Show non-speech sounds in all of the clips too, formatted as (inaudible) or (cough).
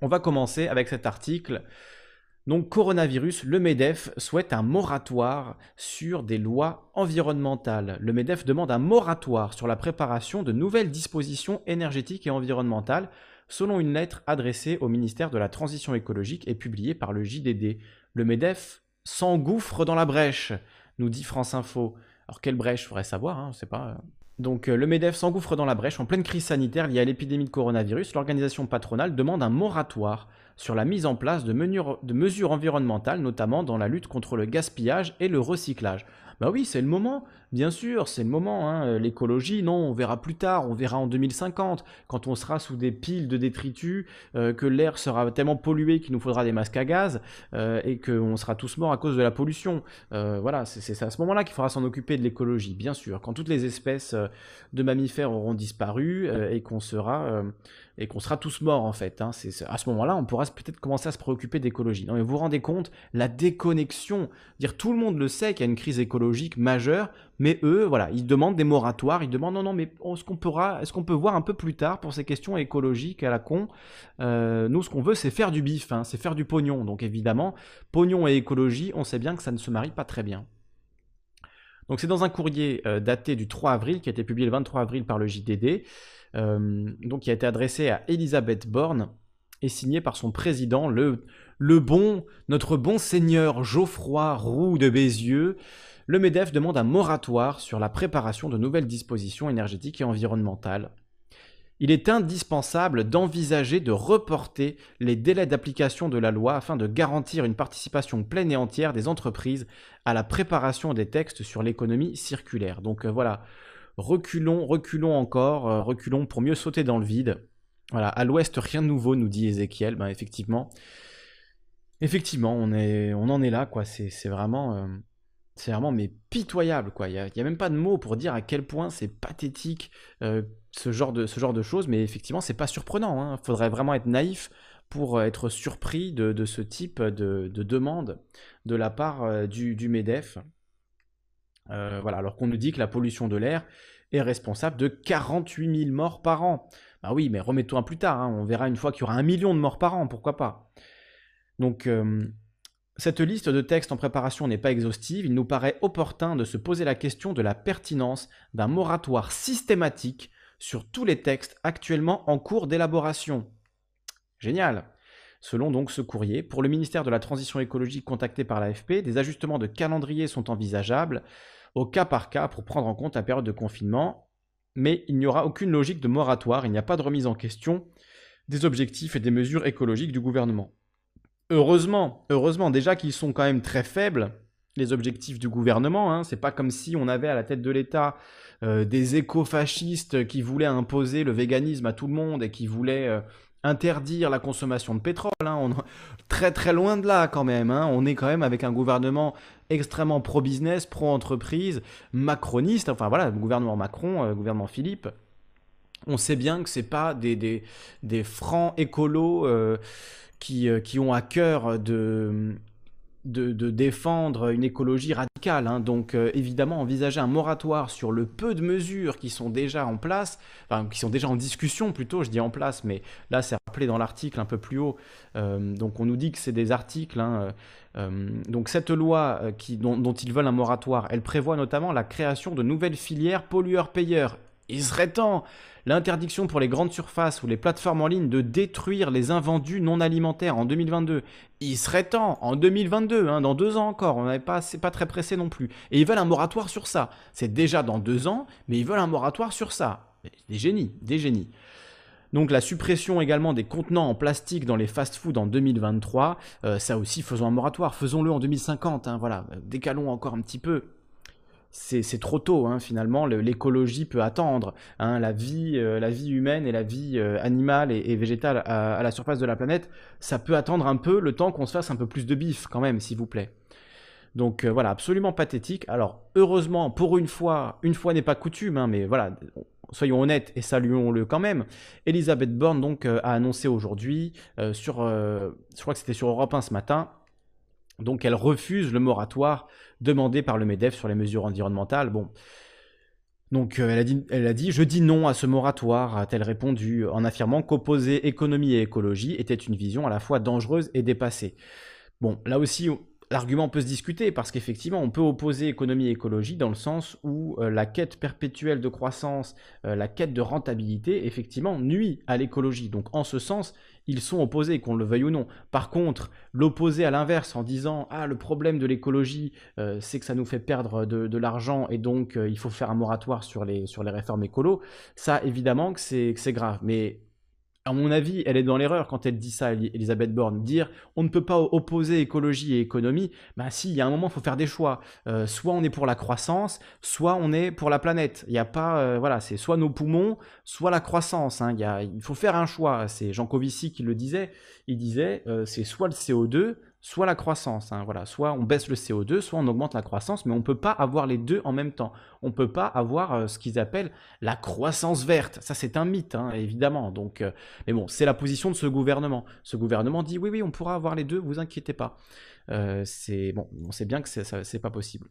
On va commencer avec cet article. Donc, coronavirus, le MEDEF souhaite un moratoire sur des lois environnementales. Le MEDEF demande un moratoire sur la préparation de nouvelles dispositions énergétiques et environnementales, selon une lettre adressée au ministère de la Transition écologique et publiée par le JDD. Le MEDEF s'engouffre dans la brèche, nous dit France Info. Alors, quelle brèche, faudrait savoir, hein, c'est pas. Donc euh, le MEDEF s'engouffre dans la brèche en pleine crise sanitaire liée à l'épidémie de coronavirus. L'organisation patronale demande un moratoire sur la mise en place de, mesures environnementales, notamment dans la lutte contre le gaspillage et le recyclage. Bah oui, c'est le moment, bien sûr, c'est le moment. Hein. L'écologie, non, on verra plus tard, on verra en 2050, quand on sera sous des piles de détritus, euh, que l'air sera tellement pollué qu'il nous faudra des masques à gaz euh, et qu'on sera tous morts à cause de la pollution. Euh, voilà, c'est à ce moment-là qu'il faudra s'en occuper de l'écologie, bien sûr. Quand toutes les espèces de mammifères auront disparu et qu'on sera et qu'on sera tous morts en fait. Hein. C'est, à ce moment-là, on pourra peut-être commencer à se préoccuper d'écologie. Non, mais vous vous rendez compte, la déconnexion, dire tout le monde le sait qu'il y a une crise écologique majeure, mais eux, voilà, ils demandent des moratoires, ils demandent non, non, mais est-ce qu'on pourra, est-ce qu'on peut voir un peu plus tard pour ces questions écologiques à la con euh, Nous, ce qu'on veut, c'est faire du bif, hein, c'est faire du pognon. Donc évidemment, pognon et écologie, on sait bien que ça ne se marie pas très bien. Donc c'est dans un courrier euh, daté du 3 avril, qui a été publié le 23 avril par le JDD, euh, donc qui a été adressé à Elisabeth Borne et signé par son président, le, le bon, notre bon seigneur Geoffroy Roux de Bézieux. Le MEDEF demande un moratoire sur la préparation de nouvelles dispositions énergétiques et environnementales. Il est indispensable d'envisager de reporter les délais d'application de la loi afin de garantir une participation pleine et entière des entreprises à la préparation des textes sur l'économie circulaire. Donc euh, voilà, reculons, reculons encore, euh, reculons pour mieux sauter dans le vide. Voilà, à l'ouest, rien de nouveau, nous dit Ézéchiel. Ben, effectivement, effectivement, on, en est là, quoi. C'est vraiment, euh, c'est vraiment, mais pitoyable, quoi. Il n'y a, même pas de mots pour dire à quel point c'est pathétique euh, ce, genre de, ce genre de choses, mais effectivement, c'est pas surprenant. Il hein. faudrait vraiment être naïf pour être surpris de, ce type de, demande de la part du, du MEDEF. Euh, voilà, alors qu'on nous dit que la pollution de l'air est responsable de 48 000 morts par an. Bah oui, mais remettons toi plus tard, hein. on verra une fois qu'il y aura un million de morts par an, pourquoi pas. Donc, euh, cette liste de textes en préparation n'est pas exhaustive, il nous paraît opportun de se poser la question de la pertinence d'un moratoire systématique sur tous les textes actuellement en cours d'élaboration. Génial Selon donc ce courrier, pour le ministère de la Transition écologique contacté par l'AFP, des ajustements de calendrier sont envisageables, au cas par cas pour prendre en compte la période de confinement, mais il n'y aura aucune logique de moratoire, il n'y a pas de remise en question des objectifs et des mesures écologiques du gouvernement. Heureusement, heureusement déjà qu'ils sont quand même très faibles, les objectifs du gouvernement. Hein. C'est pas comme si on avait à la tête de l'État euh, des écofascistes qui voulaient imposer le véganisme à tout le monde et qui voulaient euh, interdire la consommation de pétrole. Hein. On, très très loin de là quand même. Hein. On est quand même avec un gouvernement extrêmement pro-business, pro-entreprise, macroniste. Enfin voilà, le gouvernement Macron, euh, gouvernement Philippe. On sait bien que c'est pas des, des, des francs écolos qui, qui ont à cœur de, de, défendre une écologie radicale. Hein. Donc euh, évidemment, envisager un moratoire sur le peu de mesures qui sont déjà en place, enfin qui sont déjà en discussion plutôt, je dis en place, mais là c'est rappelé dans l'article un peu plus haut. Euh, donc on nous dit que c'est des articles. Hein, euh, donc cette loi dont, dont ils veulent un moratoire, elle prévoit notamment la création de nouvelles filières pollueurs-payeurs. Il serait temps L'interdiction pour les grandes surfaces ou les plateformes en ligne de détruire les invendus non alimentaires en 2022. Il serait temps, en 2022, hein, dans deux ans encore, on n'est pas, pas très pressé non plus. Et ils veulent un moratoire sur ça. C'est déjà dans deux ans, mais ils veulent un moratoire sur ça. Des génies, des génies. Donc la suppression également des contenants en plastique dans les fast-foods en 2023, euh, ça aussi faisons un moratoire, faisons-le en 2050, hein, voilà, décalons encore un petit peu c'est trop tôt, hein, finalement, l'écologie peut attendre. Hein, la, vie, euh, la vie humaine et la vie euh, animale et, végétale à, la surface de la planète, ça peut attendre un peu le temps qu'on se fasse un peu plus de bif, quand même, s'il vous plaît. Donc euh, voilà, absolument pathétique. Alors, heureusement, pour une fois, une fois n'est pas coutume, hein, mais voilà, soyons honnêtes et saluons-le quand même. Elisabeth Borne donc a annoncé aujourd'hui sur, je crois que c'était sur Europe 1 ce matin, donc elle refuse le moratoire demandé par le MEDEF sur les mesures environnementales. Bon, Donc elle, a dit, elle a dit Je dis non à ce moratoire, a-t-elle répondu, en affirmant qu'opposer économie et écologie était une vision à la fois dangereuse et dépassée. Bon, là aussi, L'argument peut se discuter parce qu'effectivement, on peut opposer économie et écologie dans le sens où euh, la quête perpétuelle de croissance, euh, la quête de rentabilité, effectivement, nuit à l'écologie. Donc, en ce sens, ils sont opposés, qu'on le veuille ou non. Par contre, l'opposer à l'inverse en disant Ah, le problème de l'écologie, euh, c'est que ça nous fait perdre de, l'argent et donc il faut faire un moratoire sur les, sur les réformes écolo, ça, évidemment, que c'est grave. Mais à mon avis, elle est dans l'erreur quand elle dit ça, Elisabeth Borne. Dire on ne peut pas opposer écologie et économie, ben si, il y a un moment, il faut faire des choix. Euh, soit on est pour la croissance, soit on est pour la planète. Il n'y a pas, euh, voilà, c'est soit nos poumons, soit la croissance. Hein. Il, faut faire un choix. C'est Jean Covici qui le disait. Il disait, euh, c'est soit le CO2, soit la croissance. Hein. Soit on baisse le CO2, soit on augmente la croissance, mais on ne peut pas avoir les deux en même temps. On ne peut pas avoir euh, ce qu'ils appellent la croissance verte. Ça, c'est un mythe, hein, évidemment. Donc, euh, mais bon, c'est la position de ce gouvernement. Ce gouvernement dit oui, oui, on pourra avoir les deux, vous inquiétez pas. Euh, on sait bien que c'est pas possible.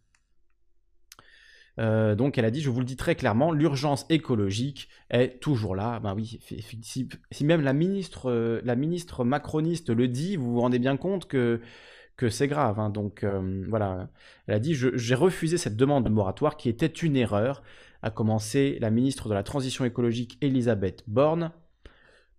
Euh, donc elle a dit, je vous le dis très clairement, l'urgence écologique est toujours là. Ben oui, si, même la ministre, euh, la ministre macroniste le dit, vous vous rendez bien compte que, que c'est grave. Hein. Donc euh, voilà, elle a dit, j'ai refusé cette demande de moratoire qui était une erreur, a commencé la ministre de la Transition écologique Elisabeth Borne.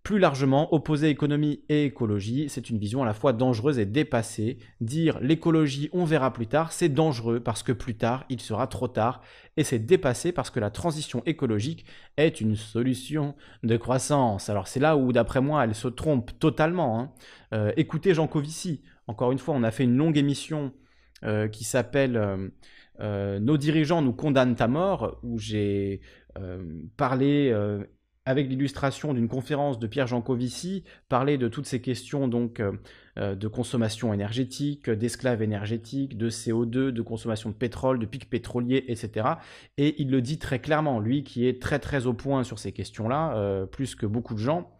Plus largement, opposer économie et écologie, c'est une vision à la fois dangereuse et dépassée. Dire l'écologie, on verra plus tard, c'est dangereux parce que plus tard, il sera trop tard. Et c'est dépassé parce que la transition écologique est une solution de croissance. Alors c'est là où, d'après moi, elle se trompe totalement. Hein. Euh, écoutez Jean Covici. Encore une fois, on a fait une longue émission euh, qui s'appelle euh, Nos dirigeants nous condamnent à mort, où j'ai parlé avec l'illustration d'une conférence de Pierre Jancovici, parler de toutes ces questions donc euh, euh, de consommation énergétique, d'esclaves énergétiques, de CO2, de consommation de pétrole, de pics pétroliers, etc. Et il le dit très clairement, lui qui est très très au point sur ces questions-là, euh, plus que beaucoup de gens,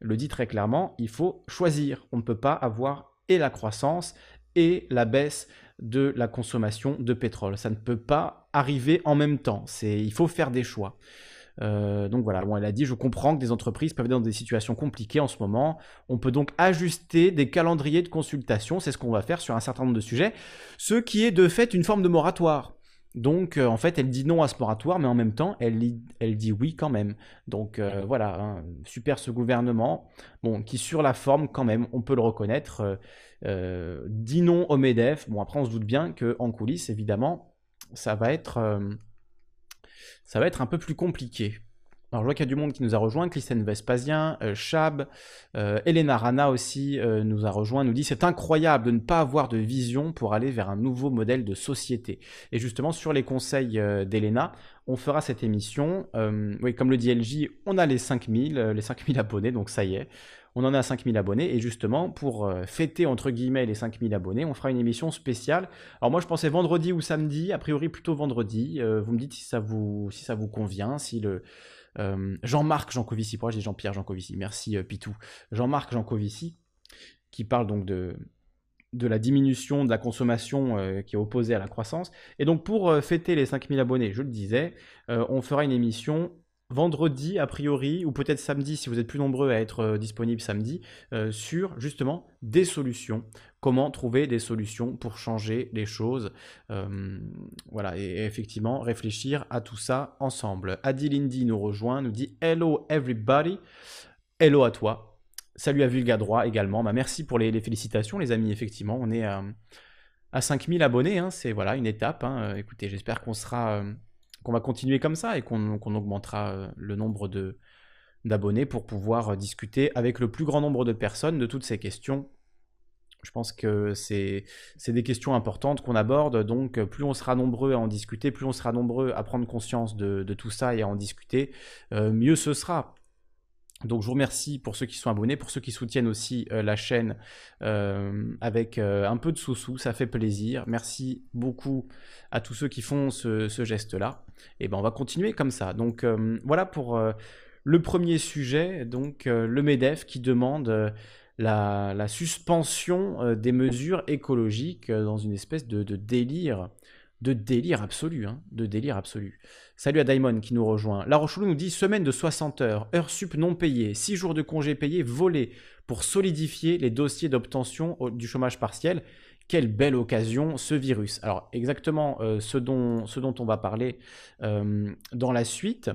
le dit très clairement, il faut choisir. On ne peut pas avoir et la croissance et la baisse de la consommation de pétrole. Ça ne peut pas arriver en même temps. Il faut faire des choix. Euh, donc voilà, bon, elle a dit, je comprends que des entreprises peuvent être dans des situations compliquées en ce moment. On peut donc ajuster des calendriers de consultation, c'est ce qu'on va faire sur un certain nombre de sujets, ce qui est de fait une forme de moratoire. Donc, euh, en fait, elle dit non à ce moratoire, mais en même temps, elle, dit oui quand même. Donc, euh, voilà, hein, super ce gouvernement, bon, qui sur la forme, quand même, on peut le reconnaître, dit non au MEDEF. Bon, après, on se doute bien qu'en coulisses, évidemment, ça va être ça va être un peu plus compliqué. Alors je vois qu'il y a du monde qui nous a rejoint, Christiane Vespasien, euh, Chab, euh, Elena Rana aussi euh, nous a rejoint, nous dit c'est incroyable de ne pas avoir de vision pour aller vers un nouveau modèle de société. Et justement sur les conseils d'Elena, on fera cette émission. oui, comme le dit LJ, on a les 5000, les 5000 abonnés, donc ça y est. On en a 5000 abonnés et justement pour euh, fêter entre guillemets les 5000 abonnés, on fera une émission spéciale. Alors moi je pensais vendredi ou samedi, a priori plutôt vendredi. Euh, vous me dites si ça vous, convient, si le euh, Jean-Marc Jancovici, pourquoi je dis Jean-Pierre Jancovici, merci Pitou. Jean-Marc Jancovici qui parle donc de de la diminution de la consommation qui est opposée à la croissance. Et donc pour fêter les 5000 abonnés, je le disais, on fera une émission vendredi a priori, ou peut-être samedi si vous êtes plus nombreux à être euh, disponible samedi, euh, sur justement des solutions. Comment trouver des solutions pour changer les choses. Euh, voilà, et, effectivement, réfléchir à tout ça ensemble. Adi Lindy nous rejoint, nous dit Hello everybody. Hello à toi. Salut à Vulga Droit également. Bah, merci pour les, félicitations, les amis. Effectivement, on est à, à 5000 abonnés. Hein. C'est voilà, une étape. Hein. Écoutez, j'espère qu'on sera qu'on va continuer comme ça et qu'on augmentera euh, le nombre de d'abonnés pour pouvoir euh, discuter avec le plus grand nombre de personnes de toutes ces questions. Je pense que c'est des questions importantes qu'on aborde, donc plus on sera nombreux à en discuter, plus on sera nombreux à prendre conscience de, tout ça et à en discuter, euh, mieux ce sera. Donc je vous remercie pour ceux qui sont abonnés, pour ceux qui soutiennent aussi euh, la chaîne euh, avec euh, un peu de sous-sous, ça fait plaisir. Merci beaucoup à tous ceux qui font ce, geste-là. Et ben on va continuer comme ça. Donc voilà pour le premier sujet, donc le MEDEF qui demande la, suspension des mesures écologiques dans une espèce de, délire de délire absolu, hein, de délire absolu. Salut à Daimon qui nous rejoint. La Rochelou nous dit semaine de 60 heures, heures sup non payées, 6 jours de congés payés volés pour solidifier les dossiers d'obtention du chômage partiel. Quelle belle occasion ce virus. Alors exactement euh, ce, dont, on va parler euh, dans la suite.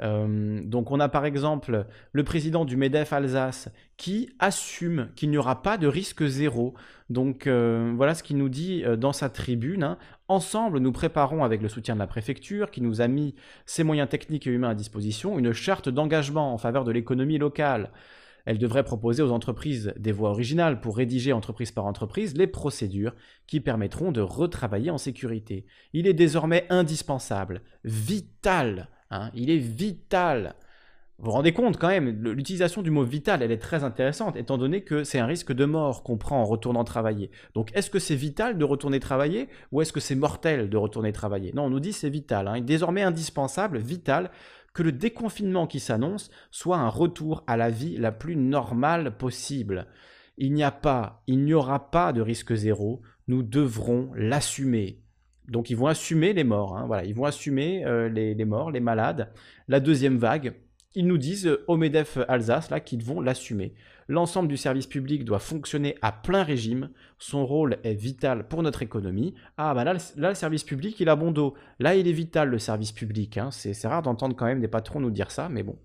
Euh, donc on a par exemple le président du MEDEF Alsace qui assume qu'il n'y aura pas de risque zéro. Donc voilà ce qu'il nous dit dans sa tribune. Hein. Ensemble, nous préparons avec le soutien de la préfecture qui nous a mis ses moyens techniques et humains à disposition une charte d'engagement en faveur de l'économie locale. Elle devrait proposer aux entreprises des voies originales pour rédiger entreprise par entreprise les procédures qui permettront de retravailler en sécurité. Il est désormais indispensable, vital, hein, il est vital. Vous vous rendez compte quand même, l'utilisation du mot vital, elle est très intéressante, étant donné que c'est un risque de mort qu'on prend en retournant travailler. Donc est-ce que c'est vital de retourner travailler ou est-ce que c'est mortel de retourner travailler? Non, on nous dit c'est vital, hein, désormais indispensable, vital, que le déconfinement qui s'annonce soit un retour à la vie la plus normale possible. Il n'y a pas, il n'y aura pas de risque zéro, nous devrons l'assumer. Donc ils vont assumer les morts, hein, voilà, ils vont assumer euh, les, morts, les malades, la deuxième vague. Ils nous disent euh, MEDEF Alsace là qu'ils vont l'assumer. L'ensemble du service public doit fonctionner à plein régime. Son rôle est vital pour notre économie. Ah, bah là, le service public, il a bon dos. Là, il est vital, le service public. Hein. C'est rare d'entendre quand même des patrons nous dire ça, mais bon.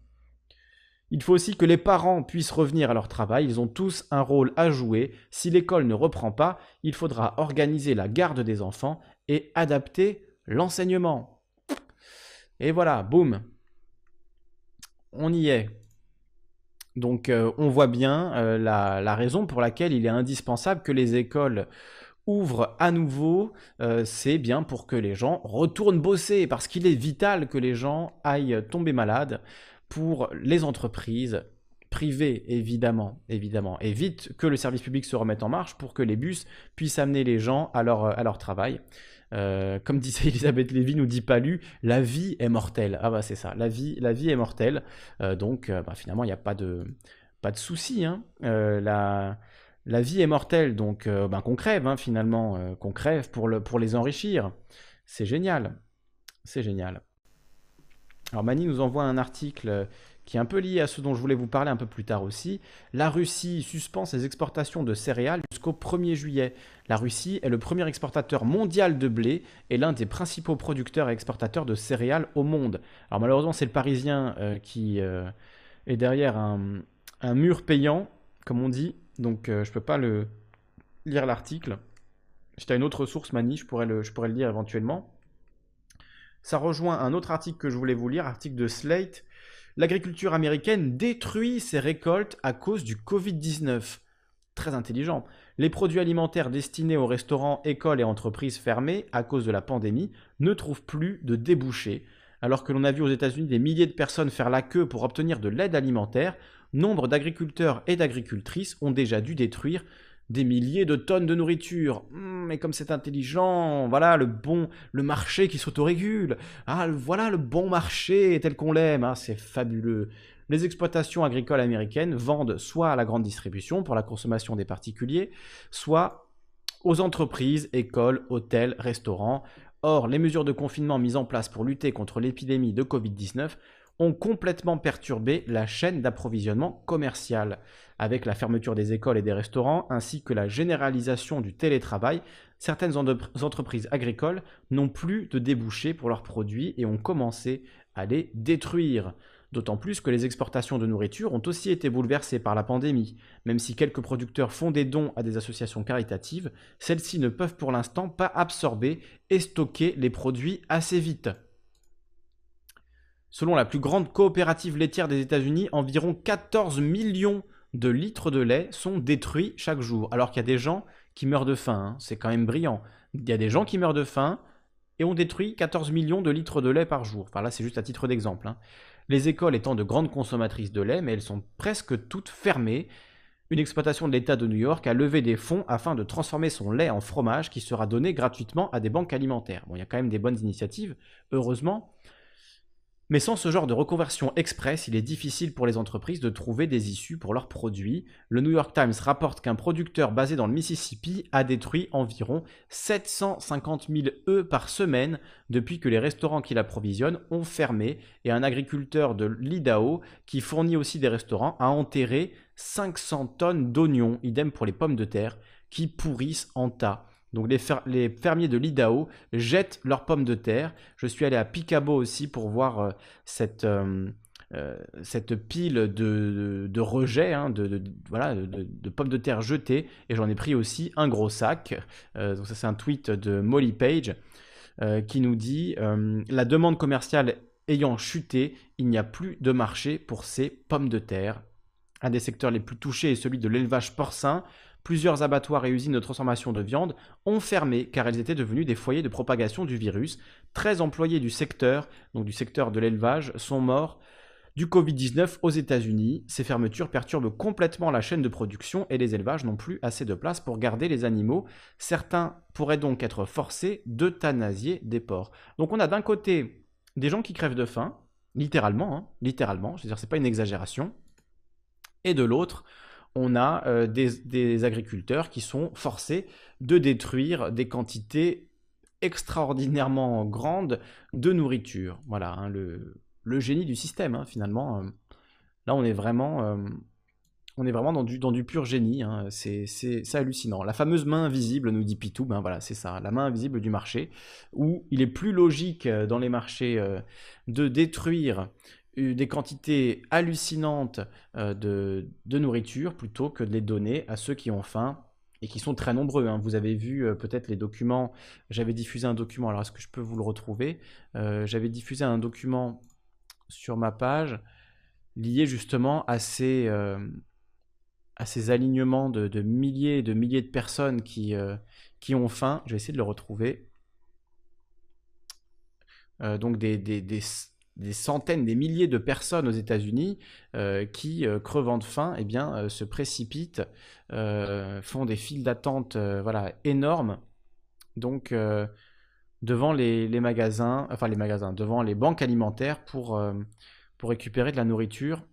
Il faut aussi que les parents puissent revenir à leur travail. Ils ont tous un rôle à jouer. Si l'école ne reprend pas, il faudra organiser la garde des enfants et adapter l'enseignement. Et voilà, boum. On y est. Donc euh, on voit bien euh, la, raison pour laquelle il est indispensable que les écoles ouvrent à nouveau, euh, c'est bien pour que les gens retournent bosser, parce qu'il est vital que les gens aillent tomber malades pour les entreprises privées, évidemment, évidemment, et vite que le service public se remette en marche pour que les bus puissent amener les gens à leur travail. Euh, comme disait (laughs) Elisabeth Lévy, nous dit Palu, la vie est mortelle. Ah bah c'est ça, la vie, la vie est mortelle. Euh, donc euh, bah, finalement, il n'y a pas de, pas de souci. Hein. la, la vie est mortelle, donc ben, qu'on crève hein, finalement, qu'on crève pour, le, pour les enrichir. C'est génial. C'est génial. Alors Mani nous envoie un article qui est un peu lié à ce dont je voulais vous parler un peu plus tard aussi. La Russie suspend ses exportations de céréales jusqu'au 1er juillet. La Russie est le premier exportateur mondial de blé et l'un des principaux producteurs et exportateurs de céréales au monde. Alors malheureusement, c'est le Parisien euh, qui euh, est derrière un, mur payant, comme on dit, donc euh, je ne peux pas le lire l'article. J'étais à une autre source, Mani, je pourrais, le, je pourrais le lire éventuellement. Ça rejoint un autre article que je voulais vous lire, article de Slate, L'agriculture américaine détruit ses récoltes à cause du Covid-19. Très intelligent. Les produits alimentaires destinés aux restaurants, écoles et entreprises fermées à cause de la pandémie ne trouvent plus de débouchés. Alors que l'on a vu aux États-Unis des milliers de personnes faire la queue pour obtenir de l'aide alimentaire, nombre d'agriculteurs et d'agricultrices ont déjà dû détruire des milliers de tonnes de nourriture. Hmm, mais comme c'est intelligent, voilà le bon, le marché qui s'autorégule. Ah, voilà le bon marché tel qu'on l'aime. Ah, c'est fabuleux. Les exploitations agricoles américaines vendent soit à la grande distribution pour la consommation des particuliers, soit aux entreprises, écoles, hôtels, restaurants. Or, les mesures de confinement mises en place pour lutter contre l'épidémie de Covid-19 ont complètement perturbé la chaîne d'approvisionnement commercial. Avec la fermeture des écoles et des restaurants, ainsi que la généralisation du télétravail, certaines entreprises agricoles n'ont plus de débouchés pour leurs produits et ont commencé à les détruire. D'autant plus que les exportations de nourriture ont aussi été bouleversées par la pandémie. Même si quelques producteurs font des dons à des associations caritatives, celles-ci ne peuvent pour l'instant pas absorber et stocker les produits assez vite. Selon la plus grande coopérative laitière des États-Unis, environ 14 millions de litres de lait sont détruits chaque jour, alors qu'il y a des gens qui meurent de faim. Hein. C'est quand même brillant. Il y a des gens qui meurent de faim et on détruit 14 millions de litres de lait par jour. Enfin là, c'est juste à titre d'exemple. Hein. Les écoles étant de grandes consommatrices de lait, mais elles sont presque toutes fermées. Une exploitation de l'État de New York a levé des fonds afin de transformer son lait en fromage qui sera donné gratuitement à des banques alimentaires. Bon, il y a quand même des bonnes initiatives, heureusement. Mais sans ce genre de reconversion express, il est difficile pour les entreprises de trouver des issues pour leurs produits. Le New York Times rapporte qu'un producteur basé dans le Mississippi a détruit environ 750 000 œufs par semaine depuis que les restaurants qui l'approvisionnent ont fermé et un agriculteur de l'Idaho qui fournit aussi des restaurants a enterré 500 tonnes d'oignons, idem pour les pommes de terre, qui pourrissent en tas. Donc les, fermiers de l'Idaho jettent leurs pommes de terre. Je suis allé à Picabo aussi pour voir euh, cette, euh, euh, cette pile de, de, rejets, hein, de, pommes de terre jetées. Et j'en ai pris aussi un gros sac. donc ça c'est un tweet de Molly Page qui nous dit La demande commerciale ayant chuté, il n'y a plus de marché pour ces pommes de terre. Un des secteurs les plus touchés est celui de l'élevage porcin. Plusieurs abattoirs et usines de transformation de viande ont fermé car elles étaient devenues des foyers de propagation du virus. 13 employés du secteur, donc du secteur de l'élevage, sont morts du Covid-19 aux États-Unis. Ces fermetures perturbent complètement la chaîne de production et les élevages n'ont plus assez de place pour garder les animaux. Certains pourraient donc être forcés d'euthanasier des porcs. Donc on a d'un côté des gens qui crèvent de faim, littéralement, hein, littéralement, je veux dire c'est pas une exagération, et de l'autre, on a euh, des, agriculteurs qui sont forcés de détruire des quantités extraordinairement grandes de nourriture. Voilà, hein, le, génie du système, hein, finalement. Euh, là, on est vraiment, euh, on est vraiment dans, du, pur génie. Hein. c'est hallucinant. La fameuse main invisible, nous dit Pitou, ben voilà, c'est ça, la main invisible du marché, où il est plus logique dans les marchés de détruire des quantités hallucinantes euh, de, nourriture plutôt que de les donner à ceux qui ont faim et qui sont très nombreux. Hein. Vous avez vu euh, peut-être les documents, j'avais diffusé un document, alors est-ce que je peux vous le retrouver? Euh, J'avais diffusé un document sur ma page lié justement à ces, à ces alignements de, milliers et de milliers de personnes qui, qui ont faim. Je vais essayer de le retrouver. donc des, des centaines, des milliers de personnes aux États-Unis euh, qui, euh, crevant de faim, eh bien, euh, se précipitent, font des files d'attente voilà, énormes. Donc, devant les, magasins, enfin les magasins, devant les banques alimentaires pour, pour récupérer de la nourriture.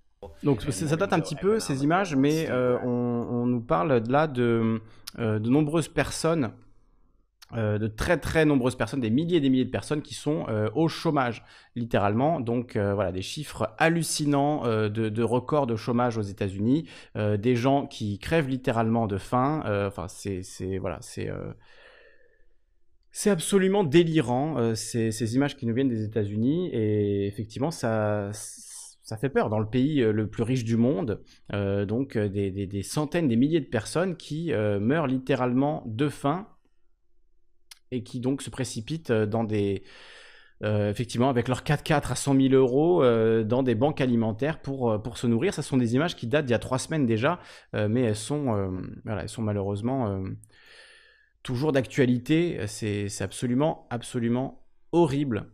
Donc ça date un petit peu ces images, mais on, on, nous parle là de, de nombreuses personnes euh, de très très nombreuses personnes, des milliers et des milliers de personnes qui sont euh, au chômage, littéralement. Donc euh, voilà, des chiffres hallucinants de, records de chômage aux États-Unis, des gens qui crèvent littéralement de faim. Enfin, c'est voilà, c'est c'est absolument délirant ces, images qui nous viennent des États-Unis et effectivement ça ça fait peur dans le pays le plus riche du monde. donc des, des, centaines, des milliers de personnes qui meurent littéralement de faim et qui donc se précipitent euh, dans des... Euh, effectivement, avec leurs 4x4 à 100 000 euros euh, dans des banques alimentaires pour, pour se nourrir. Ce sont des images qui datent d'il y a trois semaines déjà, mais elles sont, voilà, elles sont malheureusement toujours d'actualité. C'est absolument, absolument horrible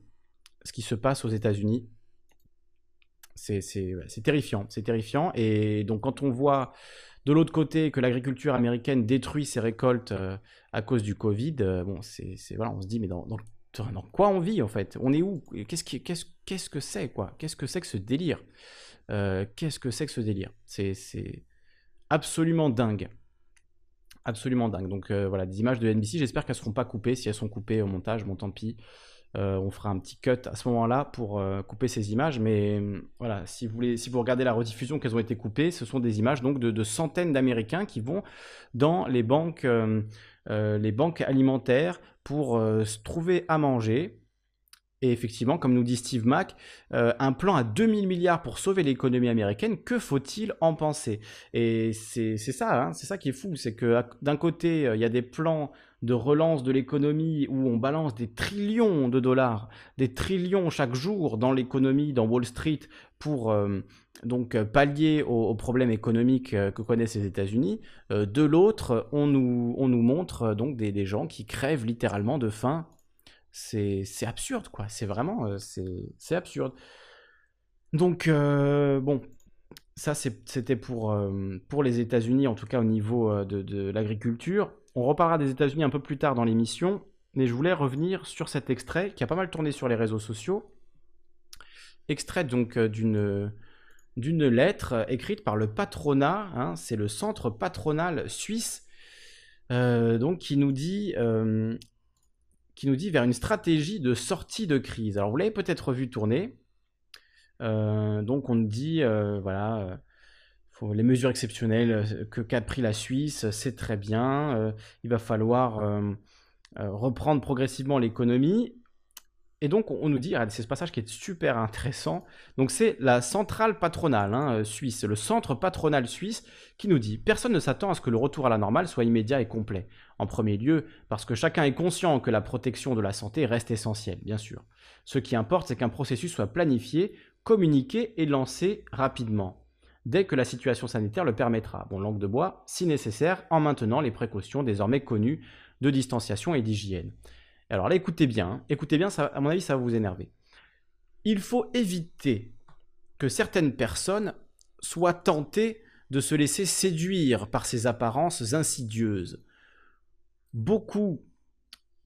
ce qui se passe aux États-Unis. C'est terrifiant, c'est terrifiant. Et donc quand on voit de l'autre côté, que l'agriculture américaine détruit ses récoltes euh, à cause du Covid, euh, bon, c'est, voilà, on se dit, mais dans, quoi on vit en fait? On est où? Qu'est-ce, qu'est-ce, que c'est quoi? Qu'est-ce que c'est que ce délire? Euh, Qu'est-ce que c'est que ce délire? C'est, absolument dingue. Absolument dingue. Donc voilà, des images de NBC, j'espère qu'elles seront pas coupées. Si elles sont coupées au montage, bon tant pis. Euh, on fera un petit cut à ce moment-là pour euh, couper ces images. Mais euh, voilà, si vous, voulez, si vous regardez la rediffusion qu'elles ont été coupées, ce sont des images de, centaines d'Américains qui vont dans les banques, les banques alimentaires pour se trouver à manger. Et effectivement, comme nous dit Steve Mack, un plan à 2000 milliards pour sauver l'économie américaine, que faut-il en penser? Et c'est ça, hein, c'est ça qui est fou, c'est que d'un côté, il y a des plans de relance de l'économie où on balance des trillions de dollars, des trillions chaque jour dans l'économie, dans Wall Street, pour euh, donc pallier aux, problèmes économiques euh, que connaissent les États-Unis. Euh, de l'autre, on nous, on nous montre donc des, gens qui crèvent littéralement de faim. C'est absurde, quoi. C'est vraiment, c'est absurde. Donc, bon, ça, c'était pour, pour les États-Unis, en tout cas au niveau de, de l'agriculture. On reparlera des États-Unis un peu plus tard dans l'émission, mais je voulais revenir sur cet extrait qui a pas mal tourné sur les réseaux sociaux extrait donc d'une d'une lettre écrite par le patronat, hein, c'est le centre patronal suisse, donc qui nous dit qui nous dit vers une stratégie de sortie de crise. Alors vous l'avez peut-être vu tourner. donc on dit voilà les mesures exceptionnelles que qu'a pris la Suisse, c'est très bien. il va falloir reprendre progressivement l'économie et donc, on nous dit, c'est ce passage qui est super intéressant. Donc, c'est la centrale patronale hein, euh, suisse, le centre patronal suisse, qui nous dit Personne ne s'attend à ce que le retour à la normale soit immédiat et complet. En premier lieu, parce que chacun est conscient que la protection de la santé reste essentielle, bien sûr. Ce qui importe, c'est qu'un processus soit planifié, communiqué et lancé rapidement, dès que la situation sanitaire le permettra. Bon, langue de bois, si nécessaire, en maintenant les précautions désormais connues de distanciation et d'hygiène. Alors là, écoutez bien, hein. écoutez bien, à mon avis, ça va vous énerver. Il faut éviter que certaines personnes soient tentées de se laisser séduire par ces apparences insidieuses. Beaucoup,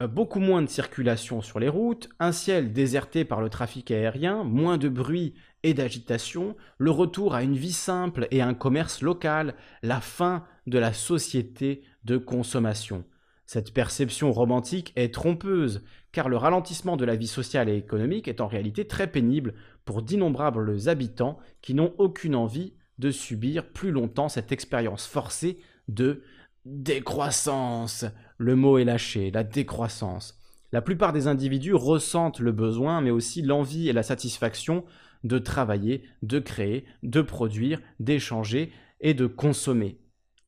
euh, beaucoup moins de circulation sur les routes, un ciel déserté par le trafic aérien, moins de bruit et d'agitation, le retour à une vie simple et un commerce local, la fin de la société de consommation. Cette perception romantique est trompeuse, car le ralentissement de la vie sociale et économique est en réalité très pénible pour d'innombrables habitants qui n'ont aucune envie de subir plus longtemps cette expérience forcée de décroissance. Le mot est lâché, la décroissance. La plupart des individus ressentent le besoin, mais aussi l'envie et la satisfaction de travailler, de créer, de produire, d'échanger et de consommer.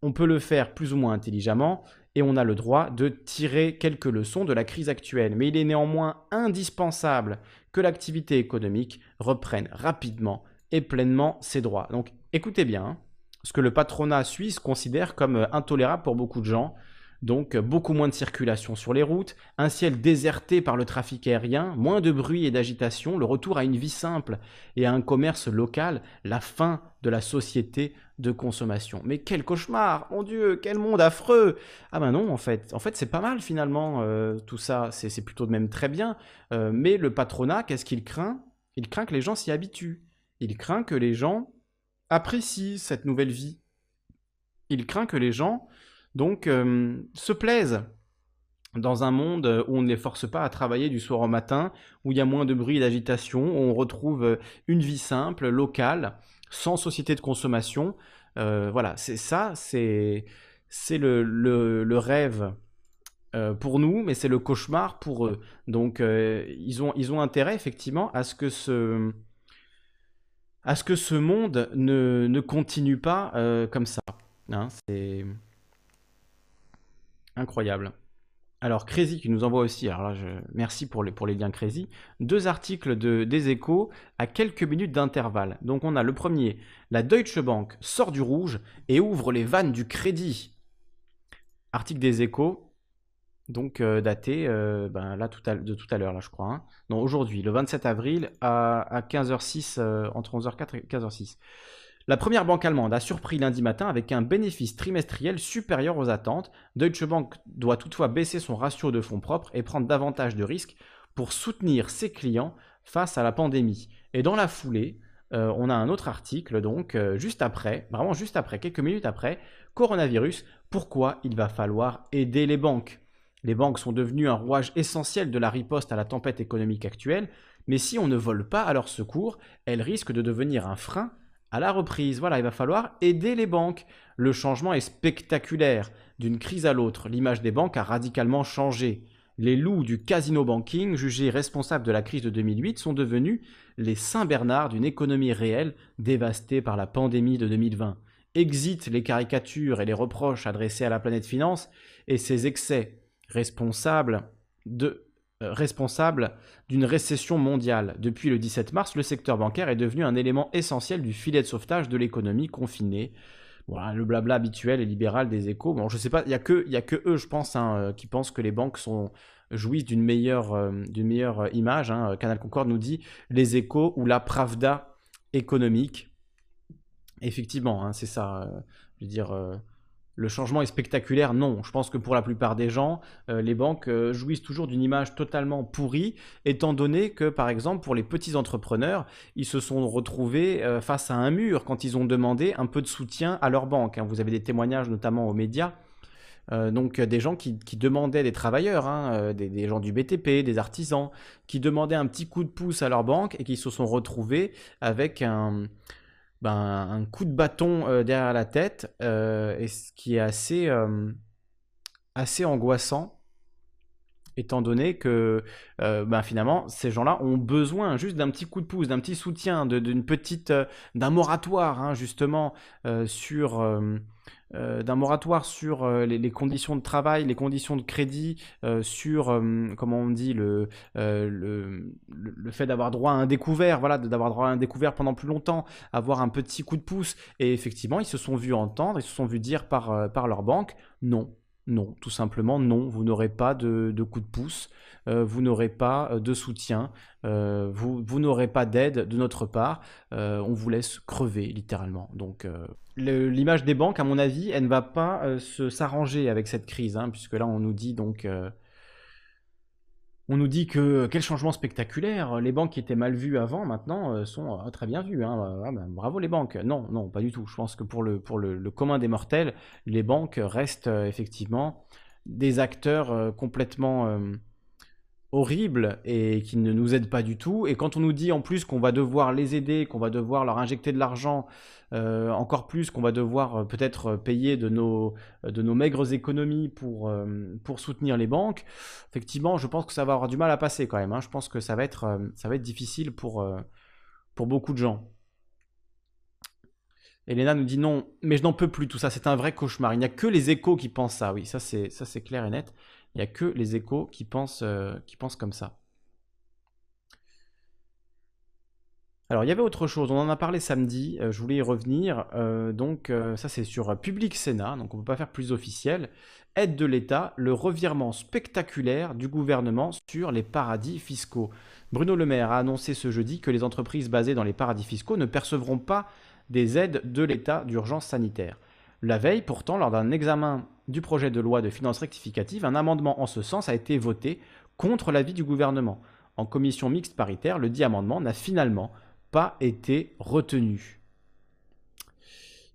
On peut le faire plus ou moins intelligemment, et on a le droit de tirer quelques leçons de la crise actuelle. Mais il est néanmoins indispensable que l'activité économique reprenne rapidement et pleinement ses droits. Donc écoutez bien hein, ce que le patronat suisse considère comme euh, intolérable pour beaucoup de gens. Donc beaucoup moins de circulation sur les routes, un ciel déserté par le trafic aérien, moins de bruit et d'agitation, le retour à une vie simple et à un commerce local, la fin de la société de consommation. Mais quel cauchemar Mon Dieu, quel monde affreux Ah ben non, en fait, en fait c'est pas mal finalement euh, tout ça, c'est plutôt de même très bien. Euh, mais le patronat, qu'est-ce qu'il craint? Il craint que les gens s'y habituent. Il craint que les gens apprécient cette nouvelle vie. Il craint que les gens donc euh, se plaisent dans un monde où on ne les force pas à travailler du soir au matin, où il y a moins de bruit et d'agitation, où on retrouve une vie simple, locale, sans société de consommation. Euh, voilà, c'est ça, c'est le, le, rêve pour nous, mais c'est le cauchemar pour eux. Donc ils, ont, ils ont intérêt effectivement à ce que ce, à ce, que ce monde ne, ne continue pas comme ça. Hein, c'est Incroyable. Alors Crazy qui nous envoie aussi, alors là merci pour les, liens Crazy, deux articles de, des échos à quelques minutes d'intervalle. Donc on a le premier, la Deutsche Bank sort du rouge et ouvre les vannes du crédit. Article des échos, donc euh, daté euh, ben, de tout à l'heure, là je crois. Hein. Non, aujourd'hui, le 27 avril à, 15h06, euh, entre 11h04 et 15h06. La première banque allemande a surpris lundi matin avec un bénéfice trimestriel supérieur aux attentes. Deutsche Bank doit toutefois baisser son ratio de fonds propres et prendre davantage de risques pour soutenir ses clients face à la pandémie. Et dans la foulée, euh, on a un autre article, donc euh, juste après, vraiment juste après, quelques minutes après, coronavirus, pourquoi il va falloir aider les banques? Les banques sont devenues un rouage essentiel de la riposte à la tempête économique actuelle, mais si on ne vole pas à leur secours, elles risquent de devenir un frein à la reprise. Voilà, il va falloir aider les banques. Le changement est spectaculaire. D'une crise à l'autre, l'image des banques a radicalement changé. Les loups du casino banking, jugés responsables de la crise de 2008, sont devenus les Saint-Bernard d'une économie réelle dévastée par la pandémie de 2020. Exit les caricatures et les reproches adressés à la planète finance et ses excès responsables de responsable d'une récession mondiale. Depuis le 17 mars, le secteur bancaire est devenu un élément essentiel du filet de sauvetage de l'économie confinée. Voilà, le blabla habituel et libéral des échos. Bon, je sais pas, il y a que, a que eux, je pense, hein, euh, qui pensent que les banques jouissent d'une meilleure, euh, meilleure image. Hein. Canal Concorde nous dit les échos ou la pravda économique. Effectivement, hein, c'est ça. je veux dire, le changement est spectaculaire Non, je pense que pour la plupart des gens, euh, les banques euh, jouissent toujours d'une image totalement pourrie, étant donné que, par exemple, pour les petits entrepreneurs, ils se sont retrouvés euh, face à un mur quand ils ont demandé un peu de soutien à leur banque. Hein. Vous avez des témoignages notamment aux médias. donc des gens qui, demandaient des travailleurs, hein, des, gens du BTP, des artisans, qui demandaient un petit coup de pouce à leur banque et qui se sont retrouvés avec un, ben, un coup de bâton euh, derrière la tête, euh, et ce qui est assez, euh, angoissant, étant donné que ben, finalement, ces gens-là ont besoin juste d'un petit coup de pouce, d'un petit soutien, d'une petite, d'un moratoire, hein, justement, sur euh, d'un moratoire sur euh, les, conditions de travail, les conditions de crédit, euh, sur, comment on dit, le, le, fait d'avoir droit à un découvert, voilà, d'avoir droit à un découvert pendant plus longtemps, avoir un petit coup de pouce. Et effectivement, ils se sont vus entendre, ils se sont vus dire par, par leur banque, non, non, tout simplement non, vous n'aurez pas de, de, coup de pouce, vous n'aurez pas de soutien, vous, vous n'aurez pas d'aide de notre part, on vous laisse crever littéralement. Donc l'image des banques, à mon avis, elle ne va pas euh, s'arranger avec cette crise, hein, puisque là, on nous dit donc, euh, on nous dit que quel changement spectaculaire, les banques qui étaient mal vues avant, maintenant, euh, sont très bien vues. Hein. Ah, ben, bravo les banques. Non, non, pas du tout. Je pense que pour le, pour le, commun des mortels, les banques restent effectivement des acteurs complètement horribles et qui ne nous aident pas du tout. Et quand on nous dit en plus qu'on va devoir les aider, qu'on va devoir leur injecter de l'argent euh, encore plus qu'on va devoir euh, peut-être euh, payer de nos, de nos maigres économies pour, pour soutenir les banques, effectivement, je pense que ça va avoir du mal à passer quand même. Hein. Je pense que ça va être, ça va être difficile pour, pour beaucoup de gens. Elena nous dit non, mais je n'en peux plus, tout ça, c'est un vrai cauchemar. Il n'y a que les échos qui pensent ça, oui, ça c'est clair et net. Il n'y a que les échos qui pensent, qui pensent comme ça. Alors, il y avait autre chose, on en a parlé samedi, euh, je voulais y revenir. Euh, donc, euh, ça, c'est sur Public Sénat, donc on ne peut pas faire plus officiel. Aide de l'État, le revirement spectaculaire du gouvernement sur les paradis fiscaux. Bruno Le Maire a annoncé ce jeudi que les entreprises basées dans les paradis fiscaux ne percevront pas des aides de l'État d'urgence sanitaire. La veille, pourtant, lors d'un examen du projet de loi de finances rectificative, un amendement en ce sens a été voté contre l'avis du gouvernement. En commission mixte paritaire, le dit amendement n'a finalement pas été retenu.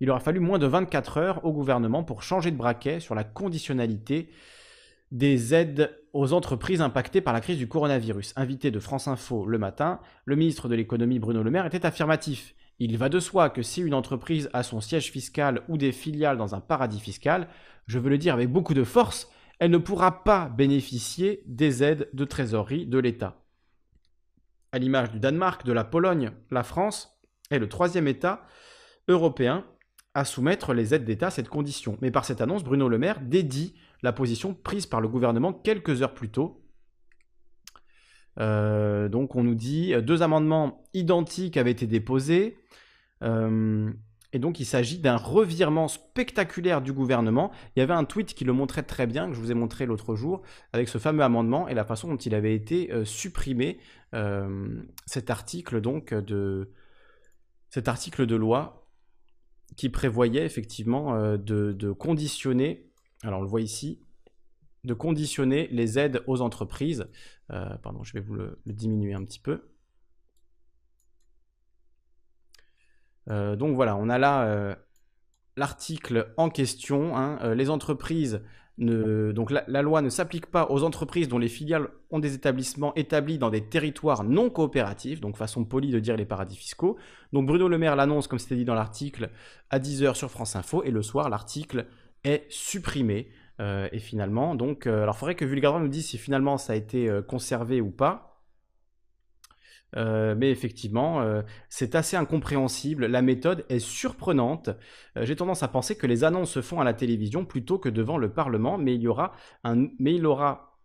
Il aura fallu moins de 24 heures au gouvernement pour changer de braquet sur la conditionnalité des aides aux entreprises impactées par la crise du coronavirus. Invité de France Info le matin, le ministre de l'économie Bruno Le Maire était affirmatif. Il va de soi que si une entreprise a son siège fiscal ou des filiales dans un paradis fiscal, je veux le dire avec beaucoup de force, elle ne pourra pas bénéficier des aides de trésorerie de l'État. À l'image du Danemark, de la Pologne, la France est le troisième État européen à soumettre les aides d'État à cette condition. Mais par cette annonce, Bruno Le Maire dédie la position prise par le gouvernement quelques heures plus tôt. Euh, donc on nous dit deux amendements identiques avaient été déposés. Euh, et donc il s'agit d'un revirement spectaculaire du gouvernement. Il y avait un tweet qui le montrait très bien, que je vous ai montré l'autre jour, avec ce fameux amendement et la façon dont il avait été euh, supprimé, euh, cet article donc de cet article de loi qui prévoyait effectivement euh, de, conditionner, alors on le voit ici, de conditionner les aides aux entreprises. pardon, je vais vous le diminuer un petit peu. Euh, donc voilà, on a là euh, l'article en question. Hein. Euh, les entreprises, donc la, loi ne s'applique pas aux entreprises dont les filiales ont des établissements établis dans des territoires non coopératifs, donc façon polie de dire les paradis fiscaux. Donc Bruno Le Maire l'annonce, comme c'était dit dans l'article, à 10h sur France Info, et le soir, l'article est supprimé. Et finalement, donc, alors il faudrait que Vulgardin nous dise si finalement ça a été conservé ou pas. Euh, mais effectivement, euh, c'est assez incompréhensible. La méthode est surprenante. Euh, j'ai tendance à penser que les annonces se font à la télévision plutôt que devant le Parlement, mais il y aura un, mais il aura,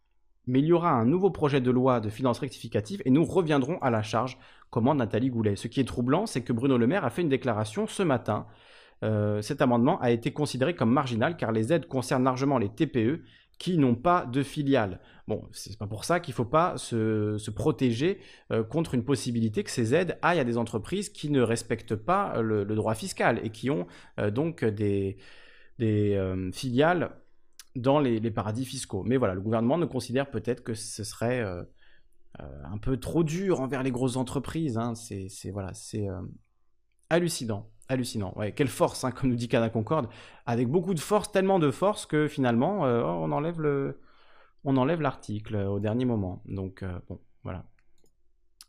mais il y aura un nouveau projet de loi de finances rectificative et nous reviendrons à la charge, commande Nathalie Goulet. Ce qui est troublant, c'est que Bruno Le Maire a fait une déclaration ce matin. Cet amendement a été considéré comme marginal car les aides concernent largement les TPE qui n'ont pas de filiale. Bon, c'est pas pour ça qu'il ne faut pas se, protéger euh, contre une possibilité que ces aides aillent à des entreprises qui ne respectent pas le, droit fiscal et qui ont euh, donc des, des filiales dans les, paradis fiscaux. Mais voilà, le gouvernement ne considère peut-être que ce serait un peu trop dur envers les grosses entreprises. Hein. C'est voilà, c'est hallucinant. Hallucinant. Ouais, quelle force, hein, comme nous dit Cana Concorde, avec beaucoup de force, tellement de force que finalement, on enlève le, on enlève l'article au dernier moment. Donc bon, voilà,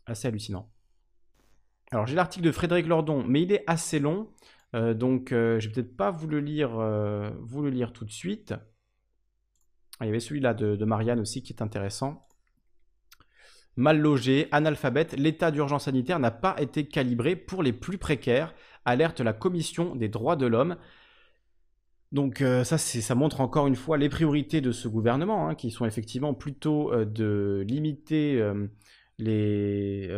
assez hallucinant. Alors j'ai l'article de Frédéric Lordon, mais il est assez long, euh, donc euh, je vais peut-être pas vous le lire, euh, vous le lire tout de suite. Ah, il y avait celui-là de, Marianne aussi qui est intéressant. Mal logé, analphabète, l'état d'urgence sanitaire n'a pas été calibré pour les plus précaires, alerte la Commission des droits de l'homme. Donc ça, ça montre encore une fois les priorités de ce gouvernement, hein, qui sont effectivement plutôt de limiter les,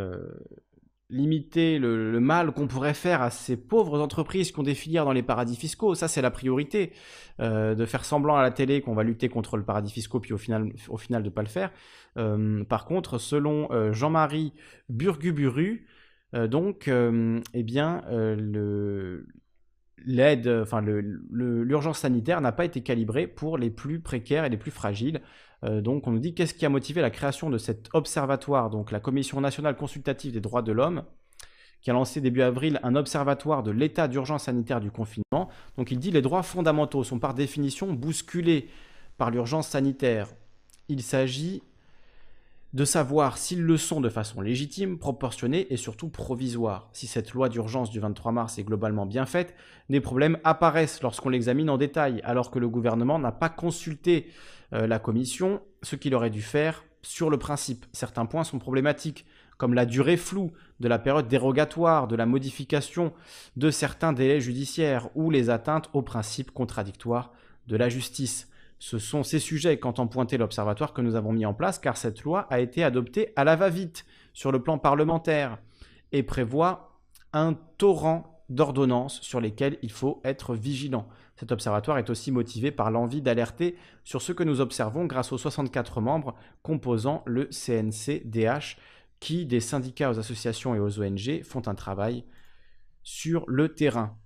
limiter le, mal qu'on pourrait faire à ces pauvres entreprises qui ont des filières dans les paradis fiscaux. Ça, c'est la priorité. Euh, de faire semblant à la télé qu'on va lutter contre le paradis fiscaux, puis au final, au final de ne pas le faire. Euh, par contre, selon euh, Jean-Marie Burguburu, donc, eh bien, l'aide, enfin, l'urgence sanitaire n'a pas été calibrée pour les plus précaires et les plus fragiles. Euh, donc on nous dit qu'est-ce qui a motivé la création de cet observatoire, donc la Commission nationale consultative des droits de l'homme, qui a lancé début avril un observatoire de l'état d'urgence sanitaire du confinement. Donc il dit les droits fondamentaux sont par définition bousculés par l'urgence sanitaire. Il s'agit de savoir s'ils le sont de façon légitime, proportionnée et surtout provisoire. Si cette loi d'urgence du 23 mars est globalement bien faite, des problèmes apparaissent lorsqu'on l'examine en détail, alors que le gouvernement n'a pas consulté euh, la commission ce qu'il aurait dû faire sur le principe. Certains points sont problématiques, comme la durée floue de la période dérogatoire, de la modification de certains délais judiciaires ou les atteintes aux principes contradictoires de la justice. Ce sont ces sujets qu'entend pointer l'Observatoire que nous avons mis en place, car cette loi a été adoptée à la va-vite sur le plan parlementaire et prévoit un torrent d'ordonnances sur lesquelles il faut être vigilant. Cet observatoire est aussi motivé par l'envie d'alerter sur ce que nous observons grâce aux 64 membres composant le CNC-DH qui, des syndicats aux associations et aux ONG, font un travail sur le terrain.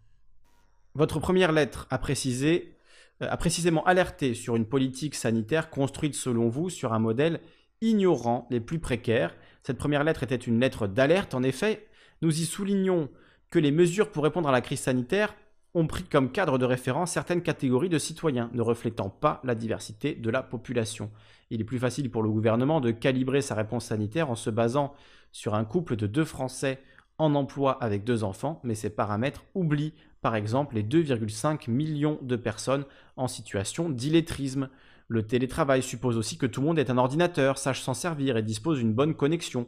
Votre première lettre a précisé a précisément alerté sur une politique sanitaire construite selon vous sur un modèle ignorant les plus précaires. Cette première lettre était une lettre d'alerte. En effet, nous y soulignons que les mesures pour répondre à la crise sanitaire ont pris comme cadre de référence certaines catégories de citoyens, ne reflétant pas la diversité de la population. Il est plus facile pour le gouvernement de calibrer sa réponse sanitaire en se basant sur un couple de deux Français en emploi avec deux enfants, mais ces paramètres oublient par exemple les 2,5 millions de personnes en situation d'illettrisme. Le télétravail suppose aussi que tout le monde ait un ordinateur, sache s'en servir et dispose d'une bonne connexion.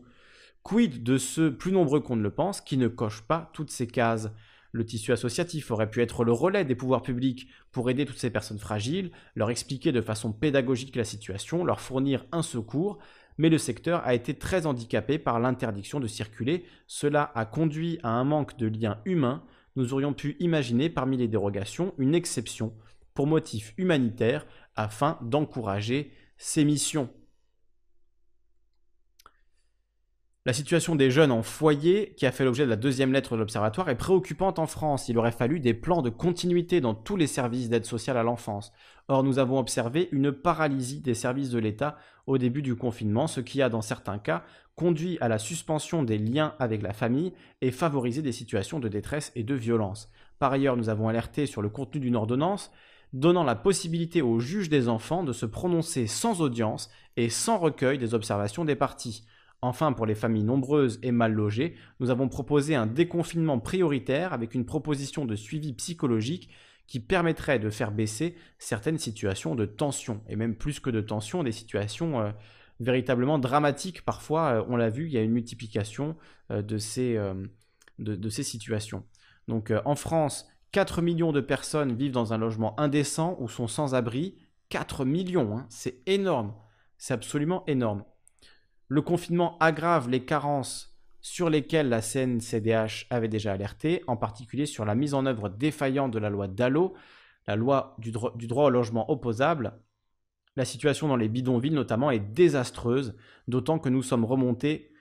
Quid de ceux plus nombreux qu'on ne le pense qui ne cochent pas toutes ces cases? Le tissu associatif aurait pu être le relais des pouvoirs publics pour aider toutes ces personnes fragiles, leur expliquer de façon pédagogique la situation, leur fournir un secours, mais le secteur a été très handicapé par l'interdiction de circuler. Cela a conduit à un manque de liens humains. Nous aurions pu imaginer parmi les dérogations une exception pour motif humanitaire afin d'encourager ces missions. La situation des jeunes en foyer, qui a fait l'objet de la deuxième lettre de l'Observatoire, est préoccupante en France. Il aurait fallu des plans de continuité dans tous les services d'aide sociale à l'enfance. Or, nous avons observé une paralysie des services de l'État au début du confinement, ce qui a, dans certains cas, conduit à la suspension des liens avec la famille et favorisé des situations de détresse et de violence. Par ailleurs, nous avons alerté sur le contenu d'une ordonnance donnant la possibilité au juge des enfants de se prononcer sans audience et sans recueil des observations des parties. Enfin, pour les familles nombreuses et mal logées, nous avons proposé un déconfinement prioritaire avec une proposition de suivi psychologique qui permettrait de faire baisser certaines situations de tension, et même plus que de tension, des situations euh, véritablement dramatiques. Parfois, euh, on l'a vu, il y a une multiplication euh, de, ces, situations. Donc en France, 4 millions de personnes vivent dans un logement indécent ou sont sans abri. 4 millions, hein, c'est énorme, c'est absolument énorme. Le confinement aggrave les carences sur lesquelles la CNCDH avait déjà alerté, en particulier sur la mise en œuvre défaillante de la loi DALO, la loi du, droit au logement opposable. La situation dans les bidonvilles notamment est désastreuse, d'autant que nous sommes remontés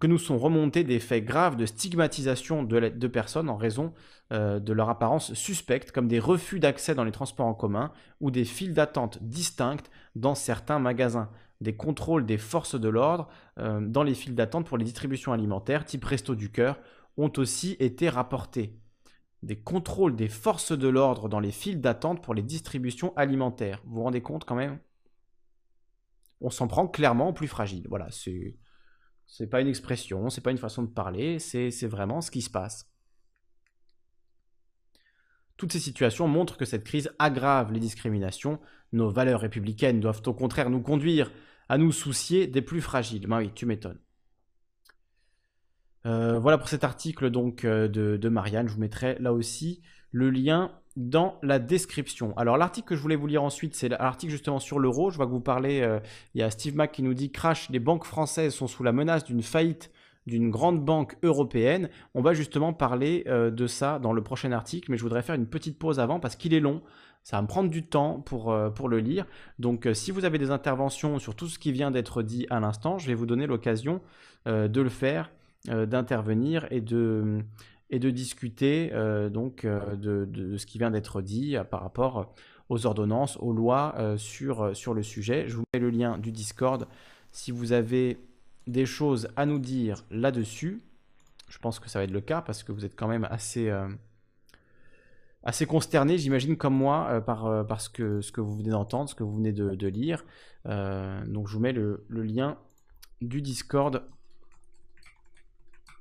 que nous sont remontés des faits graves de stigmatisation de, personnes en raison euh, de leur apparence suspecte, comme des refus d'accès dans les transports en commun ou des files d'attente distinctes dans certains magasins. Des contrôles des forces de l'ordre euh, dans les files d'attente pour les distributions alimentaires, type Resto du Cœur, ont aussi été rapportés. Des contrôles des forces de l'ordre dans les files d'attente pour les distributions alimentaires. Vous vous rendez compte quand même? On s'en prend clairement aux plus fragiles. Voilà, c'est c'est pas une expression, c'est pas une façon de parler, c'est vraiment ce qui se passe. Toutes ces situations montrent que cette crise aggrave les discriminations. Nos valeurs républicaines doivent au contraire nous conduire à nous soucier des plus fragiles. Ben oui, tu m'étonnes. Euh, voilà pour cet article donc euh, de, Marianne. Je vous mettrai là aussi le lien dans la description. Alors l'article que je voulais vous lire ensuite, c'est l'article justement sur l'euro. Je vois que vous parlez, euh, il y a Steve Mack qui nous dit crash, les banques françaises sont sous la menace d'une faillite d'une grande banque européenne. On va justement parler de ça dans le prochain article, mais je voudrais faire une petite pause avant parce qu'il est long. Ça va me prendre du temps pour, euh, pour le lire. Donc si vous avez des interventions sur tout ce qui vient d'être dit à l'instant, je vais vous donner l'occasion de le faire, d'intervenir et de et de discuter euh, donc euh, de, ce qui vient d'être dit euh, par rapport aux ordonnances, aux lois sur, sur le sujet. Je vous mets le lien du Discord si vous avez des choses à nous dire là-dessus. Je pense que ça va être le cas parce que vous êtes quand même assez, assez consterné, j'imagine, comme moi, par, ce, que, ce que vous venez d'entendre, ce que vous venez de, lire. donc je vous mets le, le lien du Discord.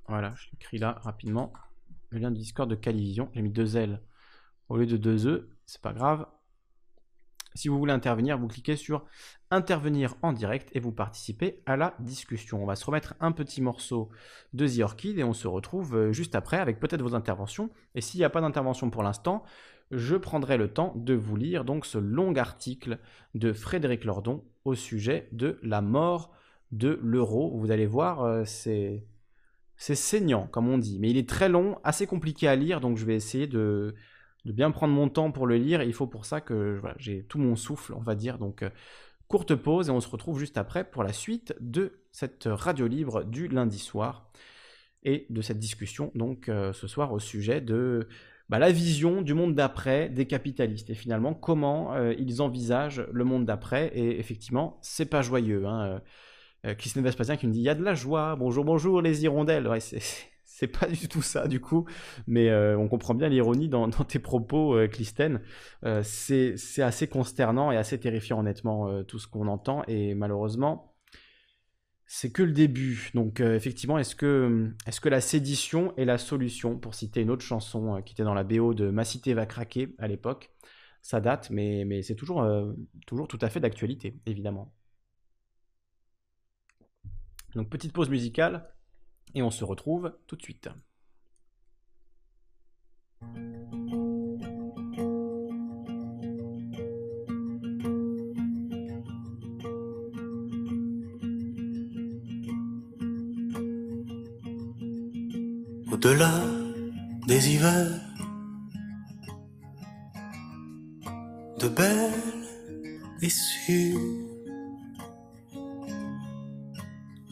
Voilà, je l'écris là rapidement le lien du Discord de Calivision. J'ai mis deux L au lieu de deux E, c'est pas grave. Si vous voulez intervenir, vous cliquez sur intervenir en direct et vous participez à la discussion. On va se remettre un petit morceau de The Orchid et on se retrouve euh, juste après avec peut-être vos interventions. Et s'il n'y a pas d'intervention pour l'instant, je prendrai le temps de vous lire donc ce long article de Frédéric Lordon au sujet de la mort de l'euro. Vous allez voir, euh, c'est c'est saignant, comme on dit, mais il est très long, assez compliqué à lire, donc je vais essayer de, bien prendre mon temps pour le lire. il faut pour ça que j'ai tout mon souffle, on va dire. Donc, euh, courte pause et on se retrouve juste après pour la suite de cette radio libre du lundi soir et de cette discussion, donc euh, ce soir, au sujet de bah, la vision du monde d'après des capitalistes et finalement comment euh, ils envisagent le monde d'après. Et effectivement, c'est pas joyeux. Hein, euh, Christine Vespasien qui me dit il y a de la joie, bonjour, bonjour les hirondelles. Pas du tout ça du coup, mais euh, on comprend bien l'ironie dans, (laughs) tes propos, euh, Clistène. c'est assez consternant et assez terrifiant honnêtement tout ce qu'on entend et malheureusement c'est que le début. Donc effectivement, est-ce que, la sédition est la solution Pour citer une autre chanson qui était dans la BO de Ma cité va craquer à l'époque, ça date, mais, mais c'est toujours, toujours tout à fait d'actualité, évidemment. Donc petite pause musicale et on se retrouve tout de suite. Au-delà des hivers, de belles et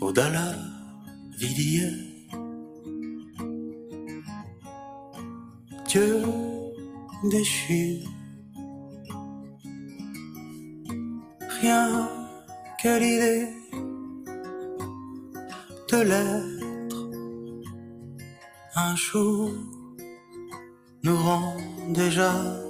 au-delà d'hier. Dieu déchu, rien que l'idée de l'être un jour nous rend déjà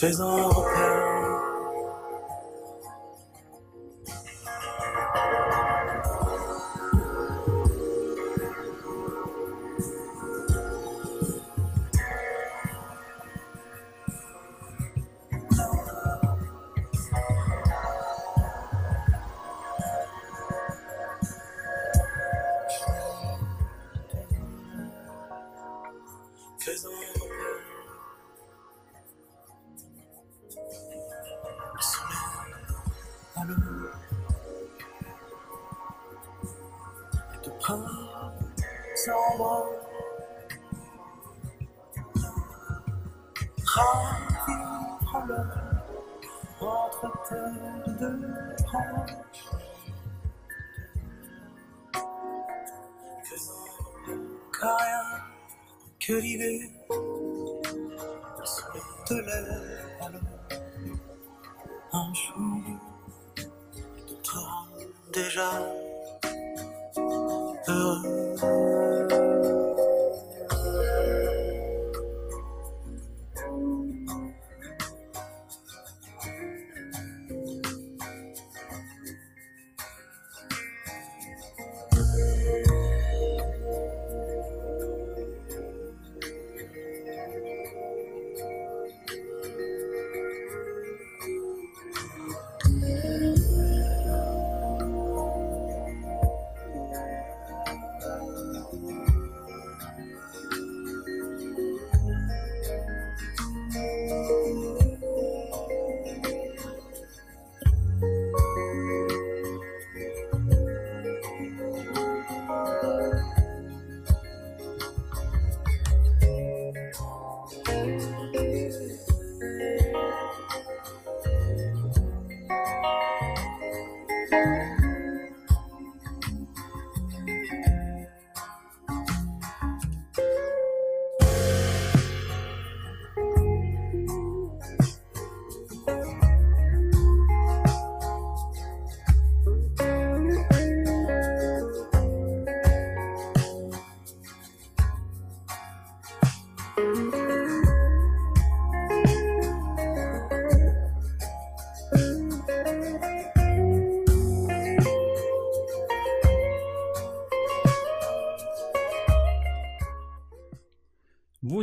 Faisons un que l'idée te lève l'eau un jour tu seras déjà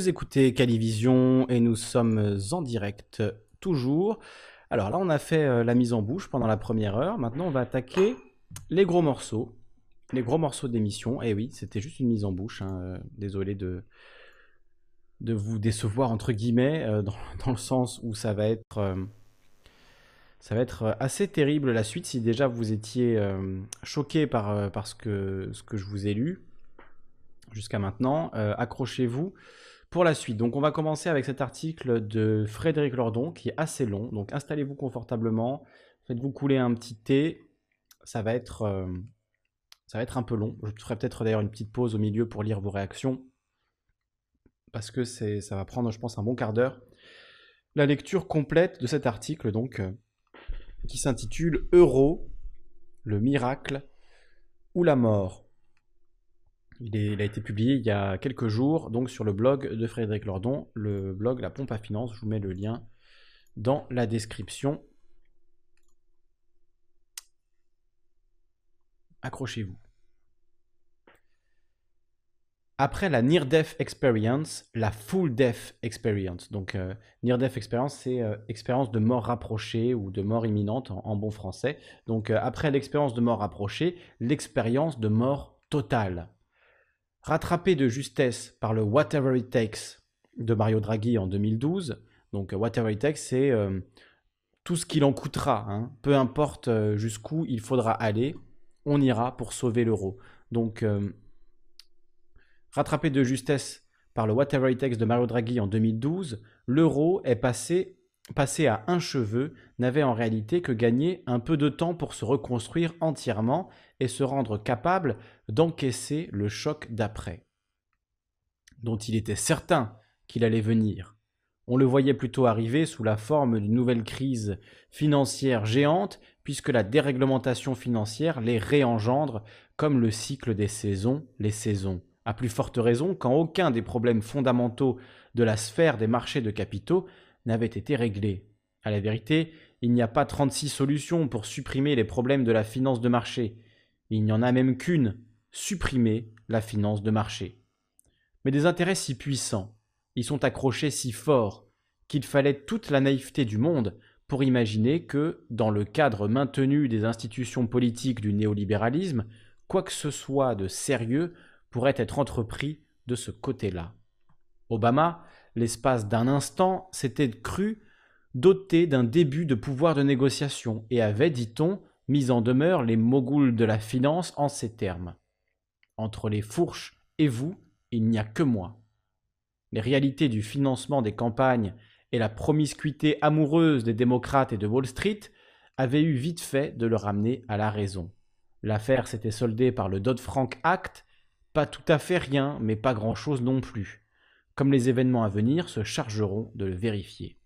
Écoutez Calivision et nous sommes en direct toujours. Alors là, on a fait euh, la mise en bouche pendant la première heure. Maintenant, on va attaquer les gros morceaux. Les gros morceaux d'émission. Et oui, c'était juste une mise en bouche. hein. Euh, Désolé de, de vous décevoir, entre guillemets, euh, dans, (laughs) dans le sens où ça va être... ça va être assez terrible la suite si déjà vous étiez euh, choqué par, par ce, que, ce que je vous ai lu jusqu'à maintenant. Accrochez-vous pour la suite. Donc on va commencer avec cet article de Frédéric Lordon qui est assez long. Donc installez-vous confortablement, faites-vous couler un petit thé. Ça va être, euh, ça va être un peu long. Je ferai peut-être d'ailleurs une petite pause au milieu pour lire vos réactions parce que ça va prendre, je pense, un bon quart d'heure. La lecture complète de cet article, donc, euh, qui s'intitule Euro, le miracle ou la mort. Il, a été publié il y a quelques jours, donc sur le blog de Frédéric Lordon, le blog La Pompe à Finance. Je vous mets le lien dans la description. Accrochez-vous. Après la Near Death Experience, la Full Death Experience. Donc, euh, Near Death Experience, c'est euh, expérience de mort rapprochée ou de mort imminente en, en bon français. Donc, euh, après l'expérience de mort rapprochée, l'expérience de mort totale. Rattrapé de justesse par le Whatever It Takes de Mario Draghi en 2012. Donc, Whatever It Takes, c'est euh, tout ce qu'il en coûtera. hein. Peu importe euh, jusqu'où il faudra aller, on ira pour sauver l'euro. Donc, euh, rattrapé de justesse par le Whatever It Takes de Mario Draghi en 2012, l'euro est passé, passé à un cheveu, n'avait en réalité que gagné un peu de temps pour se reconstruire entièrement et se rendre capable d'encaisser le choc d'après, dont il était certain qu'il allait venir. On le voyait plutôt arriver sous la forme d'une nouvelle crise financière géante, puisque la déréglementation financière les réengendre comme le cycle des saisons, les saisons. À plus forte raison quand aucun des problèmes fondamentaux de la sphère des marchés de capitaux n'avait été réglé. À la vérité, il n'y a pas 36 solutions pour supprimer les problèmes de la finance de marché. Il n'y en a même qu'une, supprimer la finance de marché. Mais des intérêts si puissants, ils sont accrochés si fort, qu'il fallait toute la naïveté du monde pour imaginer que, dans le cadre maintenu des institutions politiques du néolibéralisme, quoi que ce soit de sérieux pourrait être entrepris de ce côté-là. Obama, l'espace d'un instant, s'était cru doté d'un début de pouvoir de négociation et avait, dit-on, mis en demeure les moguls de la finance en ces termes. Entre les fourches et vous, il n'y a que moi. Les réalités du financement des campagnes et la promiscuité amoureuse des démocrates et de Wall Street avaient eu vite fait de le ramener à la raison. L'affaire s'était soldée par le Dodd-Frank Act, pas tout à fait rien, mais pas grand-chose non plus, comme les événements à venir se chargeront de le vérifier.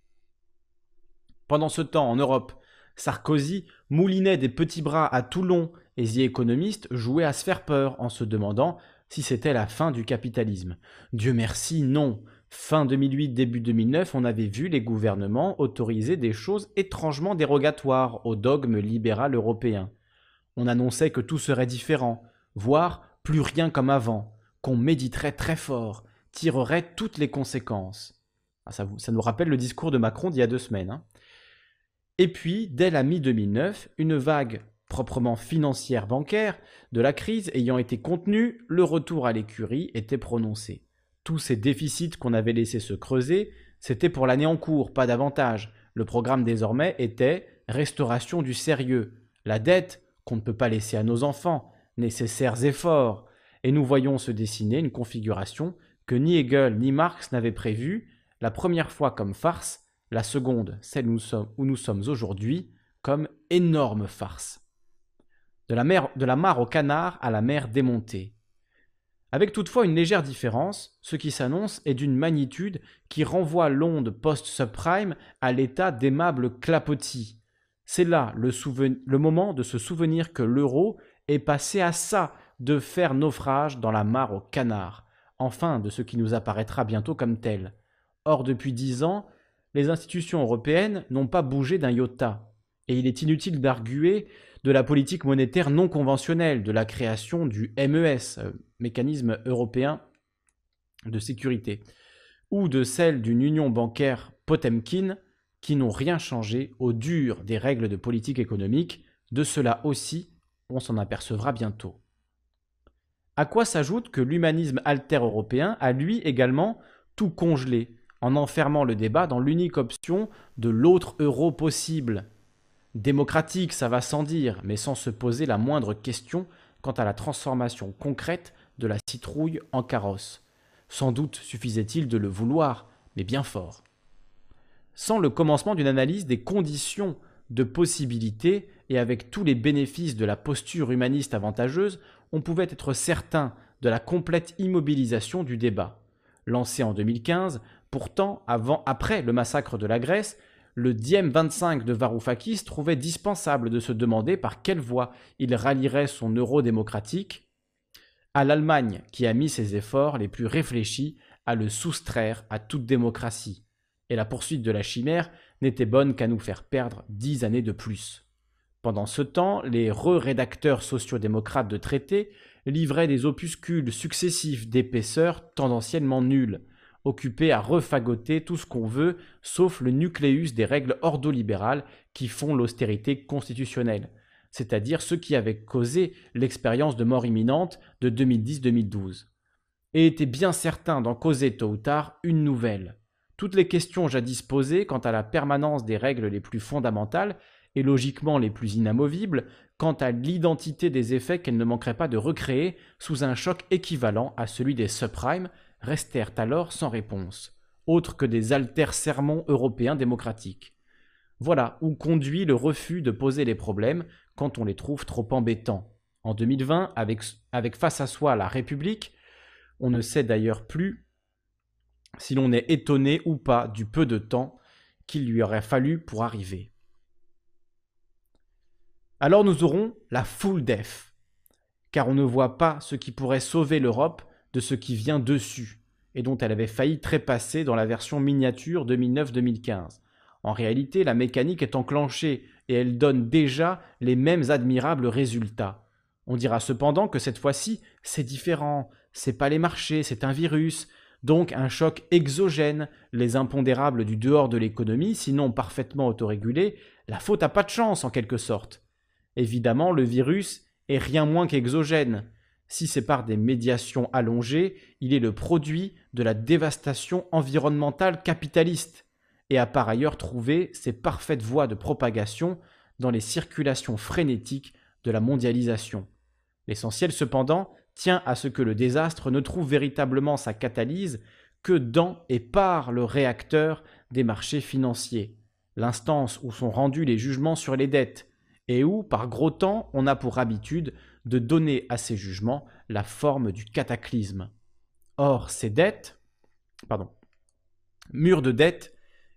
Pendant ce temps, en Europe, Sarkozy moulinait des petits bras à Toulon et The Economist jouait à se faire peur en se demandant si c'était la fin du capitalisme. Dieu merci, non. Fin 2008, début 2009, on avait vu les gouvernements autoriser des choses étrangement dérogatoires au dogme libéral européen. On annonçait que tout serait différent, voire plus rien comme avant, qu'on méditerait très fort, tirerait toutes les conséquences. Ah, ça, ça nous rappelle le discours de Macron d'il y a deux semaines. hein. Et puis, dès la mi-2009, une vague proprement financière bancaire de la crise ayant été contenue, le retour à l'écurie était prononcé. Tous ces déficits qu'on avait laissés se creuser, c'était pour l'année en cours, pas davantage. Le programme désormais était restauration du sérieux, la dette qu'on ne peut pas laisser à nos enfants, nécessaires efforts, et nous voyons se dessiner une configuration que ni Hegel ni Marx n'avaient prévue, la première fois comme farce, la seconde, celle où nous sommes, aujourd'hui, comme énorme farce. De la, mer, mare au canard à la mer démontée. Avec toutefois une légère différence, ce qui s'annonce est d'une magnitude qui renvoie l'onde post-subprime à l'état d'aimable clapotis. C'est là le, le moment de se souvenir que l'euro est passé à ça de faire naufrage dans la mare au canard, enfin de ce qui nous apparaîtra bientôt comme tel. Or, depuis dix ans, les institutions européennes n'ont pas bougé d'un iota, et il est inutile d'arguer de la politique monétaire non conventionnelle, de la création du MES, euh, mécanisme européen de sécurité, ou de celle d'une union bancaire Potemkin, qui n'ont rien changé au dur des règles de politique économique, de cela aussi on s'en apercevra bientôt. À quoi s'ajoute que l'humanisme alter européen a lui également tout congelé, en enfermant le débat dans l'unique option de l'autre euro possible. Démocratique, ça va sans dire, mais sans se poser la moindre question quant à la transformation concrète de la citrouille en carrosse. Sans doute suffisait-il de le vouloir, mais bien fort. Sans le commencement d'une analyse des conditions de possibilité et avec tous les bénéfices de la posture humaniste avantageuse, on pouvait être certain de la complète immobilisation du débat. Lancé en 2015, pourtant, avant, après le massacre de la Grèce, le Diem 25 de Varoufakis trouvait dispensable de se demander par quelle voie il rallierait son euro démocratique à l'Allemagne qui a mis ses efforts les plus réfléchis à le soustraire à toute démocratie. Et la poursuite de la chimère n'était bonne qu'à nous faire perdre dix années de plus. Pendant ce temps, les re-rédacteurs sociodémocrates de traités livrait des opuscules successifs d'épaisseur tendanciellement nulle, occupés à refagoter tout ce qu'on veut, sauf le nucléus des règles ordolibérales qui font l'austérité constitutionnelle, c'est-à-dire ceux qui avaient causé l'expérience de mort imminente de 2010-2012, et étaient bien certains d'en causer tôt ou tard une nouvelle. Toutes les questions jadis posées quant à la permanence des règles les plus fondamentales et logiquement les plus inamovibles, quant à l'identité des effets qu'elles ne manqueraient pas de recréer sous un choc équivalent à celui des subprimes, restèrent alors sans réponse, autre que des alters sermons européens démocratiques. Voilà où conduit le refus de poser les problèmes quand on les trouve trop embêtants. En 2020, avec, face à soi la République, on ne sait d'ailleurs plus si l'on est étonné ou pas du peu de temps qu'il lui aurait fallu pour arriver. Alors nous aurons la full def, car on ne voit pas ce qui pourrait sauver l'Europe de ce qui vient dessus, et dont elle avait failli trépasser dans la version miniature 2009-2015. En réalité, la mécanique est enclenchée et elle donne déjà les mêmes admirables résultats. On dira cependant que cette fois-ci, c'est différent, c'est pas les marchés, c'est un virus, donc un choc exogène, les impondérables du dehors de l'économie, sinon parfaitement autorégulés, la faute a pas de chance en quelque sorte. Évidemment, le virus est rien moins qu'exogène. Si c'est par des médiations allongées, il est le produit de la dévastation environnementale capitaliste et a par ailleurs trouvé ses parfaites voies de propagation dans les circulations frénétiques de la mondialisation. L'essentiel cependant tient à ce que le désastre ne trouve véritablement sa catalyse que dans et par le réacteur des marchés financiers, l'instance où sont rendus les jugements sur les dettes, et où, par gros temps, on a pour habitude de donner à ces jugements la forme du cataclysme. Or, ces dettes, pardon, murs de dettes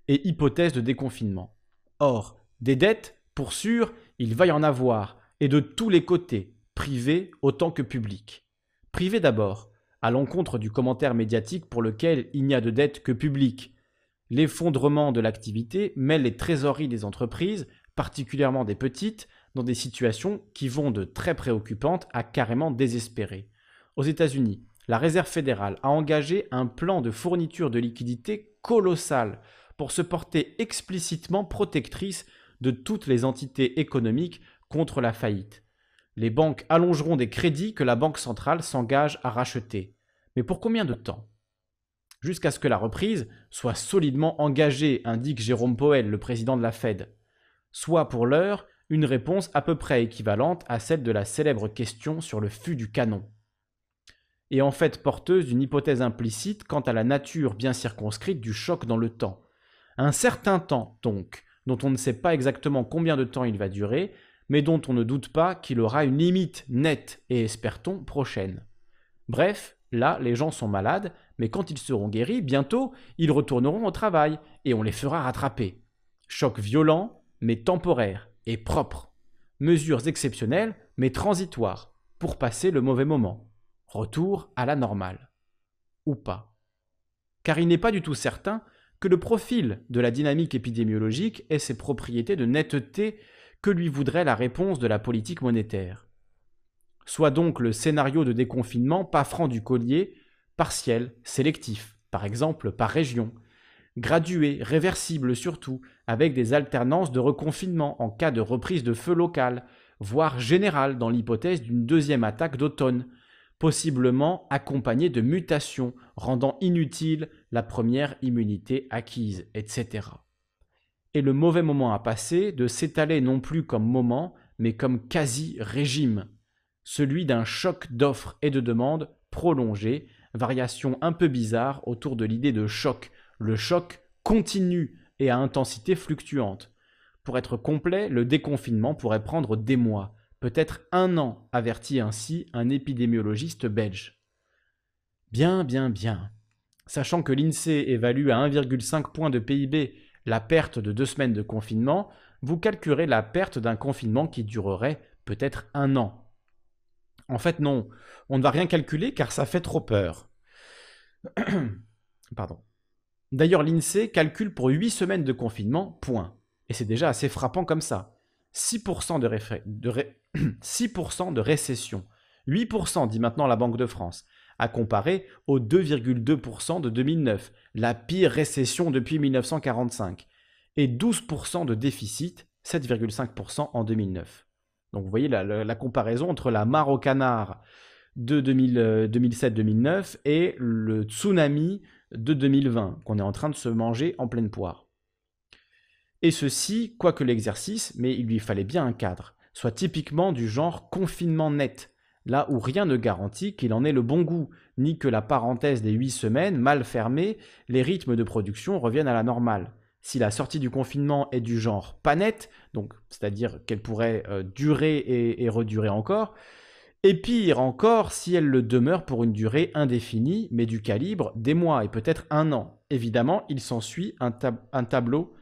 et hypothèse de déconfinement. Or, des dettes, pour sûr, il va y en avoir, et de tous les côtés, privés autant que publics. Privés d'abord, à l'encontre du commentaire médiatique pour lequel il n'y a de dette que publique. L'effondrement de l'activité mêle les trésoreries des entreprises, particulièrement des petites, dans des situations qui vont de très préoccupantes à carrément désespérées. Aux États-Unis, la Réserve fédérale a engagé un plan de fourniture de liquidités colossal pour se porter explicitement protectrice de toutes les entités économiques contre la faillite. Les banques allongeront des crédits que la Banque centrale s'engage à racheter. Mais pour combien de temps? Jusqu'à ce que la reprise soit solidement engagée, indique Jérôme Powell, le président de la Fed. Soit pour l'heure une réponse à peu près équivalente à celle de la célèbre question sur le fût du canon. Et en fait porteuse d'une hypothèse implicite quant à la nature bien circonscrite du choc dans le temps. Un certain temps, donc, dont on ne sait pas exactement combien de temps il va durer, mais dont on ne doute pas qu'il aura une limite nette et espère-t-on prochaine. Bref, là, les gens sont malades, mais quand ils seront guéris, bientôt, ils retourneront au travail, et on les fera rattraper. Choc violent, mais temporaire, et propre. Mesures exceptionnelles, mais transitoires, pour passer le mauvais moment. Retour à la normale. Ou pas. Car il n'est pas du tout certain que le profil de la dynamique épidémiologique ait ses propriétés de netteté que lui voudrait la réponse de la politique monétaire. Soit donc le scénario de déconfinement pas franc du collier, partiel, sélectif, par exemple par région, gradué, réversible surtout, avec des alternances de reconfinement en cas de reprise de feu local, voire générale dans l'hypothèse d'une deuxième attaque d'automne, possiblement accompagnée de mutations rendant inutile la première immunité acquise, etc. Et le mauvais moment à passer de s'étaler non plus comme moment, mais comme quasi-régime, celui d'un choc d'offres et de demandes prolongé, variation un peu bizarre autour de l'idée de choc, le choc continue et à intensité fluctuante. Pour être complet, le déconfinement pourrait prendre des mois, peut-être un an, avertit ainsi un épidémiologiste belge. Bien, bien, bien. Sachant que l'INSEE évalue à 1,5 point de PIB la perte de deux semaines de confinement, vous calculerez la perte d'un confinement qui durerait peut-être un an. En fait, non, on ne va rien calculer car ça fait trop peur. (clears throat) Pardon. D'ailleurs, l'INSEE calcule pour 8 semaines de confinement, point. Et c'est déjà assez frappant comme ça. 6% de, de, 6 (clears throat) de récession, 8% dit maintenant la Banque de France, à comparer aux 2,2% de 2009, la pire récession depuis 1945, et 12% de déficit, 7,5% en 2009. Donc vous voyez la, comparaison entre la mare canard de 2007-2009 euh, et le tsunami de 2020 qu'on est en train de se manger en pleine poire. Et ceci, quoique l'exercice, mais il lui fallait bien un cadre, soit typiquement du genre confinement net, là où rien ne garantit qu'il en ait le bon goût, ni que la parenthèse des huit semaines, mal fermée, les rythmes de production reviennent à la normale. Si la sortie du confinement est du genre pas net, c'est-à-dire qu'elle pourrait euh, durer et redurer encore, et pire encore si elle le demeure pour une durée indéfinie, mais du calibre des mois et peut-être un an. Évidemment, il s'ensuit un, un, tableau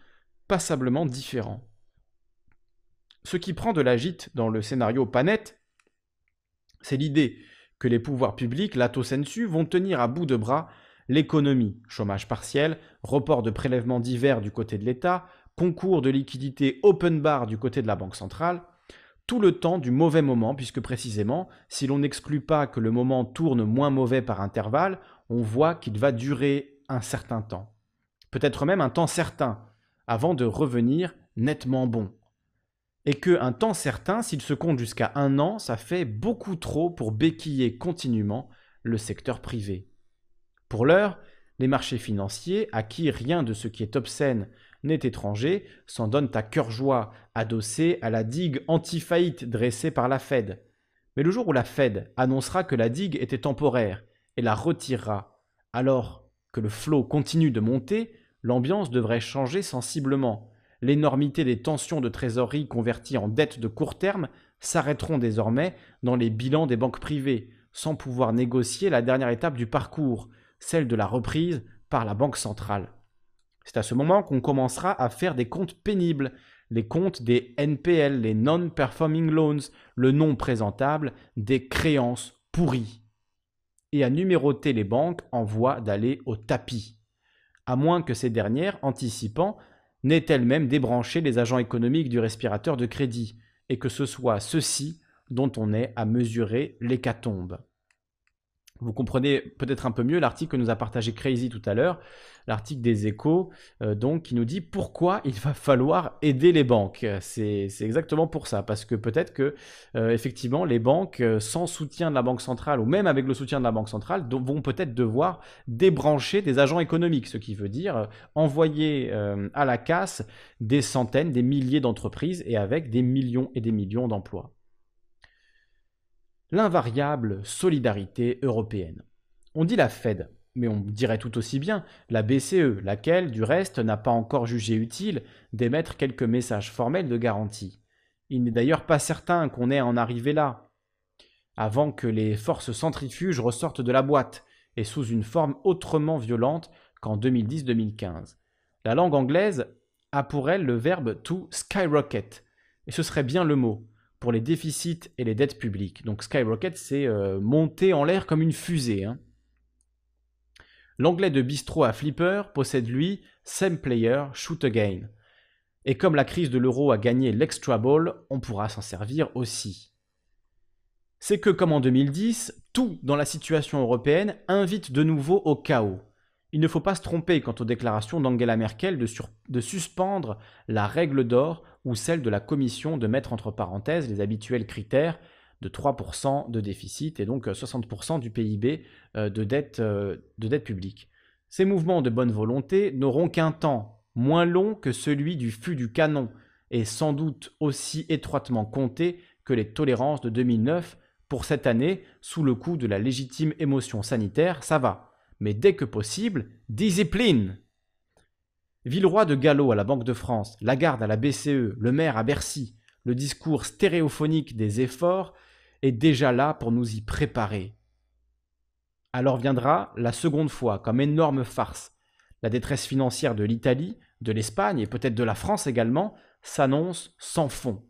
passablement différent. Ce qui prend de l'agite dans le scénario pas net, c'est l'idée que les pouvoirs publics, lato sensu, vont tenir à bout de bras l'économie, chômage partiel, report de prélèvements divers du côté de l'État, concours de liquidité open bar du côté de la Banque centrale, le temps du mauvais moment, puisque précisément, si l'on n'exclut pas que le moment tourne moins mauvais par intervalle, on voit qu'il va durer un certain temps. Peut-être même un temps certain, avant de revenir nettement bon et que un temps certain, s'il se compte jusqu'à un an, ça fait beaucoup trop pour béquiller continuellement le secteur privé. Pour l'heure, les marchés financiers, à qui rien de ce qui est obscène n'est étranger, s'en donnent à cœur joie, adossés à la digue anti-faillite dressée par la Fed. Mais le jour où la Fed annoncera que la digue était temporaire et la retirera, alors que le flot continue de monter, l'ambiance devrait changer sensiblement l'énormité des tensions de trésorerie converties en dettes de court terme s'arrêteront désormais dans les bilans des banques privées, sans pouvoir négocier la dernière étape du parcours, celle de la reprise par la Banque centrale. C'est à ce moment qu'on commencera à faire des comptes pénibles, les comptes des NPL, les Non-Performing Loans, le non présentable des créances pourries, et à numéroter les banques en voie d'aller au tapis, à moins que ces dernières, anticipant, n'est elle-même débrancher les agents économiques du respirateur de crédit, et que ce soit ceux-ci dont on est à mesurer l'hécatombe. Vous comprenez peut-être un peu mieux l'article que nous a partagé Crazy tout à l'heure, l'article des échos, euh, donc qui nous dit pourquoi il va falloir aider les banques. C'est exactement pour ça, parce que peut-être que euh, effectivement les banques, euh, sans soutien de la Banque centrale, ou même avec le soutien de la Banque centrale, vont peut-être devoir débrancher des agents économiques, ce qui veut dire envoyer à la casse des centaines, des milliers d'entreprises et avec des millions et des millions d'emplois l'invariable solidarité européenne. On dit la Fed, mais on dirait tout aussi bien la BCE, laquelle, du reste, n'a pas encore jugé utile d'émettre quelques messages formels de garantie. Il n'est d'ailleurs pas certain qu'on ait en arriver là, avant que les forces centrifuges ressortent de la boîte, et sous une forme autrement violente qu'en 2010-2015. La langue anglaise a pour elle le verbe to skyrocket, et ce serait bien le mot, pour les déficits et les dettes publiques. Donc Skyrocket, c'est euh, monter en l'air comme une fusée. Hein. L'anglais de bistrot à flipper possède lui Same Player, Shoot Again. Et comme la crise de l'euro a gagné l'extra ball, on pourra s'en servir aussi. C'est que, comme en 2010, tout dans la situation européenne invite de nouveau au chaos. Il ne faut pas se tromper quant aux déclarations d'Angela Merkel de, de, suspendre la règle d'or ou celle de la Commission de mettre entre parenthèses les habituels critères de 3% de déficit et donc 60% du PIB euh, de dette, euh, de dette publique. Ces mouvements de bonne volonté n'auront qu'un temps moins long que celui du fût du canon et sans doute aussi étroitement compté que les tolérances de 2009 pour cette année sous le coup de la légitime émotion sanitaire, ça va mais dès que possible, discipline. Villeroy de Gallo à la Banque de France, Lagarde à la BCE, le maire à Bercy, le discours stéréophonique des efforts est déjà là pour nous y préparer. Alors viendra la seconde fois, comme énorme farce. La détresse financière de l'Italie, de l'Espagne et peut-être de la France également s'annonce sans fond.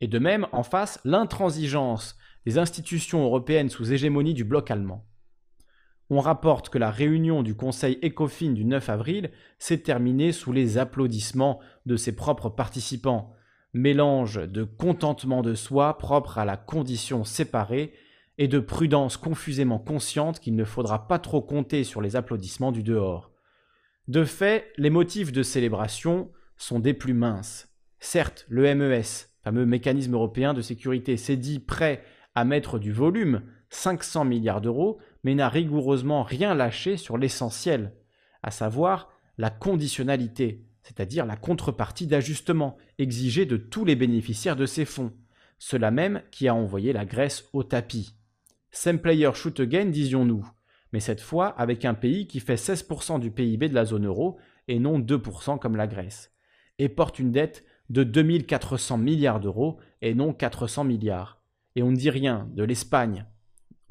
Et de même, en face, l'intransigeance des institutions européennes sous hégémonie du bloc allemand. On rapporte que la réunion du Conseil ECOFIN du 9 avril s'est terminée sous les applaudissements de ses propres participants, mélange de contentement de soi propre à la condition séparée et de prudence confusément consciente qu'il ne faudra pas trop compter sur les applaudissements du dehors. De fait, les motifs de célébration sont des plus minces. Certes, le MES, fameux mécanisme européen de sécurité, s'est dit prêt à mettre du volume, 500 milliards d'euros, mais n'a rigoureusement rien lâché sur l'essentiel, à savoir la conditionnalité, c'est-à-dire la contrepartie d'ajustement exigée de tous les bénéficiaires de ces fonds, cela même qui a envoyé la Grèce au tapis. Same player shoot again, disions-nous, mais cette fois avec un pays qui fait 16% du PIB de la zone euro et non 2% comme la Grèce, et porte une dette de 2400 milliards d'euros et non 400 milliards. Et on ne dit rien de l'Espagne,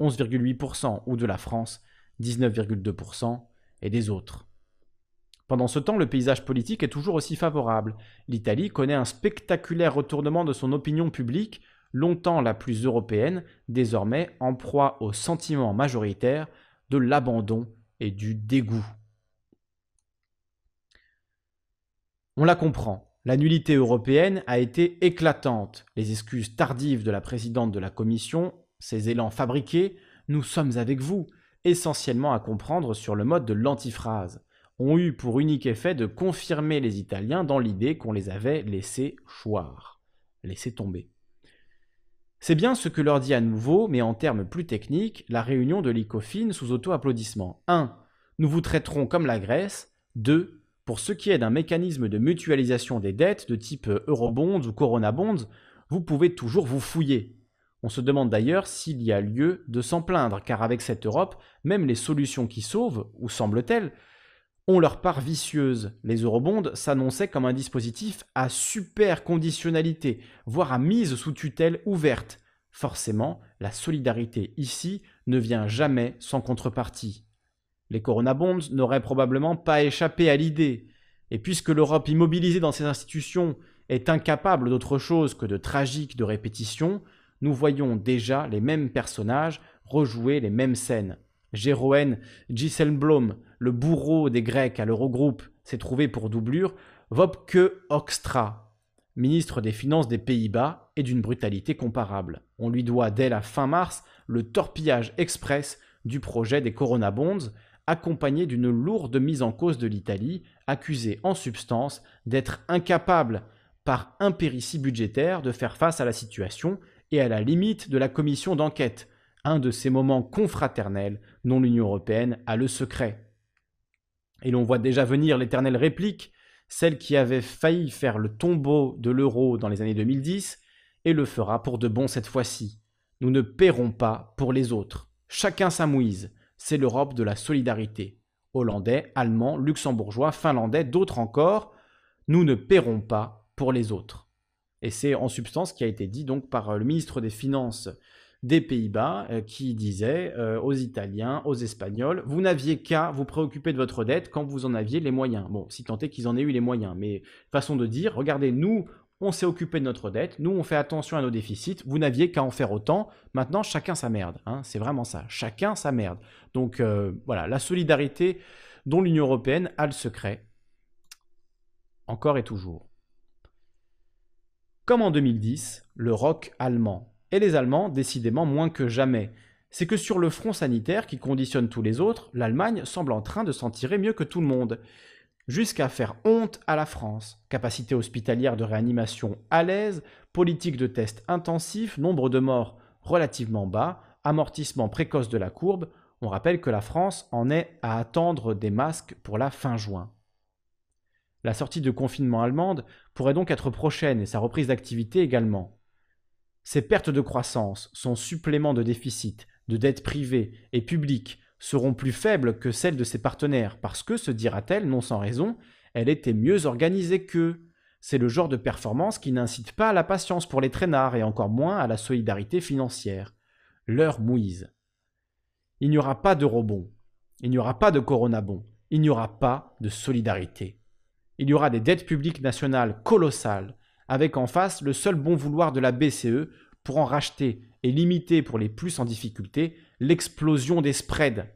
11,8%, ou de la France, 19,2%, et des autres. Pendant ce temps, le paysage politique est toujours aussi favorable. L'Italie connaît un spectaculaire retournement de son opinion publique, longtemps la plus européenne, désormais en proie au sentiment majoritaire de l'abandon et du dégoût. On la comprend. La nullité européenne a été éclatante. Les excuses tardives de la présidente de la Commission, ces élans fabriqués, nous sommes avec vous, essentiellement à comprendre sur le mode de l'antiphrase, ont eu pour unique effet de confirmer les Italiens dans l'idée qu'on les avait laissés choir, laissés tomber. C'est bien ce que leur dit à nouveau, mais en termes plus techniques, la réunion de l'ICOFIN sous auto-applaudissement. 1. Nous vous traiterons comme la Grèce. 2. Pour ce qui est d'un mécanisme de mutualisation des dettes de type Eurobonds ou Corona Bonds, vous pouvez toujours vous fouiller. On se demande d'ailleurs s'il y a lieu de s'en plaindre, car avec cette Europe, même les solutions qui sauvent, ou semble-t-elle, ont leur part vicieuse. Les eurobonds s'annonçaient comme un dispositif à super conditionnalité, voire à mise sous tutelle ouverte. Forcément, la solidarité ici ne vient jamais sans contrepartie. Les Corona Bonds n'auraient probablement pas échappé à l'idée. Et puisque l'Europe immobilisée dans ses institutions est incapable d'autre chose que de tragique de répétition, nous voyons déjà les mêmes personnages rejouer les mêmes scènes. Jéroen Giselblom, le bourreau des Grecs à l'Eurogroupe, s'est trouvé pour doublure Wopke Hoekstra, ministre des Finances des Pays-Bas, et d'une brutalité comparable. On lui doit dès la fin mars le torpillage express du projet des Corona Bonds, accompagné d'une lourde mise en cause de l'Italie, accusée en substance d'être incapable, par impéritie budgétaire, de faire face à la situation et à la limite de la commission d'enquête, un de ces moments confraternels dont l'Union européenne a le secret. Et l'on voit déjà venir l'éternelle réplique, celle qui avait failli faire le tombeau de l'euro dans les années 2010, et le fera pour de bon cette fois-ci. Nous ne paierons pas pour les autres. Chacun sa. C'est l'Europe de la solidarité. Hollandais, Allemands, Luxembourgeois, Finlandais, d'autres encore. Nous ne paierons pas pour les autres. Et c'est en substance ce qui a été dit donc par le ministre des Finances des Pays-Bas euh, qui disait euh, aux Italiens, aux Espagnols, vous n'aviez qu'à vous préoccuper de votre dette quand vous en aviez les moyens. Bon, si tant est qu'ils en aient eu les moyens, mais façon de dire, regardez, nous, on s'est occupé de notre dette, nous, on fait attention à nos déficits, vous n'aviez qu'à en faire autant, maintenant, chacun sa merde. Hein, c'est vraiment ça, chacun sa merde. Donc euh, voilà, la solidarité dont l'Union européenne a le secret, encore et toujours. Comme en 2010, le rock allemand et les Allemands décidément moins que jamais. C'est que sur le front sanitaire qui conditionne tous les autres, l'Allemagne semble en train de s'en tirer mieux que tout le monde. Jusqu'à faire honte à la France. Capacité hospitalière de réanimation à l'aise, politique de tests intensifs, nombre de morts relativement bas, amortissement précoce de la courbe, on rappelle que la France en est à attendre des masques pour la fin juin. La sortie de confinement allemande pourrait donc être prochaine et sa reprise d'activité également. Ces pertes de croissance, son supplément de déficit, de dette privée et publique seront plus faibles que celles de ses partenaires parce que, se dira-t-elle, non sans raison, elle était mieux organisée qu'eux. C'est le genre de performance qui n'incite pas à la patience pour les traînards et encore moins à la solidarité financière. L'heure mouise. Il n'y aura pas de rebond. Il n'y aura pas de coronabon. Il n'y aura pas de solidarité. Il y aura des dettes publiques nationales colossales, avec en face le seul bon vouloir de la BCE pour en racheter et limiter pour les plus en difficulté l'explosion des spreads.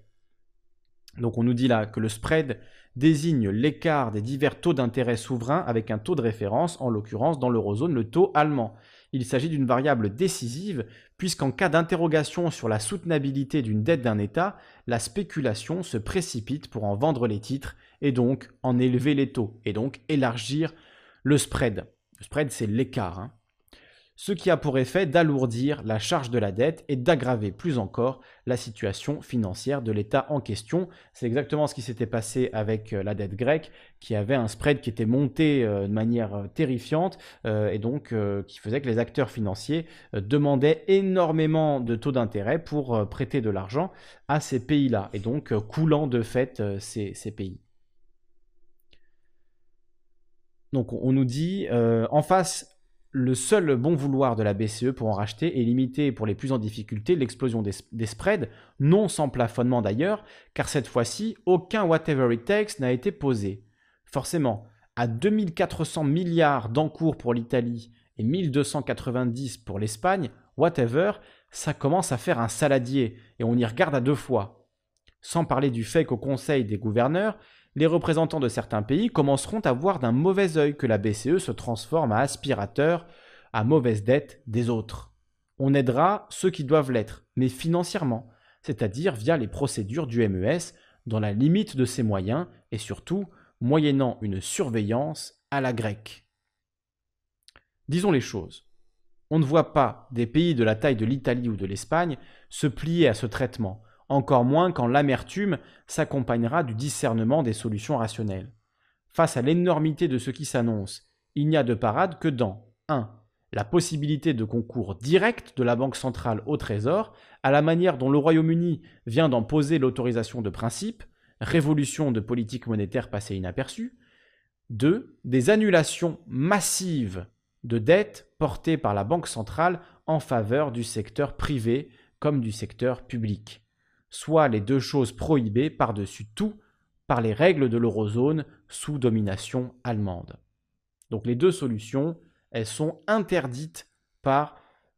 Donc on nous dit là que le spread désigne l'écart des divers taux d'intérêt souverains avec un taux de référence, en l'occurrence dans l'eurozone le taux allemand. il s'agit d'une variable décisive, puisqu'en cas d'interrogation sur la soutenabilité d'une dette d'un État, la spéculation se précipite pour en vendre les titres et donc en élever les taux, et donc élargir le spread. Le spread, c'est l'écart. Hein ce qui a pour effet d'alourdir la charge de la dette et d'aggraver plus encore la situation financière de l'État en question. C'est exactement ce qui s'était passé avec euh, la dette grecque, qui avait un spread qui était monté euh, de manière euh, terrifiante et donc qui faisait que les acteurs financiers demandaient énormément de taux d'intérêt pour prêter de l'argent à ces pays-là, et donc coulant de fait ces, ces pays. Donc on nous dit, en face le seul bon vouloir de la BCE pour en racheter est limiter pour les plus en difficulté l'explosion des, spreads, non sans plafonnement d'ailleurs, car cette fois-ci, aucun whatever it takes n'a été posé. Forcément, à 2400 milliards d'encours pour l'Italie et 1290 pour l'Espagne, whatever, ça commence à faire un saladier, et on y regarde à deux fois. Sans parler du fait qu'au Conseil des gouverneurs, les représentants de certains pays commenceront à voir d'un mauvais œil que la BCE se transforme à aspirateur à mauvaise dette des autres. On aidera ceux qui doivent l'être, mais financièrement, c'est-à-dire via les procédures du MES, dans la limite de ses moyens et surtout moyennant une surveillance à la grecque. Disons les choses. On ne voit pas des pays de la taille de l'Italie ou de l'Espagne se plier à ce traitement, encore moins quand l'amertume s'accompagnera du discernement des solutions rationnelles. Face à l'énormité de ce qui s'annonce, il n'y a de parade que dans 1. La possibilité de concours direct de la Banque centrale au Trésor, à la manière dont le Royaume-Uni vient d'en poser l'autorisation de principe, révolution de politique monétaire passée inaperçue. 2. Des annulations massives de dettes portées par la Banque centrale en faveur du secteur privé comme du secteur public soit les deux choses prohibées par-dessus tout par les règles de l'eurozone sous domination allemande. Donc les deux solutions, elles sont interdites par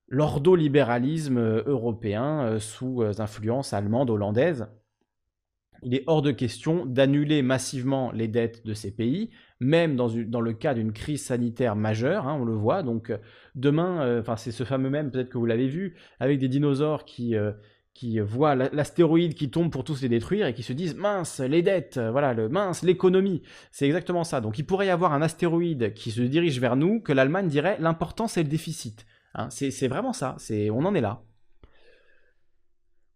l'ordolibéralisme européen euh, sous euh, influence allemande hollandaise. Il est hors de question d'annuler massivement les dettes de ces pays, même dans, le cas d'une crise sanitaire majeure, hein, on le voit. Donc euh, demain, c'est ce fameux même, peut-être que vous l'avez vu, avec des dinosaures qui, qui voient l'astéroïde qui tombe pour tous les détruire et qui se disent mince les dettes, voilà le mince l'économie, c'est exactement ça. Donc il pourrait y avoir un astéroïde qui se dirige vers nous que l'Allemagne dirait l'important c'est le déficit. Hein. c'est vraiment ça, on en est là.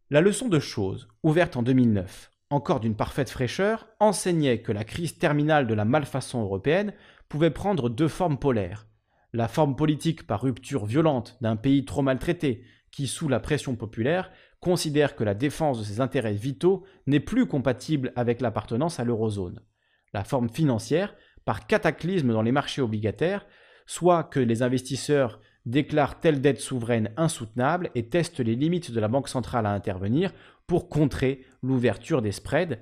La leçon de choses, ouverte en 2009, encore d'une parfaite fraîcheur, enseignait que la crise terminale de la malfaçon européenne pouvait prendre deux formes polaires. La forme politique par rupture violente d'un pays trop maltraité, qui, sous la pression populaire, considère que la défense de ses intérêts vitaux n'est plus compatible avec l'appartenance à l'eurozone. La forme financière, par cataclysme dans les marchés obligataires, soit que les investisseurs déclarent telle dette souveraine insoutenable et testent les limites de la Banque centrale à intervenir pour contrer l'ouverture des spreads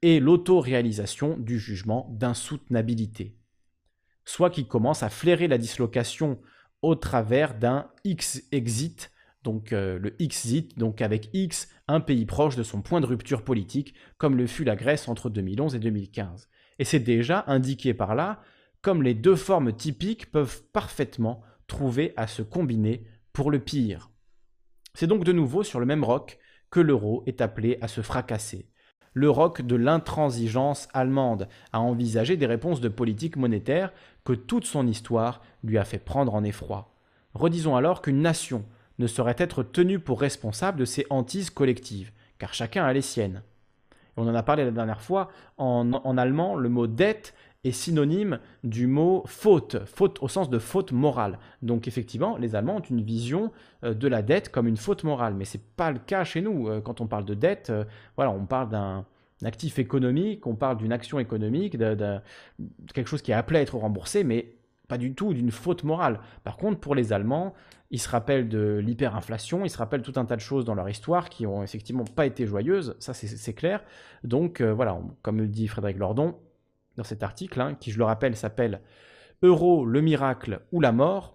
et l'autoréalisation du jugement d'insoutenabilité. Soit qu'ils commencent à flairer la dislocation au travers d'un X-exit donc euh, le Xit, donc avec X, un pays proche de son point de rupture politique, comme le fut la Grèce entre 2011 et 2015. Et c'est déjà indiqué par là, comme les deux formes typiques peuvent parfaitement trouver à se combiner pour le pire. C'est donc de nouveau sur le même roc que l'euro est appelé à se fracasser. Le roc de l'intransigeance allemande, à envisager des réponses de politique monétaire que toute son histoire lui a fait prendre en effroi. Redisons alors qu'une nation ne saurait être tenu pour responsable de ces hantises collectives, car chacun a les siennes. On en a parlé la dernière fois, en, allemand, le mot dette est synonyme du mot faute, faute au sens de faute morale. Donc effectivement, les Allemands ont une vision euh, de la dette comme une faute morale, mais ce n'est pas le cas chez nous. Euh, quand on parle de dette, euh, voilà, on parle d'un actif économique, on parle d'une action économique, de, quelque chose qui est appelé à être remboursé, mais pas du tout d'une faute morale. Par contre, pour les Allemands, ils se rappellent de l'hyperinflation, ils se rappellent tout un tas de choses dans leur histoire qui ont effectivement pas été joyeuses, ça c'est clair. Donc euh, voilà, comme le dit Frédéric Lordon dans cet article, hein, qui je le rappelle s'appelle Euro, le miracle ou la mort,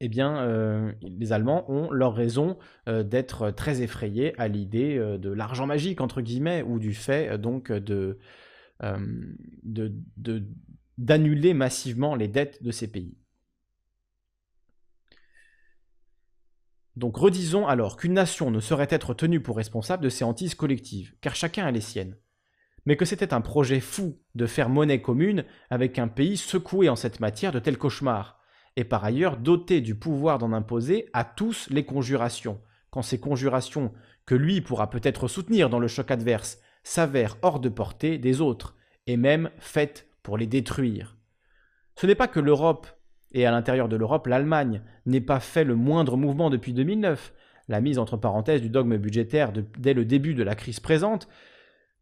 eh bien, euh, les Allemands ont leur raison euh, d'être très effrayés à l'idée de l'argent magique, entre guillemets, ou du fait donc de, d'annuler massivement les dettes de ces pays. Donc redisons alors qu'une nation ne saurait être tenue pour responsable de ses hantises collectives, car chacun a les siennes. Mais que c'était un projet fou de faire monnaie commune avec un pays secoué en cette matière de tels cauchemars, et par ailleurs doté du pouvoir d'en imposer à tous les conjurations, quand ces conjurations, que lui pourra peut-être soutenir dans le choc adverse, s'avèrent hors de portée des autres, et même faites pour les détruire. Ce n'est pas que l'Europe, et à l'intérieur de l'Europe, l'Allemagne, n'ait pas fait le moindre mouvement depuis 2009, la mise entre parenthèses du dogme budgétaire dès le début de la crise présente,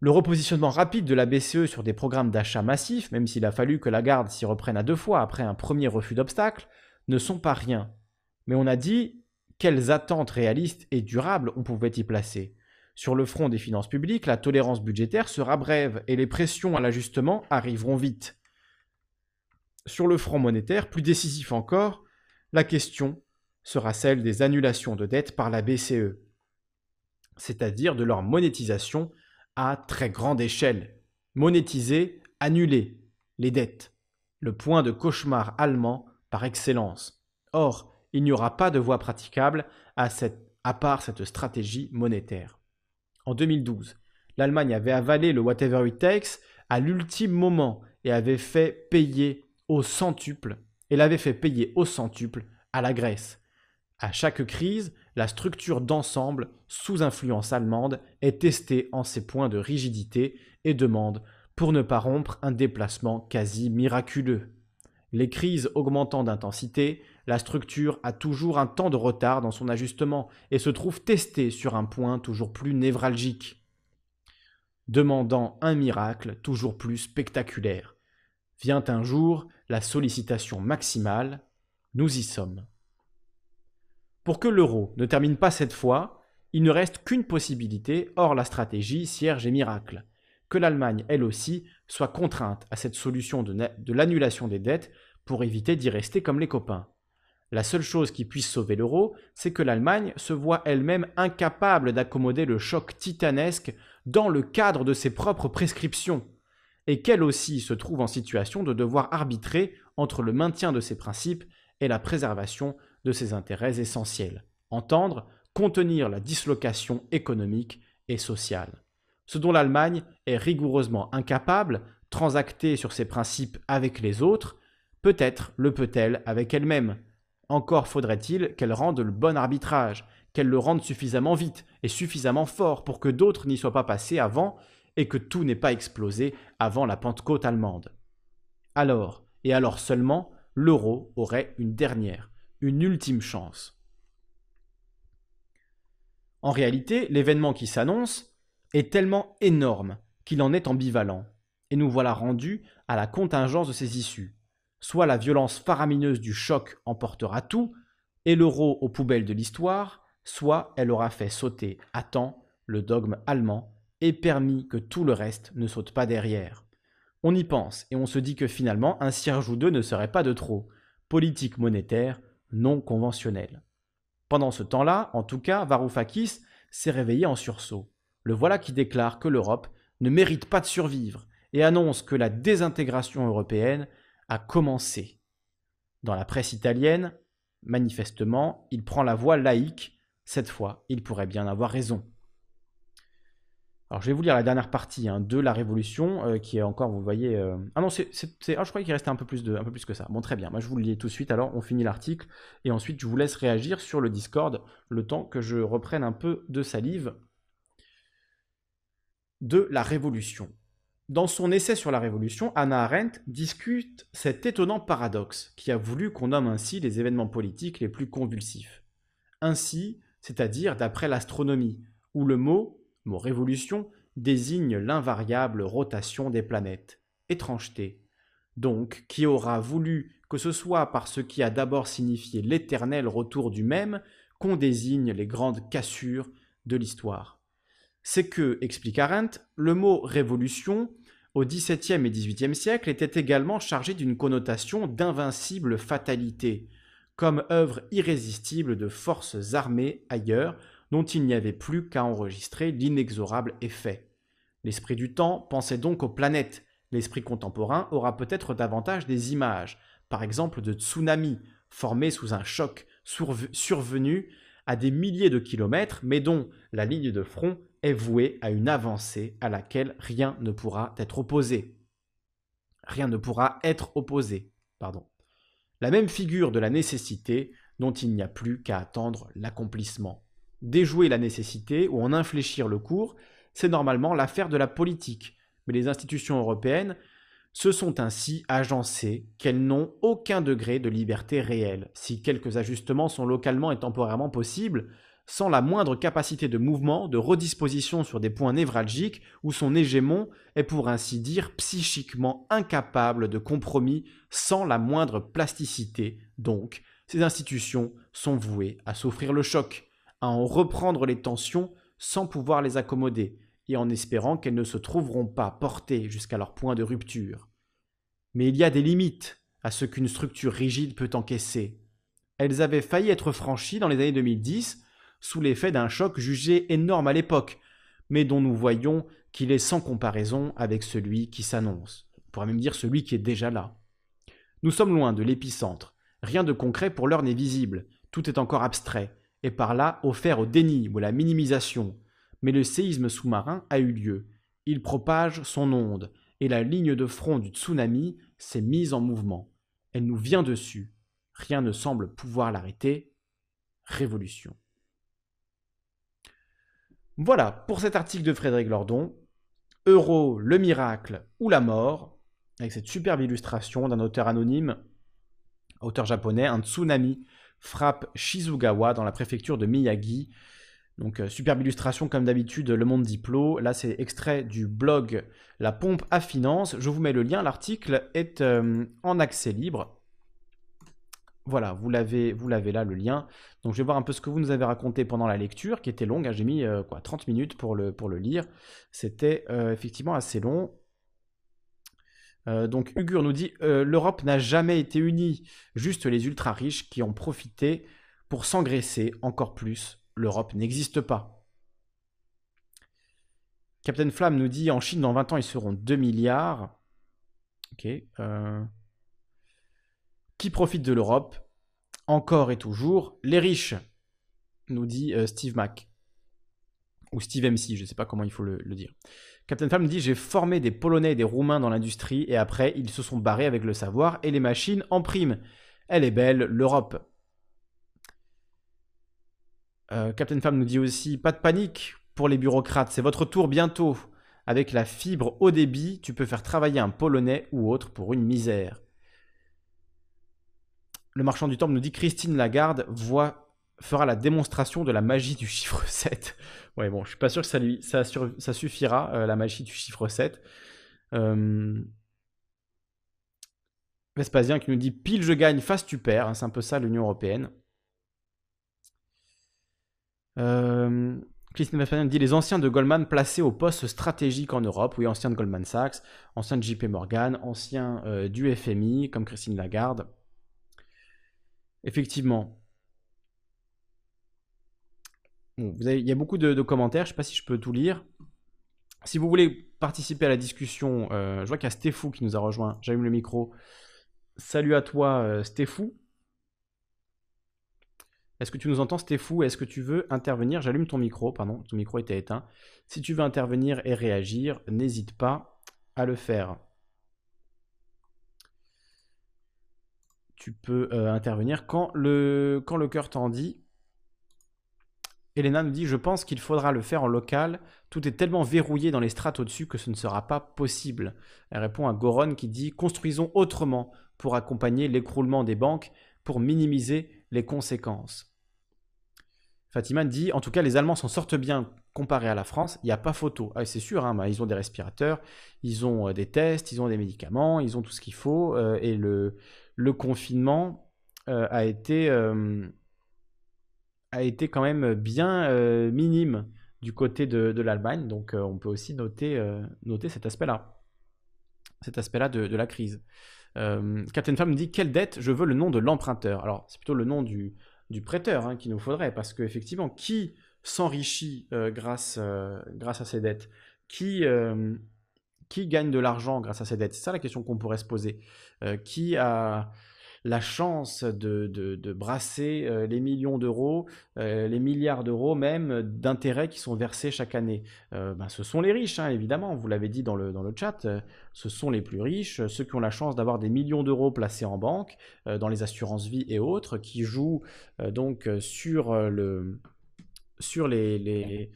le repositionnement rapide de la BCE sur des programmes d'achat massifs, même s'il a fallu que la garde s'y reprenne à deux fois après un premier refus d'obstacle, ne sont pas rien. Mais on a dit quelles attentes réalistes et durables on pouvait y placer? Sur le front des finances publiques, la tolérance budgétaire sera brève et les pressions à l'ajustement arriveront vite. Sur le front monétaire, plus décisif encore, la question sera celle des annulations de dettes par la BCE, c'est-à-dire de leur monétisation à très grande échelle. Monétiser, annuler les dettes. Le point de cauchemar allemand par excellence. Or, il n'y aura pas de voie praticable à, à part cette stratégie monétaire. En 2012, l'Allemagne avait avalé le whatever it takes à l'ultime moment et avait fait payer au centuple, et l'avait fait payer au centuple à la Grèce. À chaque crise, la structure d'ensemble, sous influence allemande, est testée en ses points de rigidité et demande, pour ne pas rompre, un déplacement quasi miraculeux. Les crises augmentant d'intensité, la structure a toujours un temps de retard dans son ajustement et se trouve testée sur un point toujours plus névralgique, demandant un miracle toujours plus spectaculaire. Vient un jour la sollicitation maximale, nous y sommes. Pour que l'euro ne termine pas cette fois, il ne reste qu'une possibilité hors la stratégie cierge et miracle, que l'Allemagne, elle aussi, soit contrainte à cette solution de, l'annulation des dettes pour éviter d'y rester comme les copains. La seule chose qui puisse sauver l'euro, c'est que l'Allemagne se voit elle-même incapable d'accommoder le choc titanesque dans le cadre de ses propres prescriptions, et qu'elle aussi se trouve en situation de devoir arbitrer entre le maintien de ses principes et la préservation de ses intérêts essentiels, entendre contenir la dislocation économique et sociale. Ce dont l'Allemagne est rigoureusement incapable, transacter sur ses principes avec les autres, peut-être le peut-elle avec elle-même. Encore faudrait-il qu'elle rende le bon arbitrage, qu'elle le rende suffisamment vite et suffisamment fort pour que d'autres n'y soient pas passés avant et que tout n'ait pas explosé avant la Pentecôte allemande. Alors, et alors seulement, l'euro aurait une dernière, une ultime chance. En réalité, l'événement qui s'annonce est tellement énorme qu'il en est ambivalent, et nous voilà rendus à la contingence de ses issues. Soit la violence faramineuse du choc emportera tout, et l'euro aux poubelles de l'histoire, soit elle aura fait sauter à temps le dogme allemand et permis que tout le reste ne saute pas derrière. On y pense et on se dit que finalement un cierge ou deux ne serait pas de trop. Politique monétaire, non conventionnel. Pendant ce temps-là, en tout cas, Varoufakis s'est réveillé en sursaut. Le voilà qui déclare que l'Europe ne mérite pas de survivre et annonce que la désintégration européenne a commencé. Dans la presse italienne, manifestement, il prend la voie laïque. Cette fois, il pourrait bien avoir raison. Alors je vais vous lire la dernière partie hein, de la Révolution, euh, qui est encore, vous voyez... Euh, ah non, c'est, ah, je croyais qu'il restait un peu, plus de, un peu plus que ça. Bon, très bien, moi je vous le lis tout de suite, alors on finit l'article, et ensuite je vous laisse réagir sur le Discord, le temps que je reprenne un peu de salive de la Révolution. Dans son essai sur la Révolution, Anna Arendt discute cet étonnant paradoxe qui a voulu qu'on nomme ainsi les événements politiques les plus convulsifs. Ainsi, c'est-à-dire d'après l'astronomie, où le mot mot révolution désigne l'invariable rotation des planètes. Étrangeté. Donc, qui aura voulu que ce soit par ce qui a d'abord signifié l'éternel retour du même qu'on désigne les grandes cassures de l'histoire. C'est que, explique Arendt, le mot révolution, au XVIIe et XVIIIe siècle, était également chargé d'une connotation d'invincible fatalité, comme œuvre irrésistible de forces armées ailleurs, dont il n'y avait plus qu'à enregistrer l'inexorable effet. L'esprit du temps pensait donc aux planètes. L'esprit contemporain aura peut-être davantage des images, par exemple de tsunamis, formés sous un choc survenu à des milliers de kilomètres, mais dont la ligne de front est vouée à une avancée à laquelle rien ne pourra être opposé. Rien ne pourra être opposé. Pardon. La même figure de la nécessité dont il n'y a plus qu'à attendre l'accomplissement. Déjouer la nécessité ou en infléchir le cours, c'est normalement l'affaire de la politique, mais les institutions européennes se sont ainsi agencées qu'elles n'ont aucun degré de liberté réelle, si quelques ajustements sont localement et temporairement possibles, sans la moindre capacité de mouvement, de redisposition sur des points névralgiques, où son hégémon est pour ainsi dire psychiquement incapable de compromis sans la moindre plasticité, donc ces institutions sont vouées à souffrir le choc, à en reprendre les tensions sans pouvoir les accommoder, et en espérant qu'elles ne se trouveront pas portées jusqu'à leur point de rupture. Mais il y a des limites à ce qu'une structure rigide peut encaisser. Elles avaient failli être franchies dans les années 2010 sous l'effet d'un choc jugé énorme à l'époque, mais dont nous voyons qu'il est sans comparaison avec celui qui s'annonce. On pourrait même dire celui qui est déjà là. Nous sommes loin de l'épicentre. Rien de concret pour l'heure n'est visible. Tout est encore abstrait, et par là offert au déni ou à la minimisation, mais le séisme sous-marin a eu lieu. Il propage son onde, et la ligne de front du tsunami s'est mise en mouvement. Elle nous vient dessus. Rien ne semble pouvoir l'arrêter. Révolution. Voilà pour cet article de Frédéric Lordon. Euro, le miracle ou la mort, avec cette superbe illustration d'un auteur anonyme, auteur japonais, un tsunami frappe Shizugawa dans la préfecture de Miyagi. Donc, euh, superbe illustration comme d'habitude, Le Monde Diplo. Là, c'est extrait du blog La Pompe à Finance. Je vous mets le lien. L'article est euh, en accès libre. Voilà, vous l'avez, vous l'avez là, le lien. Donc, je vais voir un peu ce que vous nous avez raconté pendant la lecture, qui était longue. Hein. J'ai mis euh, quoi, 30 minutes pour le, pour le lire. C'était effectivement assez long. Donc, Ugur nous dit L'Europe n'a jamais été unie, juste les ultra riches qui ont profité pour s'engraisser encore plus l'Europe n'existe pas. Captain Flamme nous dit en Chine, dans 20 ans, ils seront 2 milliards. Ok. Euh, qui profite de l'Europe Encore et toujours? Les riches, nous dit euh, Steve Mac. Ou Steve MC, je ne sais pas comment il faut le dire. Captain nous dit J'ai formé des Polonais et des Roumains dans l'industrie, et après, ils se sont barrés avec le savoir et les machines en prime. Elle est belle, l'Europe. Euh, Captain Femme nous dit aussi pas de panique pour les bureaucrates, c'est votre tour bientôt. Avec la fibre haut débit, tu peux faire travailler un Polonais ou autre pour une misère. Le marchand du temple nous dit Christine Lagarde voit, fera la démonstration de la magie du chiffre (laughs) 7. Ouais, bon, je suis pas sûr que ça, lui, ça, suffira, euh, la magie du chiffre 7. Euh... Vespasien qui nous dit pile je gagne, face tu perds. Hein, c'est un peu ça l'Union Européenne. Euh, Christine Vespasien dit les anciens de Goldman placés au poste stratégique en Europe. Oui, anciens de Goldman Sachs, anciens de JP Morgan, anciens euh, du FMI, comme Christine Lagarde. Effectivement. Il y a beaucoup de, commentaires, je ne sais pas si je peux tout lire. Si vous voulez participer à la discussion, euh, je vois qu'il y a Stéphou qui nous a rejoint. J'allume le micro. Salut à toi, euh, Stéphou. Est-ce que tu nous entends, Stéphou? Est-ce que tu veux intervenir? J'allume ton micro, pardon, ton micro était éteint. Si tu veux intervenir et réagir, n'hésite pas à le faire. Tu peux euh, intervenir quand le cœur t'en dit. Elena nous dit Je pense qu'il faudra le faire en local. Tout est tellement verrouillé dans les strates au-dessus que ce ne sera pas possible. Elle répond à Goron qui dit Construisons autrement pour accompagner l'écroulement des banques, pour minimiser les conséquences. Fatima dit, en tout cas, les Allemands s'en sortent bien comparé à la France. Il n'y a pas photo. Ah, c'est sûr, hein, ils ont des respirateurs, ils ont euh, des tests, ils ont des médicaments, ils ont tout ce qu'il faut. Euh, et le, le confinement euh, a, été, a été quand même bien minime du côté de, l'Allemagne. Donc on peut aussi noter, noter cet aspect-là. Cet aspect-là de, la crise. Captain Femme dit, quelle dette Je veux le nom de l'emprunteur. Alors c'est plutôt le nom du du prêteur hein, qu'il nous faudrait, parce qu'effectivement, qui s'enrichit euh, grâce, euh, grâce à ces dettes? Qui, euh, qui gagne de l'argent grâce à ces dettes? C'est ça la question qu'on pourrait se poser. qui, a, la chance de, de, brasser euh, les millions d'euros, euh, les milliards d'euros même d'intérêts qui sont versés chaque année. Ben, Ce sont les riches, hein, évidemment, vous l'avez dit dans le, dans le chat, ce sont les plus riches, ceux qui ont la chance d'avoir des millions d'euros placés en banque, dans les assurances vie et autres, qui jouent donc sur, le, sur les les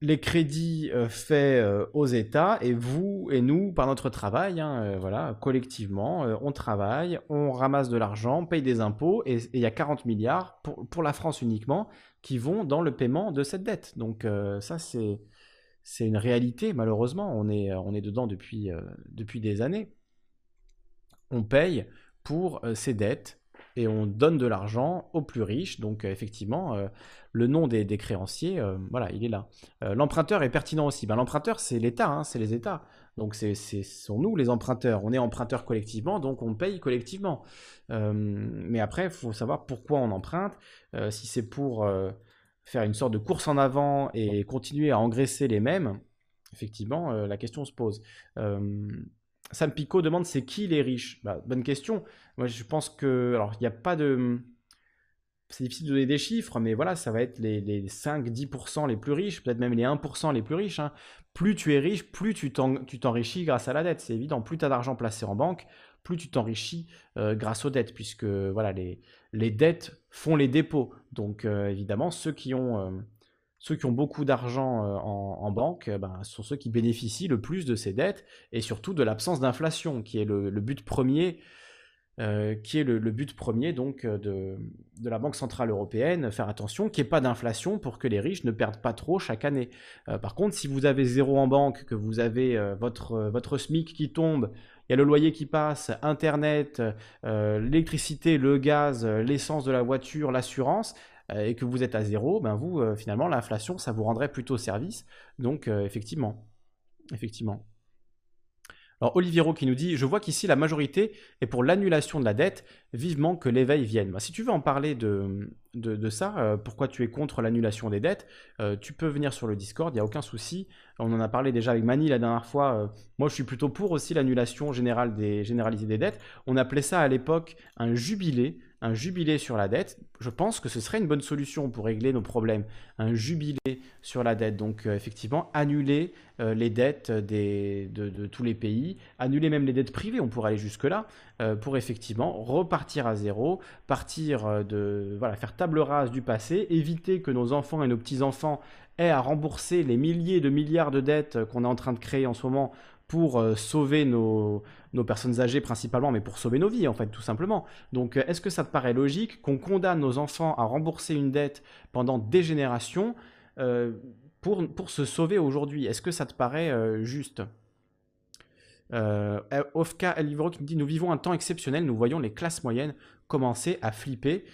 crédits euh, faits euh, aux États et vous et nous par notre travail, hein, euh, voilà, collectivement, on travaille, on ramasse de l'argent, on paye des impôts et il y a 40 milliards pour, la France uniquement qui vont dans le paiement de cette dette. Donc ça c'est c'est une réalité malheureusement, on est on est dedans depuis depuis des années. On paye pour ces dettes et on donne de l'argent aux plus riches. Donc effectivement, le nom des, créanciers, euh, voilà, il est là. Euh, l'emprunteur est pertinent aussi. Ben, l'emprunteur, c'est l'État, hein, c'est les États. Donc c'est sont nous les emprunteurs. On est emprunteurs collectivement, donc on paye collectivement. Euh, mais après, il faut savoir pourquoi on emprunte. si c'est pour faire une sorte de course en avant et continuer à engraisser les mêmes, effectivement, la question se pose. Sam Pico demande c'est qui les riches? Bah, Bonne question. Moi, je pense que. Alors, il n'y a pas de c'est difficile de donner des chiffres, mais voilà, ça va être les, 5-10% les plus riches, peut-être même les 1% les plus riches. Hein. Plus tu es riche, plus tu t'enrichis grâce à la dette, c'est évident. Plus tu as d'argent placé en banque, plus tu t'enrichis euh, grâce aux dettes, puisque voilà, les, les dettes font les dépôts. Donc euh, évidemment, ceux qui ont, euh, ceux qui ont beaucoup d'argent en, banque ben, sont ceux qui bénéficient le plus de ces dettes, et surtout de l'absence d'inflation, qui est le, but premier euh, qui est le, but premier donc euh, de, de, la Banque Centrale Européenne, faire attention qu'il n'y ait pas d'inflation pour que les riches ne perdent pas trop chaque année. Euh, par contre, si vous avez zéro en banque, que vous avez votre, votre SMIC qui tombe, il y a le loyer qui passe, Internet, l'électricité, le gaz, l'essence de la voiture, l'assurance, et que vous êtes à zéro, ben vous, finalement, l'inflation, ça vous rendrait plutôt service. Donc, effectivement, effectivement. Alors Oliviero qui nous dit, je vois qu'ici la majorité est pour l'annulation de la dette, vivement que l'éveil vienne. Bah, si tu veux en parler de, ça, euh, pourquoi tu es contre l'annulation des dettes, euh, tu peux venir sur le Discord, il n'y a aucun souci. On en a parlé déjà avec Mani la dernière fois. Euh, moi, je suis plutôt pour aussi l'annulation générale des, généralisée des dettes. On appelait ça à l'époque un jubilé un jubilé sur la dette, je pense que ce serait une bonne solution pour régler nos problèmes. Un jubilé sur la dette. Donc euh, effectivement, annuler euh, les dettes de, tous les pays, annuler même les dettes privées, on pourrait aller jusque-là, euh, pour effectivement repartir à zéro, partir de... Voilà, faire table rase du passé, éviter que nos enfants et nos petits-enfants aient à rembourser les milliers de milliards de dettes qu'on est en train de créer en ce moment pour sauver nos, personnes âgées principalement, mais pour sauver nos vies en fait, tout simplement. Donc euh, est-ce que ça te paraît logique qu'on condamne nos enfants à rembourser une dette pendant des générations euh, pour, pour se sauver aujourd'hui? Est-ce que ça te paraît juste? Ofka Elivro qui me dit Nous vivons un temps exceptionnel, nous voyons les classes moyennes commencer à flipper.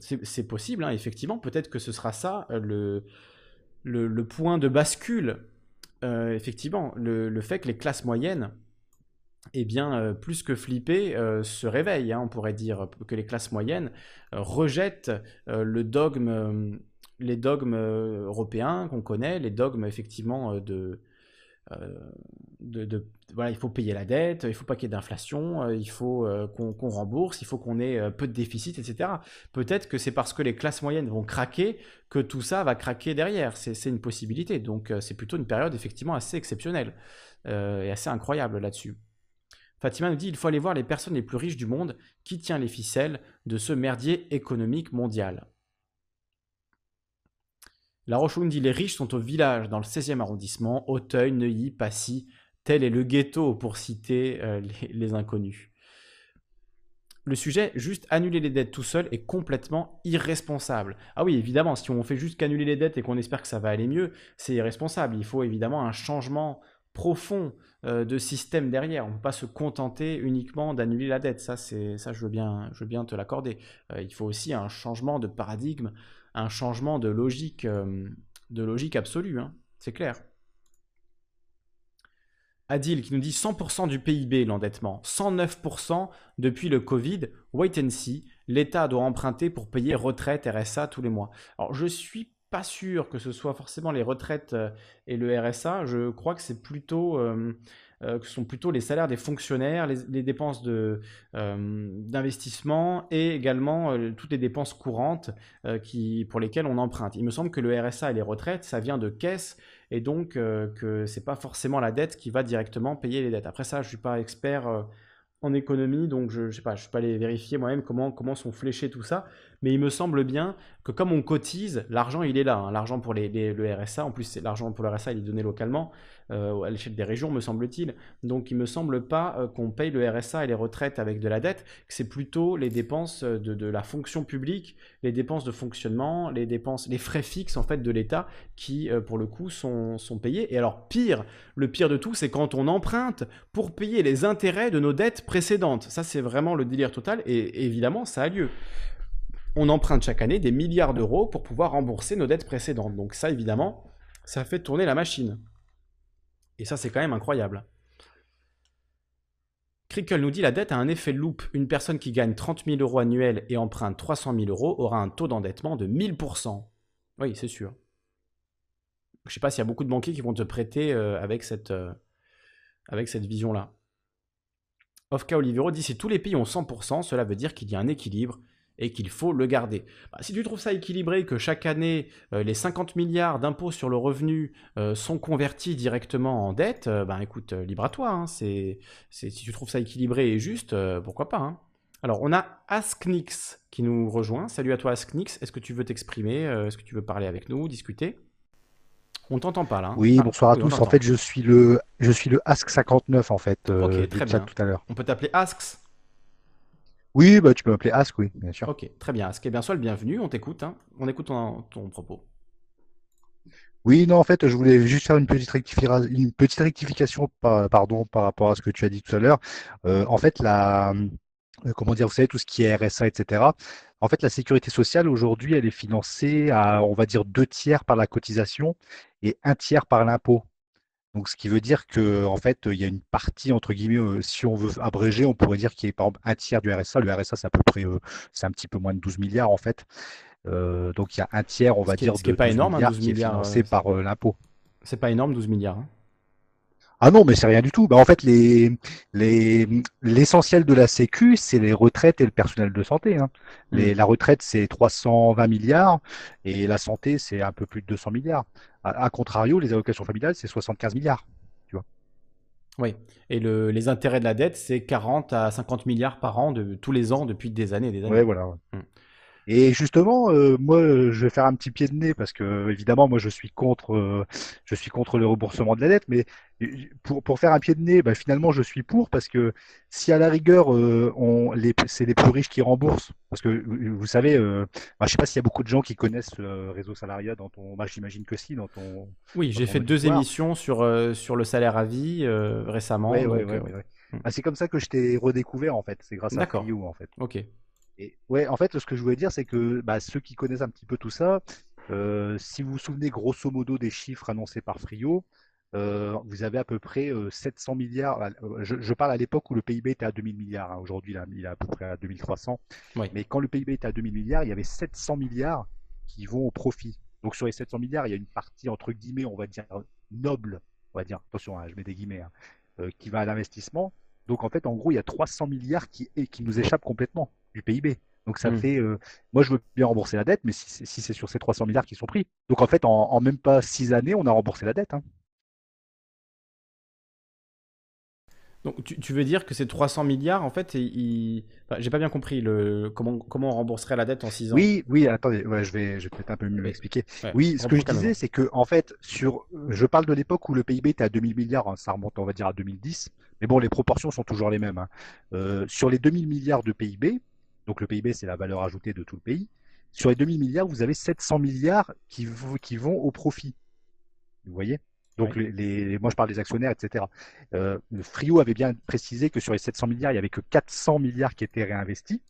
c'est possible, hein, effectivement. Peut-être que ce sera ça le, le, point de bascule euh, effectivement, le, fait que les classes moyennes, eh bien, euh, plus que flipper, euh, se réveillent. Hein, on pourrait dire que les classes moyennes rejettent les dogmes européens qu'on connaît, les dogmes effectivement de, voilà, il faut payer la dette, il faut pas qu'il y ait d'inflation, euh, il faut euh, qu'on rembourse, il faut qu'on ait euh, peu de déficit, etc. Peut-être que c'est parce que les classes moyennes vont craquer que tout ça va craquer derrière. C'est une possibilité. Donc c'est plutôt une période effectivement assez exceptionnelle et assez incroyable là-dessus. Fatima nous dit il faut aller voir les personnes les plus riches du monde qui tient les ficelles de ce merdier économique mondial. La roche dit les riches sont au village dans le 16e arrondissement, Auteuil, Neuilly, Passy. Tel est le ghetto pour citer euh, les, inconnus. Le sujet, juste annuler les dettes tout seul, est complètement irresponsable. Ah oui, évidemment, si on fait juste qu'annuler les dettes et qu'on espère que ça va aller mieux, c'est irresponsable. Il faut évidemment un changement profond de système derrière. On ne peut pas se contenter uniquement d'annuler la dette. Ça, c'est ça, je veux bien, te l'accorder. Euh, il faut aussi un changement de paradigme un changement de logique, euh, absolue, hein. c'est clair. Adil qui nous dit 100% du PIB l'endettement, 109% depuis le Covid, wait and see, l'État doit emprunter pour payer retraite, RSA tous les mois. Alors je suis pas sûr que ce soit forcément les retraites euh, et le RSA, je crois que c'est plutôt euh, euh, que sont plutôt les salaires des fonctionnaires, les, dépenses de, d'investissement et également toutes les dépenses courantes qui, pour lesquelles on emprunte. Il me semble que le RSA et les retraites, ça vient de caisses et donc que c'est pas forcément la dette qui va directement payer les dettes. Après ça, je suis pas expert en économie, donc je sais pas, je ne suis pas allé vérifier moi-même comment, comment sont fléchés tout ça, mais il me semble bien que comme on cotise, l'argent il est là, hein. l'argent pour les, le RSA, en plus l'argent pour le RSA il est donné localement, euh, à l'échelle des régions me semble-t-il, donc il me semble pas euh, qu'on paye le RSA et les retraites avec de la dette, c'est plutôt les dépenses de, de, la fonction publique, les dépenses de fonctionnement, les dépenses, les frais fixes en fait de l'État qui euh, pour le coup sont, sont payés, et alors pire, le pire de tout c'est quand on emprunte pour payer les intérêts de nos dettes précédentes, ça c'est vraiment le délire total, et évidemment ça a lieu on emprunte chaque année des milliards d'euros pour pouvoir rembourser nos dettes précédentes. Donc ça, évidemment, ça fait tourner la machine. Et ça, c'est quand même incroyable. Crickle nous dit la dette a un effet loop. Une personne qui gagne 30 000 euros annuels et emprunte 300 000 euros aura un taux d'endettement de 1000%. Oui, c'est sûr. Je ne sais pas s'il y a beaucoup de banquiers qui vont te prêter euh, avec cette, euh, avec cette vision-là. Ofka Olivero dit si tous les pays ont 100%, cela veut dire qu'il y a un équilibre et qu'il faut le garder. Bah, si tu trouves ça équilibré, que chaque année, euh, les 50 milliards d'impôts sur le revenu euh, sont convertis directement en dette, euh, bah, écoute, libre à toi. Hein. si tu trouves ça équilibré et juste, pourquoi pas. Hein. Alors, on a Asknix qui nous rejoint. Salut à toi Asknix, est-ce que tu veux t'exprimer Est-ce que tu veux parler avec nous, discuter? On t'entend pas là. Hein. Oui, bonsoir à tous. En fait, je suis le, je suis le Ask 59 en fait. ok, très bien. Tout à l'heure. On peut t'appeler Asks? Oui, bah, tu peux m'appeler Ask, oui, bien sûr. Ok, très bien. Ask, eh bien, sois le bienvenu, on t'écoute. Hein. On écoute ton, propos. Oui, non, en fait, je voulais juste faire une petite, une petite rectification pardon, par rapport à ce que tu as dit tout à l'heure. Euh, en fait, la, euh, comment dire, vous savez, tout ce qui est RSA, etc. En fait, la sécurité sociale, aujourd'hui, elle est financée à, on va dire, deux tiers par la cotisation et un tiers par l'impôt. Donc, ce qui veut dire que, en fait, il y a une partie, entre guillemets, euh, si on veut abréger, on pourrait dire qu'il y a par exemple un tiers du RSA. Le RSA, c'est à peu près, euh, c'est un petit peu moins de 12 milliards, en fait. Euh, donc, il y a un tiers, on va dire, ce qui est pas énorme, hein, qui est financé par l'impôt. C'est pas énorme, 12 milliards. Hein. Ah non, mais c'est rien du tout. Bah, en fait, les, les, l'essentiel de la Sécu, c'est les retraites et le personnel de santé. Hein. Les, mm. La retraite, c'est 320 milliards et la santé, c'est un peu plus de 200 milliards. A, contrario, les allocations familiales, c'est 75 milliards. Tu vois. Oui, et le, les intérêts de la dette, c'est 40 à 50 milliards par an de tous les ans depuis des années et des années. Ouais, voilà. Mm. Et justement, euh, moi, je vais faire un petit pied de nez parce que, évidemment, moi, je suis contre, euh, je suis contre le remboursement de la dette, mais pour, pour faire un pied de nez, bah, finalement, je suis pour parce que si à la rigueur, euh, on, les, c'est les plus riches qui remboursent, parce que vous savez, euh, bah, je sais pas s'il y a beaucoup de gens qui connaissent le réseau salariat dans ton, bah, j'imagine que si, dans ton. Oui, j'ai fait deux émissions sur sur le salaire à vie récemment. Ouais, ouais, ouais, c'est comme ça que je t'ai redécouvert en fait. C'est grâce à Frio en fait. Ok. Et ouais, en fait, ce que je voulais dire, c'est que bah, ceux qui connaissent un petit peu tout ça, euh, si vous vous souvenez grosso modo des chiffres annoncés par Frio, euh, vous avez à peu près 700 euh, milliards. Je, parle à l'époque où le PIB était à 2000 milliards. Hein. Aujourd'hui, il est à peu près à 2300. Mais quand le PIB était à 2000 milliards, il y avait 700 milliards qui vont au profit. Donc sur les 700 milliards, il y a une partie entre guillemets, on va dire noble, on va dire. Attention, hein, je mets des guillemets, hein, qui va à l'investissement. Donc en fait, en gros, il y a 300 milliards qui, qui nous échappent complètement du PIB. Donc ça hmm. fait, euh, moi je veux bien rembourser la dette, mais si, c'est sur ces 300 milliards qui sont pris. Donc en fait, en, même pas six années, on a remboursé la dette. Hein. Donc tu, veux dire que ces 300 milliards, en fait, j'ai pas bien compris le comment comment on rembourserait la dette en 6 ans. Oui, oui, attendez, je vais je vais peut-être un peu mieux m'expliquer. oui, ce que je disais, c'est que en fait, sur, je parle de l'époque où le PIB était à 2000 milliards, hein, ça remonte on va dire à 2010, mais bon, les proportions sont toujours les mêmes. Hein. Euh, sur les 2000 milliards de PIB, donc le PIB, c'est la valeur ajoutée de tout le pays. Sur les 2000 milliards, vous avez 700 milliards qui, qui vont au profit. Vous voyez? Donc, les, moi, je parle des actionnaires, etc. Euh, Frio avait bien précisé que sur les 700 milliards, il n'y avait que 400 milliards qui étaient réinvestis.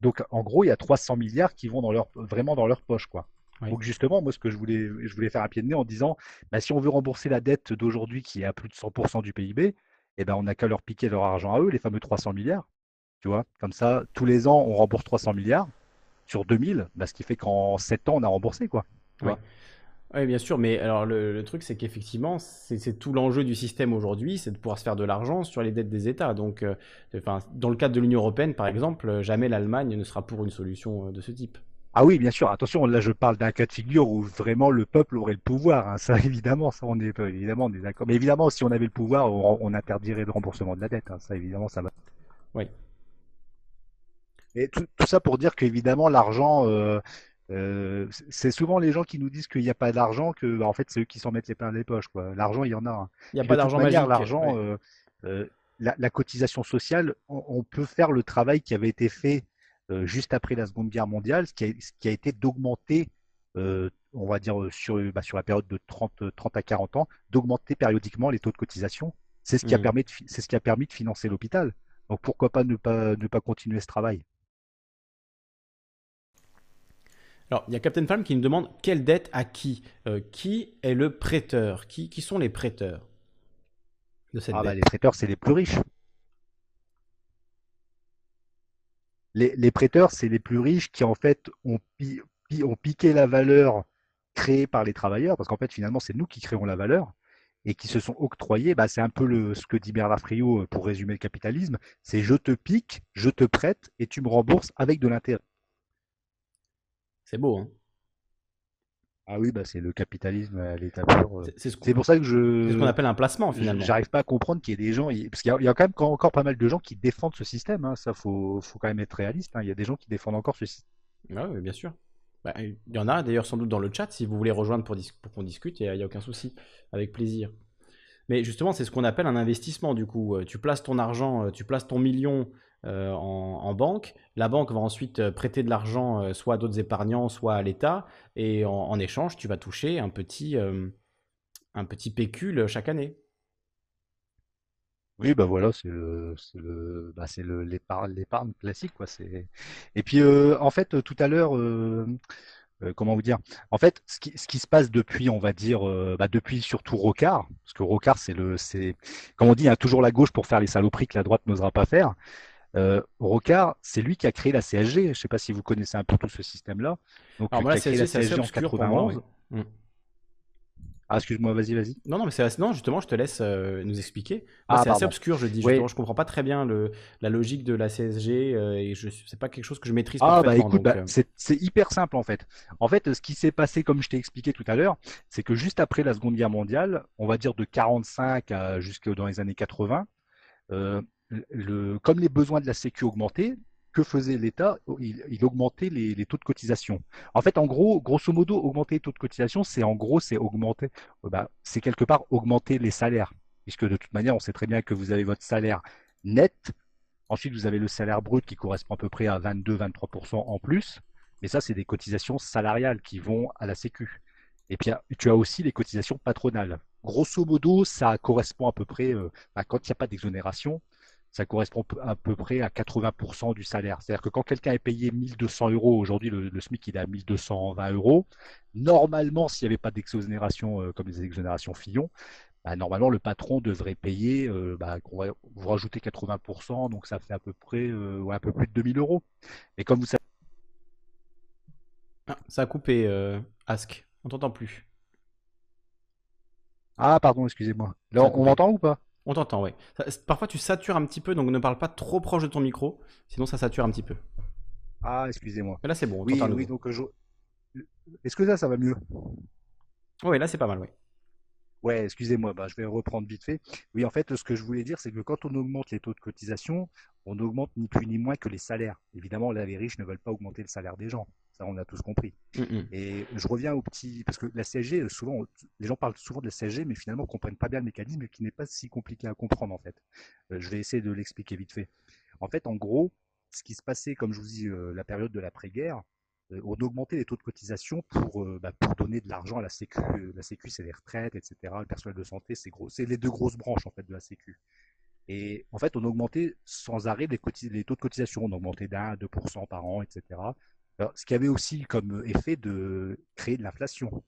Donc, en gros, il y a 300 milliards qui vont dans leur, vraiment dans leur poche, quoi. Donc, justement, moi, ce que je voulais, je voulais faire un pied de nez en disant, bah, si on veut rembourser la dette d'aujourd'hui qui est à plus de 100% du PIB, eh ben, on n'a qu'à leur piquer leur argent à eux, les fameux 300 milliards. Tu vois, comme ça, tous les ans, on rembourse 300 milliards sur 2000, bah, ce qui fait qu'en 7 ans, on a remboursé, quoi. Oui, bien sûr, mais alors le, truc, c'est qu'effectivement, c'est tout l'enjeu du système aujourd'hui, c'est de pouvoir se faire de l'argent sur les dettes des États. Donc, euh, enfin, dans le cadre de l'Union européenne, par exemple, jamais l'Allemagne ne sera pour une solution euh, de ce type. Ah oui, bien sûr. Attention, là, je parle d'un cas de figure où vraiment le peuple aurait le pouvoir. Hein. Ça, (laughs) évidemment, ça, on est évidemment, on est d'accord. Mais évidemment, si on avait le pouvoir, on, interdirait le remboursement de la dette. Hein. Ça, évidemment, ça va. Oui. Et tout, ça pour dire qu'évidemment, l'argent, euh, euh, c'est souvent les gens qui nous disent qu'il n'y a pas d'argent, que bah, en fait c'est eux qui s'en mettent les pleins des poches. L'argent, il y en a. Hein. Il n'y a pas d'argent magique. L'argent, euh, la, cotisation sociale, on, peut faire le travail qui avait été fait juste après la Seconde Guerre mondiale, ce qui a, ce qui a été d'augmenter, on va dire sur, bah, sur la période de 30, 30 à 40 ans, d'augmenter périodiquement les taux de cotisation. C'est ce, qui a mmh. permis de, ce qui a permis de financer l'hôpital. Donc pourquoi pas ne pas, ne pas continuer ce travail? Alors, il y a Captain Farm qui nous demande quelle dette à qui euh, Qui est le prêteur? Qui, qui sont les prêteurs de cette ah bah, Les prêteurs, c'est les plus riches. Les, prêteurs, c'est les plus riches qui, en fait, ont, ont piqué la valeur créée par les travailleurs, parce qu'en fait, finalement, c'est nous qui créons la valeur, et qui se sont octroyés, bah, c'est un peu le, ce que dit Bernard Friot euh, pour résumer le capitalisme, c'est je te pique, je te prête, et tu me rembourses avec de l'intérêt. C'est beau, hein ah oui, bah c'est le capitalisme à l'état pur. Euh. C'est pour ça que je. C'est ce qu'on appelle un placement finalement. J'arrive pas à comprendre qu'il y ait des gens, parce qu'il y, a quand même encore pas mal de gens qui défendent ce système. Hein. Ça, faut, faut quand même être réaliste. Hein. Il y a des gens qui défendent encore ce système. Ah oui, bien sûr. Bah, il y en a d'ailleurs sans doute dans le chat. Si vous voulez rejoindre pour, pour qu'on discute, il n'y a, aucun souci, avec plaisir. Mais justement, c'est ce qu'on appelle un investissement du coup. Euh, tu places ton argent, euh, tu places ton million euh, en, banque. La banque va ensuite euh, prêter de l'argent euh, soit à d'autres épargnants, soit à l'État. Et en, échange, tu vas toucher un petit, un petit pécule chaque année. Oui, bah voilà, c'est le, bah l'épargne, classique, quoi. Et puis, en fait, tout à l'heure, comment vous dire En fait, ce qui, se passe depuis, on va dire, bah depuis surtout Rocard, parce que Rocard, c'est le, comme on dit, il y a toujours la gauche pour faire les saloperies que la droite n'osera pas faire. Euh, Rocard, c'est lui qui a créé la CSG. Je ne sais pas si vous connaissez un peu tout ce système-là. Donc, Alors, moi, la CSG, c'est en 91. Ah, excuse-moi, vas-y, vas-y. Non, non, mais c'est non, justement, je te laisse euh, nous expliquer. Ah, c'est assez obscur, je dis. Je ne comprends pas très bien le, la logique de la CSG euh, et je c'est pas quelque chose que je maîtrise ah, bah écoute, bah, c'est hyper simple en fait. En fait, ce qui s'est passé, comme je t'ai expliqué tout à l'heure, c'est que juste après la Seconde Guerre mondiale, on va dire de 45 à jusque dans les années 80, comme les besoins de la Sécu augmentaient, que faisait l'État? Il, augmentait les, taux de cotisation. En fait, en gros, grosso modo, augmenter les taux de cotisation, c'est en gros, c'est augmenter, euh, bah, c'est quelque part augmenter les salaires, puisque de toute manière, on sait très bien que vous avez votre salaire net. Ensuite, vous avez le salaire brut qui correspond à peu près à 22-23% en plus. Mais ça, c'est des cotisations salariales qui vont à la Sécu. Et puis, tu as aussi les cotisations patronales. Grosso modo, ça correspond à peu près, euh, bah, quand il n'y a pas d'exonération, ça correspond à peu près à 80% du salaire. C'est-à-dire que quand quelqu'un est payé 1200 euros, aujourd'hui le, SMIC il est à 1220 euros, normalement s'il n'y avait pas d'exonération euh, comme les exonérations Fillon, bah, normalement le patron devrait payer, euh, bah, vous rajoutez 80%, donc ça fait à peu près euh, un peu plus de 2000 euros. Et comme vous savez... Ah, ça a coupé, Ask, on t'entend plus. Ah pardon, excusez-moi. Là on m'entend ou pas? On t'entend, oui. Parfois, tu satures un petit peu, donc ne parle pas trop proche de ton micro, sinon ça sature un petit peu. Ah, excusez-moi. là, c'est bon. oui, oui, donc Est-ce que ça, ça va mieux? Oui, là, c'est pas mal, oui. Ouais, excusez-moi, bah, je vais reprendre vite fait. Oui, en fait, ce que je voulais dire, c'est que quand on augmente les taux de cotisation, on augmente ni plus ni moins que les salaires. Évidemment, là, les riches ne veulent pas augmenter le salaire des gens. Ça, on a tous compris. Mm, mm. Et je reviens au petit, parce que la CSG, souvent, les gens parlent souvent de la CSG, mais finalement, ne comprennent pas bien le mécanisme, qui n'est pas si compliqué à comprendre, en fait. Euh, je vais essayer de l'expliquer vite fait. En fait, en gros, ce qui se passait, comme je vous dis, euh, la période de l'après-guerre, euh, on augmentait les taux de cotisation pour, euh, bah, pour donner de l'argent à la Sécu. Euh, la Sécu, c'est les retraites, etc. Le personnel de santé, c'est gros, c'est les deux grosses branches en fait de la Sécu. Et en fait, on augmentait sans arrêt les, les taux de cotisation. On augmentait d'un, 2% par an, etc. ce qui avait aussi comme effet de créer de l'inflation.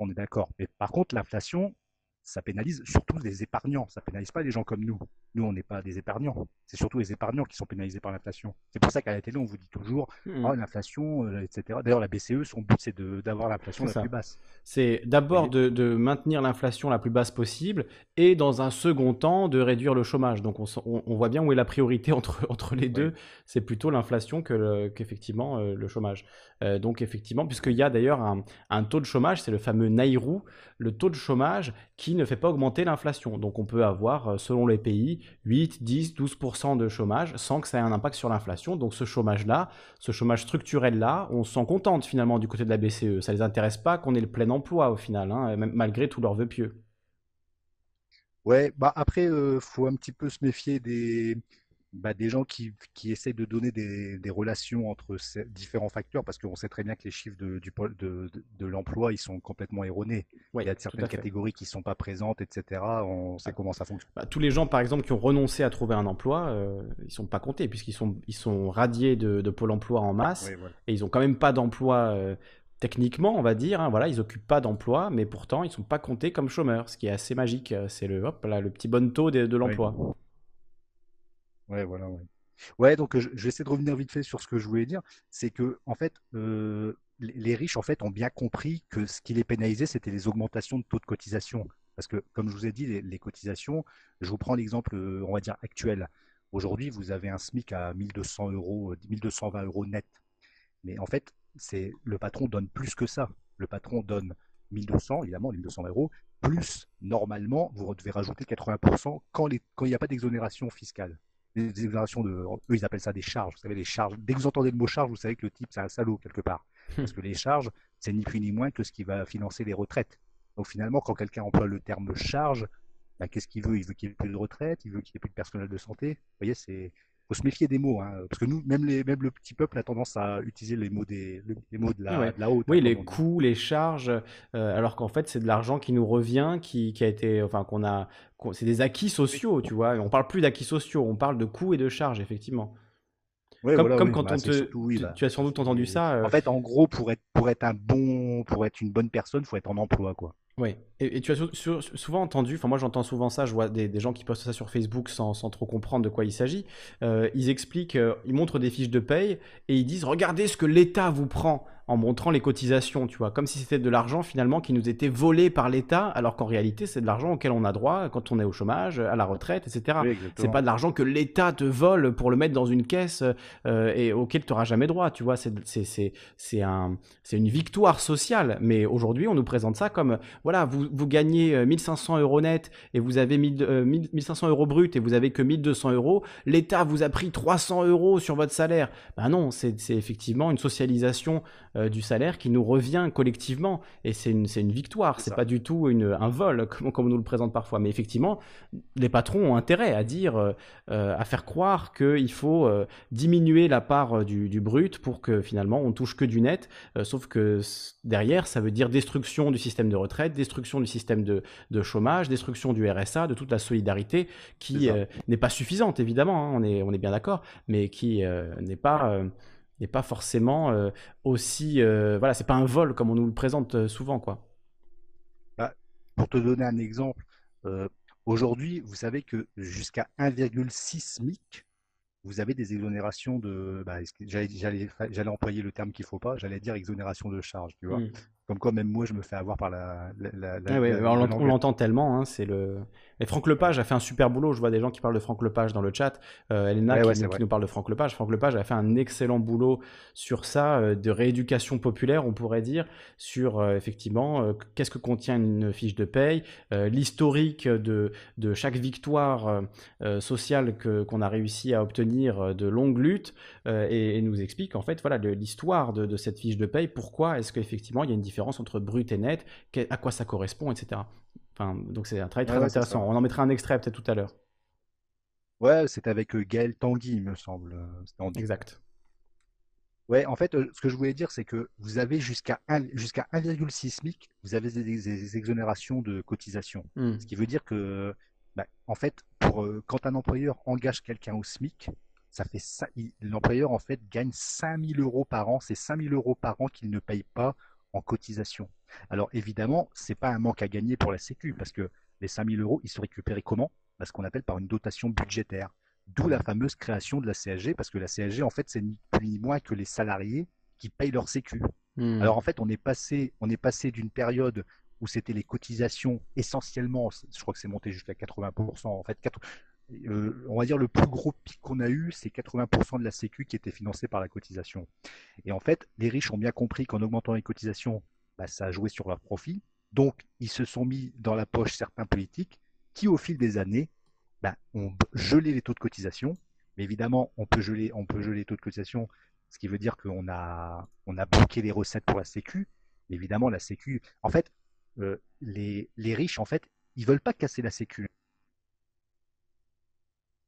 On est d'accord. Mais par contre, l'inflation, ça pénalise surtout les épargnants. Ça pénalise pas les gens comme nous. Nous, on n'est pas des épargnants. C'est surtout les épargnants qui sont pénalisés par l'inflation. C'est pour ça qu'à la télé, on vous dit toujours mmh. oh, l'inflation, euh, etc. D'ailleurs, la BCE, son but, c'est d'avoir l'inflation la plus basse. C'est d'abord de, de, maintenir l'inflation la plus basse possible et, dans un second temps, de réduire le chômage. Donc, on, on, voit bien où est la priorité (laughs) entre, entre les deux. C'est plutôt l'inflation qu'effectivement euh, le chômage. Euh, donc, effectivement, puisqu'il y a d'ailleurs un, un, taux de chômage, c'est le fameux Nairou, le taux de chômage qui ne fait pas augmenter l'inflation. Donc, on peut avoir, selon les pays, 8, 10, 12% de chômage sans que ça ait un impact sur l'inflation. Donc ce chômage-là, ce chômage structurel-là, on s'en contente finalement du côté de la BCE. Ça ne les intéresse pas qu'on ait le plein emploi au final, hein, malgré tous leurs vœux pieux. Ouais, bah après, il euh, faut un petit peu se méfier des, bah, des gens qui, qui essaient de donner des, des relations entre ces différents facteurs, parce qu'on sait très bien que les chiffres de, du, de, de, l'emploi, ils sont complètement erronés. il y a certaines catégories qui ne sont pas présentes, etc. On sait ah. comment ça fonctionne. Bah, tous les gens, par exemple, qui ont renoncé à trouver un emploi, euh, ils ne sont pas comptés, puisqu'ils sont, ils sont radiés de, de Pôle emploi en masse, et ils n'ont quand même pas d'emploi. Euh, techniquement, on va dire, hein, voilà, ils occupent pas d'emploi, mais pourtant ils sont pas comptés comme chômeurs, ce qui est assez magique. C'est le, hop, là, le petit bon taux de, de l'emploi. Ouais, voilà, ouais. Donc je, vais essayer de revenir vite fait sur ce que je voulais dire. C'est que, en fait, les riches, en fait, ont bien compris que ce qui les pénalisait, c'était les augmentations de taux de cotisation. Parce que, comme je vous ai dit, les, cotisations, je vous prends l'exemple, on va dire, actuel. Aujourd'hui, vous avez un SMIC à 1200 euros, 1220 euros net. Mais en fait, c'est le patron donne plus que ça. Le patron donne 1200, évidemment, 1200 euros, plus normalement, vous devez rajouter 80% quand il n'y a pas d'exonération fiscale des exonérations de. Eux, ils appellent ça des charges. Vous savez, les charges. Dès que vous entendez le mot charge, vous savez que le type, c'est un salaud quelque part. Parce que les charges, c'est ni plus ni moins que ce qui va financer les retraites. Donc finalement, quand quelqu'un emploie le terme charge, bah, qu'est-ce qu'il veut? Il veut qu'il n'y ait plus de retraite, il veut qu'il n'y ait plus de personnel de santé. Vous voyez, c'est faut se méfier des mots, hein, parce que nous, même, les, même le petit peuple a tendance à utiliser les mots, des, les mots de, la, haute. Oui, les coûts, les charges, euh, alors qu'en fait, c'est de l'argent qui nous revient, qui, qui a été, enfin, qu'on a, c'est des acquis sociaux, tu vois. On parle plus d'acquis sociaux, on parle de coûts et de charges, effectivement. Comme, quand bah, on te, bah, tu as sans doute entendu ça. Euh, en fait, en gros, pour être, pour être un bon, pour être une bonne personne, faut être en emploi, quoi. Oui, et, tu as souvent entendu, enfin moi j'entends souvent ça, je vois des, gens qui postent ça sur Facebook sans, trop comprendre de quoi il s'agit. Euh, ils expliquent, euh, ils montrent des fiches de paye et ils disent regardez ce que l'État vous prend en montrant les cotisations, tu vois, comme si c'était de l'argent finalement qui nous était volé par l'État, alors qu'en réalité c'est de l'argent auquel on a droit quand on est au chomage, à la retraite, etc. c'est pas de l'argent que l'État te vole pour le mettre dans une caisse euh, et auquel tu n'auras jamais droit, tu vois. C'est un, une victoire sociale, mais aujourd'hui on nous présente ça comme voilà, vous, vous gagnez 1500 euh, euros net et vous avez 1500 euh, euros brut et vous avez que 1200 euros, l'État vous a pris 300 euros sur votre salaire. Ben non, c'est effectivement une socialisation euh, du salaire qui nous revient collectivement. Et c'est une, une, victoire, c'est pas du tout une, un vol (laughs) comme, comme on nous le présente parfois. Mais effectivement, les patrons ont intérêt à dire, euh, euh, à faire croire qu'il faut diminuer la part du, du, brut pour que finalement on touche que du net. sauf que derrière, ça veut dire destruction du système de retraite, destruction du système de, de chômage, destruction du RSA, de toute la solidarité qui n'est pas suffisante évidemment, hein, on, est, on est bien d'accord, mais qui n'est pas n'est pas forcément euh, aussi. Euh, voilà, c'est pas un vol comme on nous le présente euh, souvent, quoi. Bah, pour te donner un exemple, aujourd'hui, vous savez que jusqu'à 1,6 SMIC, vous avez des exonérations de. Bah, j'allais employer le terme qu'il ne faut pas, j'allais dire exonération de charges, tu vois. Mmh. Comme quoi, même moi, je me fais avoir par la. on l'entend tellement. Hein, c'est le. Et Franck Lepage a fait un super boulot. Je vois des gens qui parlent de Franck Lepage dans le chat. Euh, Elena qui, nous parle de Franck Lepage. Franck Lepage a fait un excellent boulot sur ça, euh, de rééducation populaire, on pourrait dire, sur euh, effectivement qu'est-ce que contient une fiche de paye, l'historique de, de chaque victoire sociale que, qu'on a réussi à obtenir de longues luttes, et, et, nous explique en fait voilà l'histoire de, de cette fiche de paye. Pourquoi est-ce qu'effectivement il y a une différence entre brut et net, à quoi ça correspond, etc. Enfin, donc c'est un travail très intéressant. On en mettra un extrait peut-être tout à l'heure. Ouais, c'est avec euh, Gaël Tanguy, il me semble. Exact. Ouais, en fait, euh, ce que je voulais dire, c'est que vous avez jusqu'à jusqu'à 1,6 SMIC, vous avez des, exonérations de cotisation. Hmm. Ce qui veut dire que, bah, en fait, pour, euh, quand un employeur engage quelqu'un au SMIC, ça fait l'employeur en fait gagne 5000 euros par an. C'est 5000 euros par an qu'il ne paye pas en cotisation. Alors évidemment, c'est pas un manque à gagner pour la Sécu parce que les 5000 euros, ils sont récupérés comment? Bah, ce qu'on appelle par une dotation budgétaire. D'où la fameuse création de la CSG, parce que la CSG, en fait, c'est ni plus ni moins que les salariés qui payent leur sécu. Hmm. Alors en fait, on est passé, on est passé d'une période où c'était les cotisations essentiellement, je crois que c'est monté jusqu'à 80%. En fait, euh, on va dire le plus gros pic qu'on a eu, c'est 80% de la Sécu qui était financée par la cotisation. Et en fait, les riches ont bien compris qu'en augmentant les cotisations, bah, ça a joué sur leur profit. Donc, ils se sont mis dans la poche certains politiques qui, au fil des années, bah, ont gelé les taux de cotisation. Mais évidemment, on peut geler, on peut geler les taux de cotisation, ce qui veut dire qu'on a, on a bloqué les recettes pour la Sécu. Mais évidemment, la Sécu, en fait, euh, les, les riches, en fait, ils veulent pas casser la Sécu.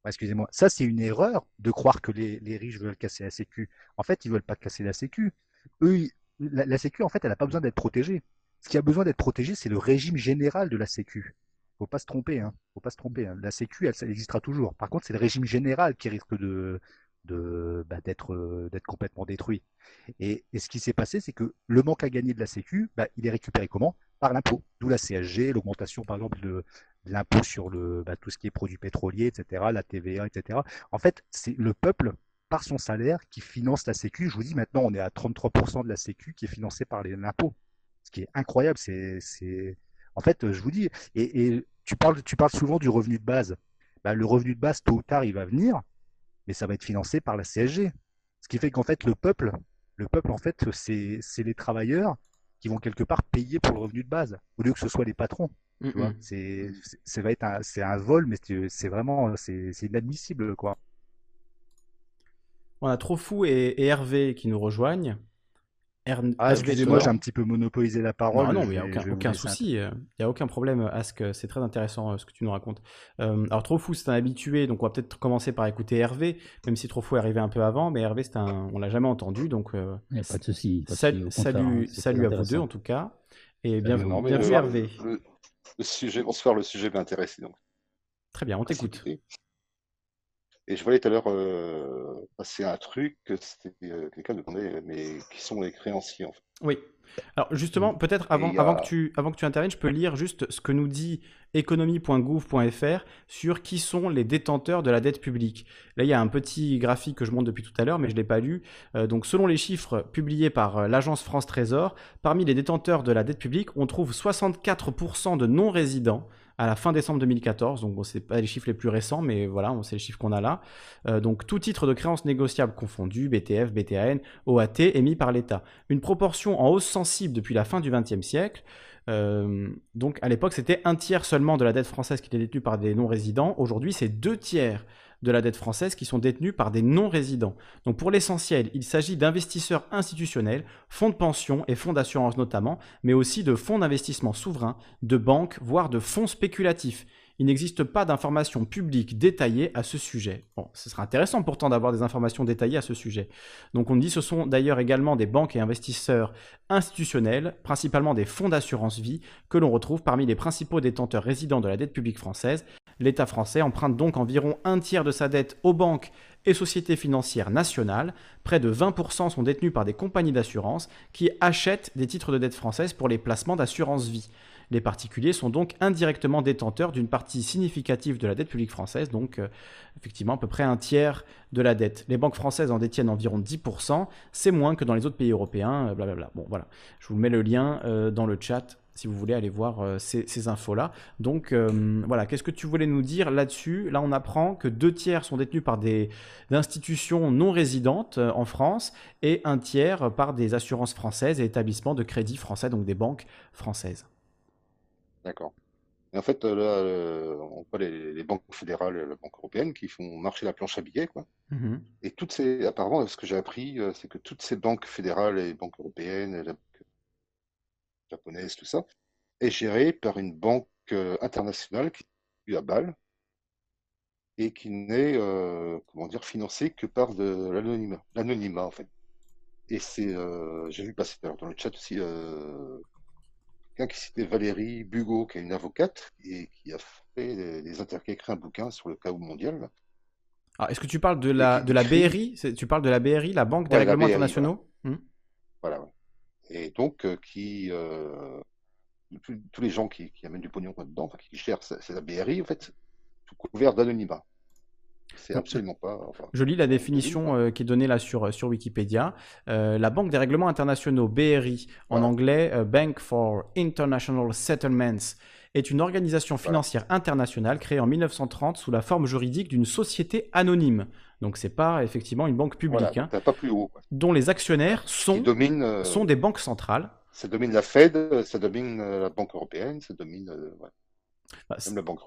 Excusez-moi, ça c'est une erreur de croire que les, riches veulent casser la Sécu. En fait, ils veulent pas casser la Sécu. Eux, la, Sécu, en fait, elle n'a pas besoin d'être protégée. Ce qui a besoin d'être protégé, c'est le régime général de la Sécu. Faut pas se tromper, hein. Faut pas se tromper. Hein. La Sécu, elle, existera toujours. Par contre, c'est le régime général qui risque bah, d'être d'être complètement détruit. Et, ce qui s'est passé, c'est que le manque à gagner de la Sécu, bah, il est récupéré comment? Par l'impôt. D'où la CSG, l'augmentation, par exemple, de, l'impôt sur le, bah, tout ce qui est produits pétroliers, etc., la TVA, etc. En fait, c'est le peuple, par son salaire, qui finance la Sécu. Je vous dis, maintenant, on est à 33% de la Sécu qui est financée par l'impôt. Ce qui est incroyable. C'est, En fait, je vous dis, et, tu, parles, tu parles souvent du revenu de base. Bah, le revenu de base, tôt ou tard, il va venir, mais ça va être financé par la CSG. Ce qui fait qu'en fait, le peuple, le peuple, en fait, c'est les travailleurs qui vont quelque part payer pour le revenu de base, au lieu que ce soit les patrons. C'est, c'est, va être un, c'est un vol, mais c'est vraiment, c'est, inadmissible, quoi. On a Trop et, et Hervé qui nous rejoignent. Ah, excusez-moi, j'ai un petit peu monopolisé la parole. Non, non, mais il n'y a aucun, souci. Il n'y a aucun problème, Ask. C'est très intéressant euh, ce que tu nous racontes. Euh, alors, Trofou, c'est un habitué, donc on va peut-être commencer par écouter Hervé, même si Trofou est arrivé un peu avant, mais Hervé, c'est un... on l'a jamais entendu, donc. Euh, pas de souci. salut, salut à vous deux, en tout cas. Et bienvenue, bienvenue Hervé. Le, sujet, bonsoir, le sujet m'intéresse donc. Très bien, on t'écoute. Et je voyais tout à l'heure euh, passer un truc, c'était euh, quelqu'un demandait, mais qui sont les créanciers en fait Oui. Alors justement, peut-être avant, avant, que tu, avant que tu interviennes, je peux lire juste ce que nous dit économie.gouv.fr sur qui sont les détenteurs de la dette publique. Là, il y a un petit graphique que je montre depuis tout à l'heure, mais je ne l'ai pas lu. Euh, donc selon les chiffres publiés par l'agence France Trésor, parmi les détenteurs de la dette publique, on trouve 64% de non-résidents à la fin décembre 2014. Donc, bon, c'est pas les chiffres les plus récents, mais voilà, c'est les chiffres qu'on a là. Euh, donc, tout titre de créance négociable confondu, BTF, BTAN, OAT, émis par l'État. Une proportion en hausse sensible depuis la fin du XXe siècle. Euh, donc, à l'époque, c'était un tiers seulement de la dette française qui était détenue par des non-résidents. Aujourd'hui, c'est deux tiers de la dette française qui sont détenus par des non-résidents. Donc pour l'essentiel, il s'agit d'investisseurs institutionnels, fonds de pension et fonds d'assurance notamment, mais aussi de fonds d'investissement souverains, de banques, voire de fonds spéculatifs. Il n'existe pas d'informations publiques détaillées à ce sujet. Bon, ce serait intéressant pourtant d'avoir des informations détaillées à ce sujet. Donc on dit ce sont d'ailleurs également des banques et investisseurs institutionnels, principalement des fonds d'assurance vie, que l'on retrouve parmi les principaux détenteurs résidents de la dette publique française. L'État français emprunte donc environ un tiers de sa dette aux banques et sociétés financières nationales. Près de 20% sont détenus par des compagnies d'assurance qui achètent des titres de dette française pour les placements d'assurance vie. Les particuliers sont donc indirectement détenteurs d'une partie significative de la dette publique française, donc euh, effectivement à peu près un tiers de la dette. Les banques françaises en détiennent environ 10%, c'est moins que dans les autres pays européens, blablabla. Euh, bon voilà, je vous mets le lien euh, dans le chat si vous voulez aller voir ces, infos-là. Donc voilà, qu'est-ce que tu voulais nous dire là-dessus? Là, on apprend que deux tiers sont détenus par des institutions non résidentes en France et un tiers par des assurances françaises et établissements de crédit français, donc des banques françaises. D'accord. Et en fait, euh, là, euh, on voit les, banques fédérales et la Banque européenne qui font marcher la planche à billets, quoi. Mmh et toutes ces, apparemment, ce que j'ai appris, euh, c'est que toutes ces banques fédérales et banques européennes, et la japonaise, tout ça, est gérée par une banque internationale qui est à Bâle et qui n'est, comment dire, financée que par de l'anonymat, l'anonymat en fait. Et c'est, j'ai vu passer dans le chat aussi qui citait Valérie Bugot, qui est une avocate et qui a fait des, inter... écrit un bouquin sur le chaos mondial. Ah, est-ce que tu parles de la, de la BRI Tu parles de la BRI, la Banque des règlements internationaux? Voilà. Hmm et donc, euh, qui. Euh, tous, les gens qui, amènent du pognon dedans, enfin, qui gèrent, c'est la BRI, en fait. sous couvert d'anonymat. C'est absolument pas. je lis la définition euh, qui est donnée là sur, sur Wikipédia. Euh, la Banque des règlements internationaux, BRI, en anglais, euh, Bank for International Settlements, est une organisation financière internationale créée en 1930 sous la forme juridique d'une société anonyme. Donc c'est pas effectivement une banque publique, hein, pas plus haut, dont les actionnaires sont, sont des banques centrales. Ça domine la Fed, ça domine la Banque européenne, ça domine bah, même la Banque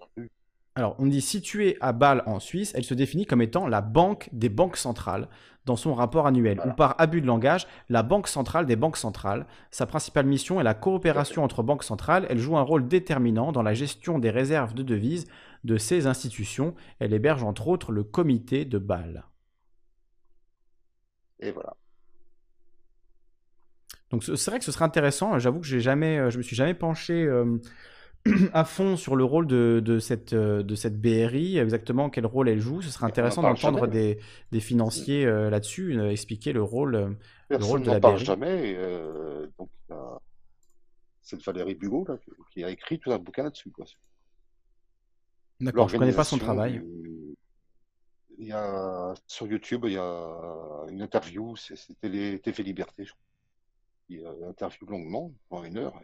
alors, on dit située à Bâle en Suisse, elle se définit comme étant la banque des banques centrales dans son rapport annuel, ou par abus de langage, la banque centrale des banques centrales. Sa principale mission est la coopération entre banques centrales. Elle joue un rôle déterminant dans la gestion des réserves de devises de ces institutions. Elle héberge entre autres le comité de Bâle. Et voilà. Donc c'est vrai que ce serait intéressant. J'avoue que j'ai jamais, euh, je me suis jamais penché. Euh, à fond sur le rôle de, cette, euh, de cette BRI, exactement quel rôle elle joue. Ce serait intéressant d'entendre des, des, financiers euh, là-dessus euh, expliquer le rôle, le rôle de la parle jamais. donc, c'est Valérie Bugot qui a écrit tout un bouquin là-dessus. D'accord, je ne connais pas son travail. Il y a, sur YouTube, il y a une interview, c'était TV Liberté, je crois. Il y a une interview longuement, pendant une heure.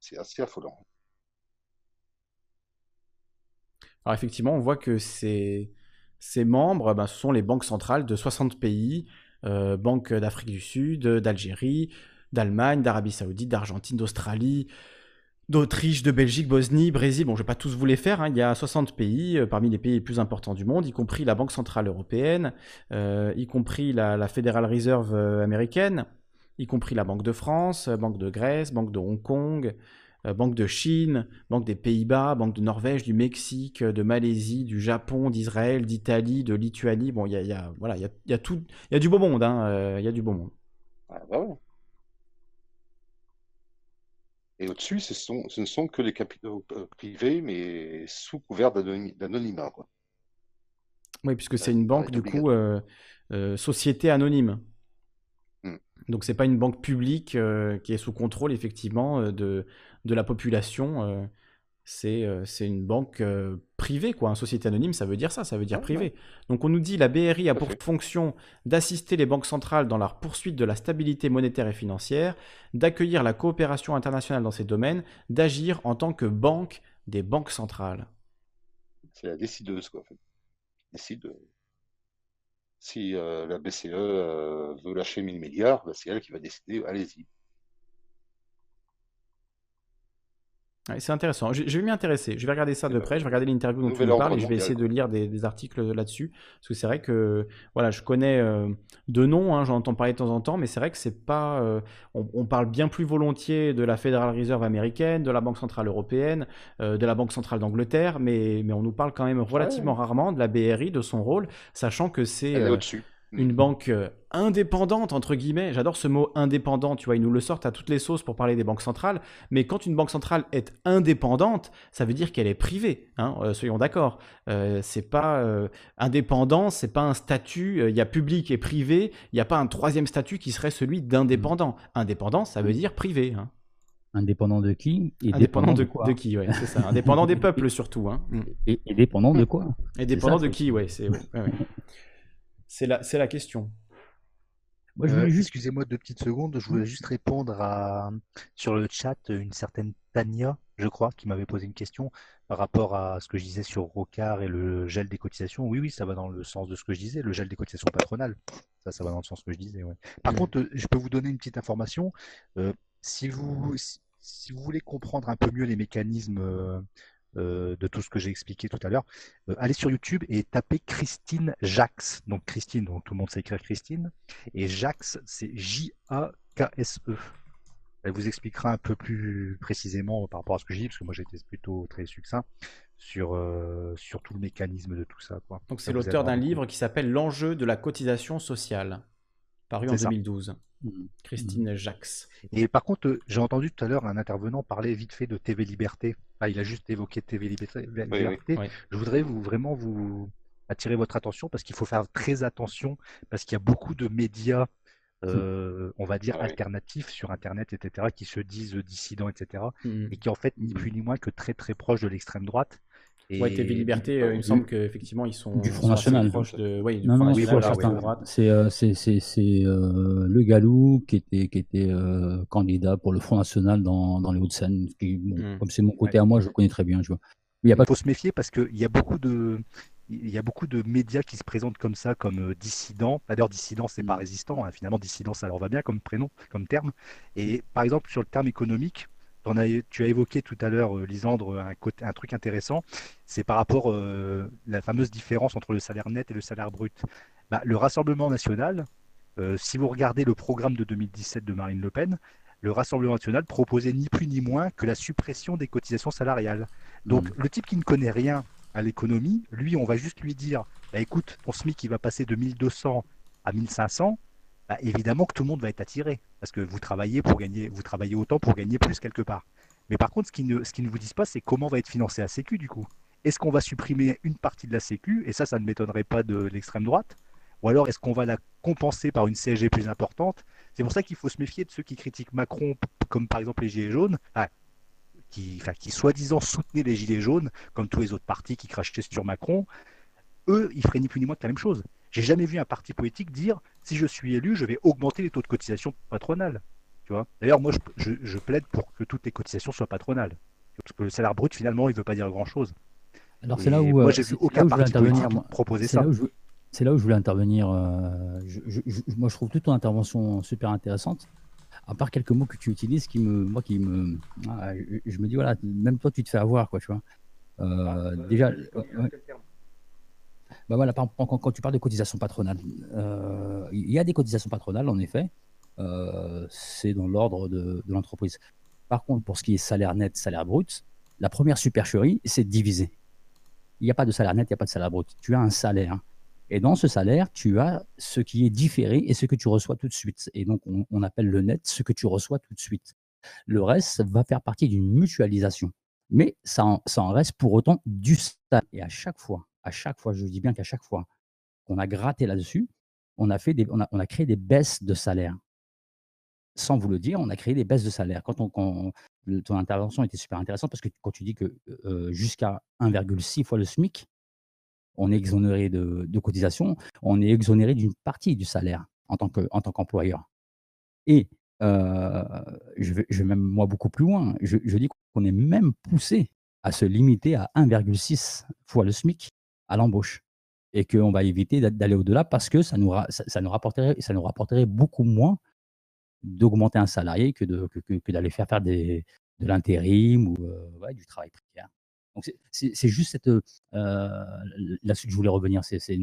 C'est assez affolant. Alors effectivement, on voit que ces, membres, ben, ce sont les banques centrales de 60 pays, euh, banques d'Afrique du Sud, d'Algérie, d'Allemagne, d'Arabie Saoudite, d'Argentine, d'Australie, d'Autriche, de Belgique, Bosnie, Brésil. Bon, je ne vais pas tous vous les faire. Hein. Il y a 60 pays, euh, parmi les pays les plus importants du monde, y compris la Banque Centrale Européenne, euh, y compris la, la, Federal Reserve américaine, y compris la Banque de France, Banque de Grèce, Banque de Hong Kong, banque de Chine, Banque des Pays-Bas, Banque de Norvège, du Mexique, de Malaisie, du Japon, d'Israël, d'Italie, de Lituanie. Bon, il y a, voilà, il y a, tout, il y a du beau monde, hein, euh, il y a du beau monde. Ah, bah Et au-dessus, ce, ce ne sont que les capitaux euh, privés, mais sous couvert d'anonymat. Oui, puisque c'est une banque, du coup, société anonyme. Hmm. Donc c'est pas une banque publique qui est sous contrôle effectivement de, de la population. Euh, euh, c'est une banque euh, privée, quoi. Une société anonyme, ça veut dire ça, ça veut dire privé. Donc on nous dit la BRI a pour fonction d'assister les banques centrales dans la poursuite de la stabilité monétaire et financière, d'accueillir la coopération internationale dans ces domaines, d'agir en tant que banque des banques centrales. C'est la décideuse, quoi. Décide. Si la BCE veut lâcher 1000 milliards, bah, c'est elle qui va décider, allez-y. C'est intéressant. Je, vais m'y intéresser. Je vais regarder ça de près. Je vais regarder l'interview dont tu nous parles et je vais essayer de lire des, articles là-dessus. Parce que c'est vrai que voilà, je connais euh, de noms, hein, j'en entends parler de temps en temps, mais c'est vrai que c'est pas. Euh, on, parle bien plus volontiers de la Federal Reserve américaine, de la Banque centrale européenne, euh, de la Banque centrale d'Angleterre, mais, mais on nous parle quand même relativement rarement de la BRI, de son rôle, sachant que c'est une banque indépendante, entre guillemets. J'adore ce mot indépendant, tu vois, ils nous le sortent à toutes les sauces pour parler des banques centrales. Mais quand une banque centrale est indépendante, ça veut dire qu'elle est privée, hein, euh, soyons d'accord. Euh, c'est pas euh, indépendant, c'est pas un statut, il y a public et privé, il n'y a pas un troisième statut qui serait celui d'indépendant. Indépendant, ça veut dire privé. Hein. Indépendant de qui? Et Indépendant de, quoi? de qui, ouais, c'est ça. Indépendant des (laughs) peuples surtout. Hein. Et, dépendant de quoi? Et dépendant de qui, ouais, c'est (laughs) c'est la, la question. Euh, excusez-moi deux petites secondes, je voulais juste répondre à sur le chat une certaine Tania, je crois, qui m'avait posé une question par rapport à ce que je disais sur Rocard et le gel des cotisations. Oui, oui, ça va dans le sens de ce que je disais, le gel des cotisations patronales. Ça, ça va dans le sens que je disais. Par contre, je peux vous donner une petite information. Euh, si vous si, vous voulez comprendre un peu mieux les mécanismes euh, de tout ce que j'ai expliqué tout à l'heure, euh, allez sur YouTube et tapez Christine Jax. Donc Christine, donc tout le monde sait écrire Christine. Et Jax, c'est J-A-K-S-E. Elle vous expliquera un peu plus précisément par rapport à ce que j'ai dit, parce que moi j'étais plutôt très succinct sur, euh, sur tout le mécanisme de tout ça. Quoi. Donc c'est l'auteur d'un livre qui s'appelle L'enjeu de la cotisation sociale, paru en 2012. Mhm. Christine mhm. Jax. Et par contre, euh, j'ai entendu tout à l'heure un intervenant parler vite fait de TV Liberté. Ah, il a juste évoqué TV Liberté. Je voudrais vous, vraiment vous attirer votre attention parce qu'il faut faire très attention parce qu'il y a beaucoup de médias, euh, on va dire, ah alternatifs sur Internet, etc., qui se disent dissidents, etc., et qui en fait, ni plus ni moins que très très proches de l'extrême droite. Et ouais, TV Liberté, euh, il me semble qu'effectivement, ils sont du Front National. proches de. Oui, du non, Front non, National. C'est euh, euh, le Galou qui était, qui était euh, candidat pour le Front National dans, dans les Hauts-de-Seine. Mmh. Comme c'est mon côté à moi, je le connais très bien. Je vois. Il, pas... faut se méfier parce qu'il y a beaucoup de. Il y a beaucoup de médias qui se présentent comme ça, comme dissidents. D'ailleurs, dissident, c'est pas mmh. résistant. Hein. Finalement, dissident, ça leur va bien comme prénom, comme terme. Et par exemple, sur le terme économique, tu as évoqué tout à l'heure, euh, Lisandre, un, un, truc intéressant, c'est par rapport à euh, la fameuse différence entre le salaire net et le salaire brut. Bah, le Rassemblement national, euh, si vous regardez le programme de 2017 de Marine Le Pen, le Rassemblement national proposait ni plus ni moins que la suppression des cotisations salariales. Donc mmh. le type qui ne connaît rien à l'économie, lui, on va juste lui dire, bah, écoute, ton SMIC il va passer de 1200 à 1500, bah, évidemment que tout le monde va être attiré, parce que vous travaillez pour gagner, vous travaillez autant pour gagner plus quelque part. Mais par contre, ce qu'ils ne, ce ne vous disent pas, c'est comment va être financé la Sécu du coup. Est-ce qu'on va supprimer une partie de la Sécu, et ça, ça ne m'étonnerait pas de l'extrême droite, ou alors est-ce qu'on va la compenser par une CSG plus importante? C'est pour ça qu'il faut se méfier de ceux qui critiquent Macron, comme par exemple les Gilets jaunes, qui, qui soi-disant soutenaient les Gilets jaunes, comme tous les autres partis qui crachaient sur Macron. Eux, ils feraient ni plus ni moins que la même chose. J'ai jamais vu un parti politique dire si je suis élu, je vais augmenter les taux de cotisation. Tu vois? D'ailleurs, moi, je, plaide pour que toutes les cotisations soient patronales. Parce que le salaire brut, finalement, il ne veut pas dire grand-chose. Alors, c'est là où. Moi, j'ai vu aucun parti politique proposer ça. c'est là où je voulais intervenir. Euh, moi, je trouve toute ton intervention super intéressante. À part quelques mots que tu utilises, qui me, moi, qui me, ah, je, me dis voilà, même toi, tu te fais avoir, quoi, tu vois. Euh, déjà, bah quand, tu parles de cotisation patronale, euh, il y a des cotisations patronales, en effet. Euh, c'est dans l'ordre de, l'entreprise. Par contre, pour ce qui est salaire net, salaire brut, la première supercherie, c'est de diviser. Il n'y a pas de salaire net, il n'y a pas de salaire brut. Tu as un salaire. Et dans ce salaire, tu as ce qui est différé et ce que tu reçois tout de suite. Et donc, on, appelle le net ce que tu reçois tout de suite. Le reste va faire partie d'une mutualisation. Mais ça en, ça en reste pour autant du salaire. Et à chaque fois à chaque fois, je dis bien qu'à chaque fois qu'on a gratté là-dessus, on a, fait des, on, a, créé des baisses de salaire. Sans vous le dire, on a créé des baisses de salaire. Quand, on, ton intervention était super intéressante parce que quand tu dis que jusqu'à 1,6 fois le SMIC, on est exonéré de, de cotisation, on est exonéré d'une partie du salaire en tant qu'employeur. Et je, vais, je, vais, même moi beaucoup plus loin. Je dis qu'on est même poussé à se limiter à 1,6 fois le SMIC à l'embauche et qu'on va éviter d'aller au-delà parce que ça nous, ça, nous rapporterait, ça nous rapporterait beaucoup moins d'augmenter un salarié que, de, que, d'aller faire faire de l'intérim ou euh, du travail précaire. Donc c'est juste cette euh, là-dessus que je voulais revenir. C'est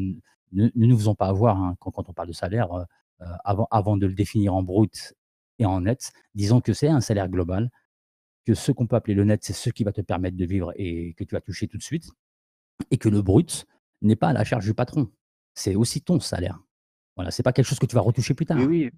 ne, nous faisons pas avoir hein, quand, quand, on parle de salaire euh, avant, avant de le définir en brut et en net. Disons que c'est un salaire global, que ce qu'on peut appeler le net, c'est ce qui va te permettre de vivre et que tu vas toucher tout de suite et que le brut n'est pas à la charge du patron. C'est aussi ton salaire. Voilà, c'est pas quelque chose que tu vas retoucher plus tard. Oui, oui.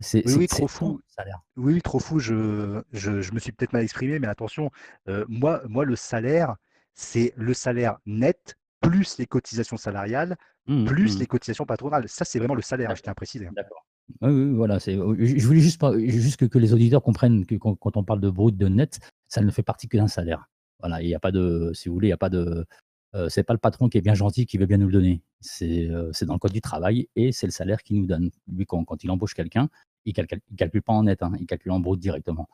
C'est oui, trop fou. Salaire. Oui, trop fou. Je, je, me suis peut-être mal exprimé, mais attention, euh, moi, moi, le salaire, c'est le salaire net plus les cotisations salariales, mmh, plus mmh. les cotisations patronales. Ça, c'est vraiment le salaire, je tiens à préciser. D'accord. Oui, voilà. Je voulais juste, pas, juste que, les auditeurs comprennent que quand, quand, on parle de brut, de net, ça ne fait partie que d'un salaire. Voilà, il n'y a pas de, si vous voulez, il n'y a pas de, euh, c'est pas le patron qui est bien gentil qui veut bien nous le donner. C'est euh, dans le code du travail et c'est le salaire qu'il nous donne. Lui, quand, il embauche quelqu'un, il ne calcule, pas en net, hein, il calcule en brut directement.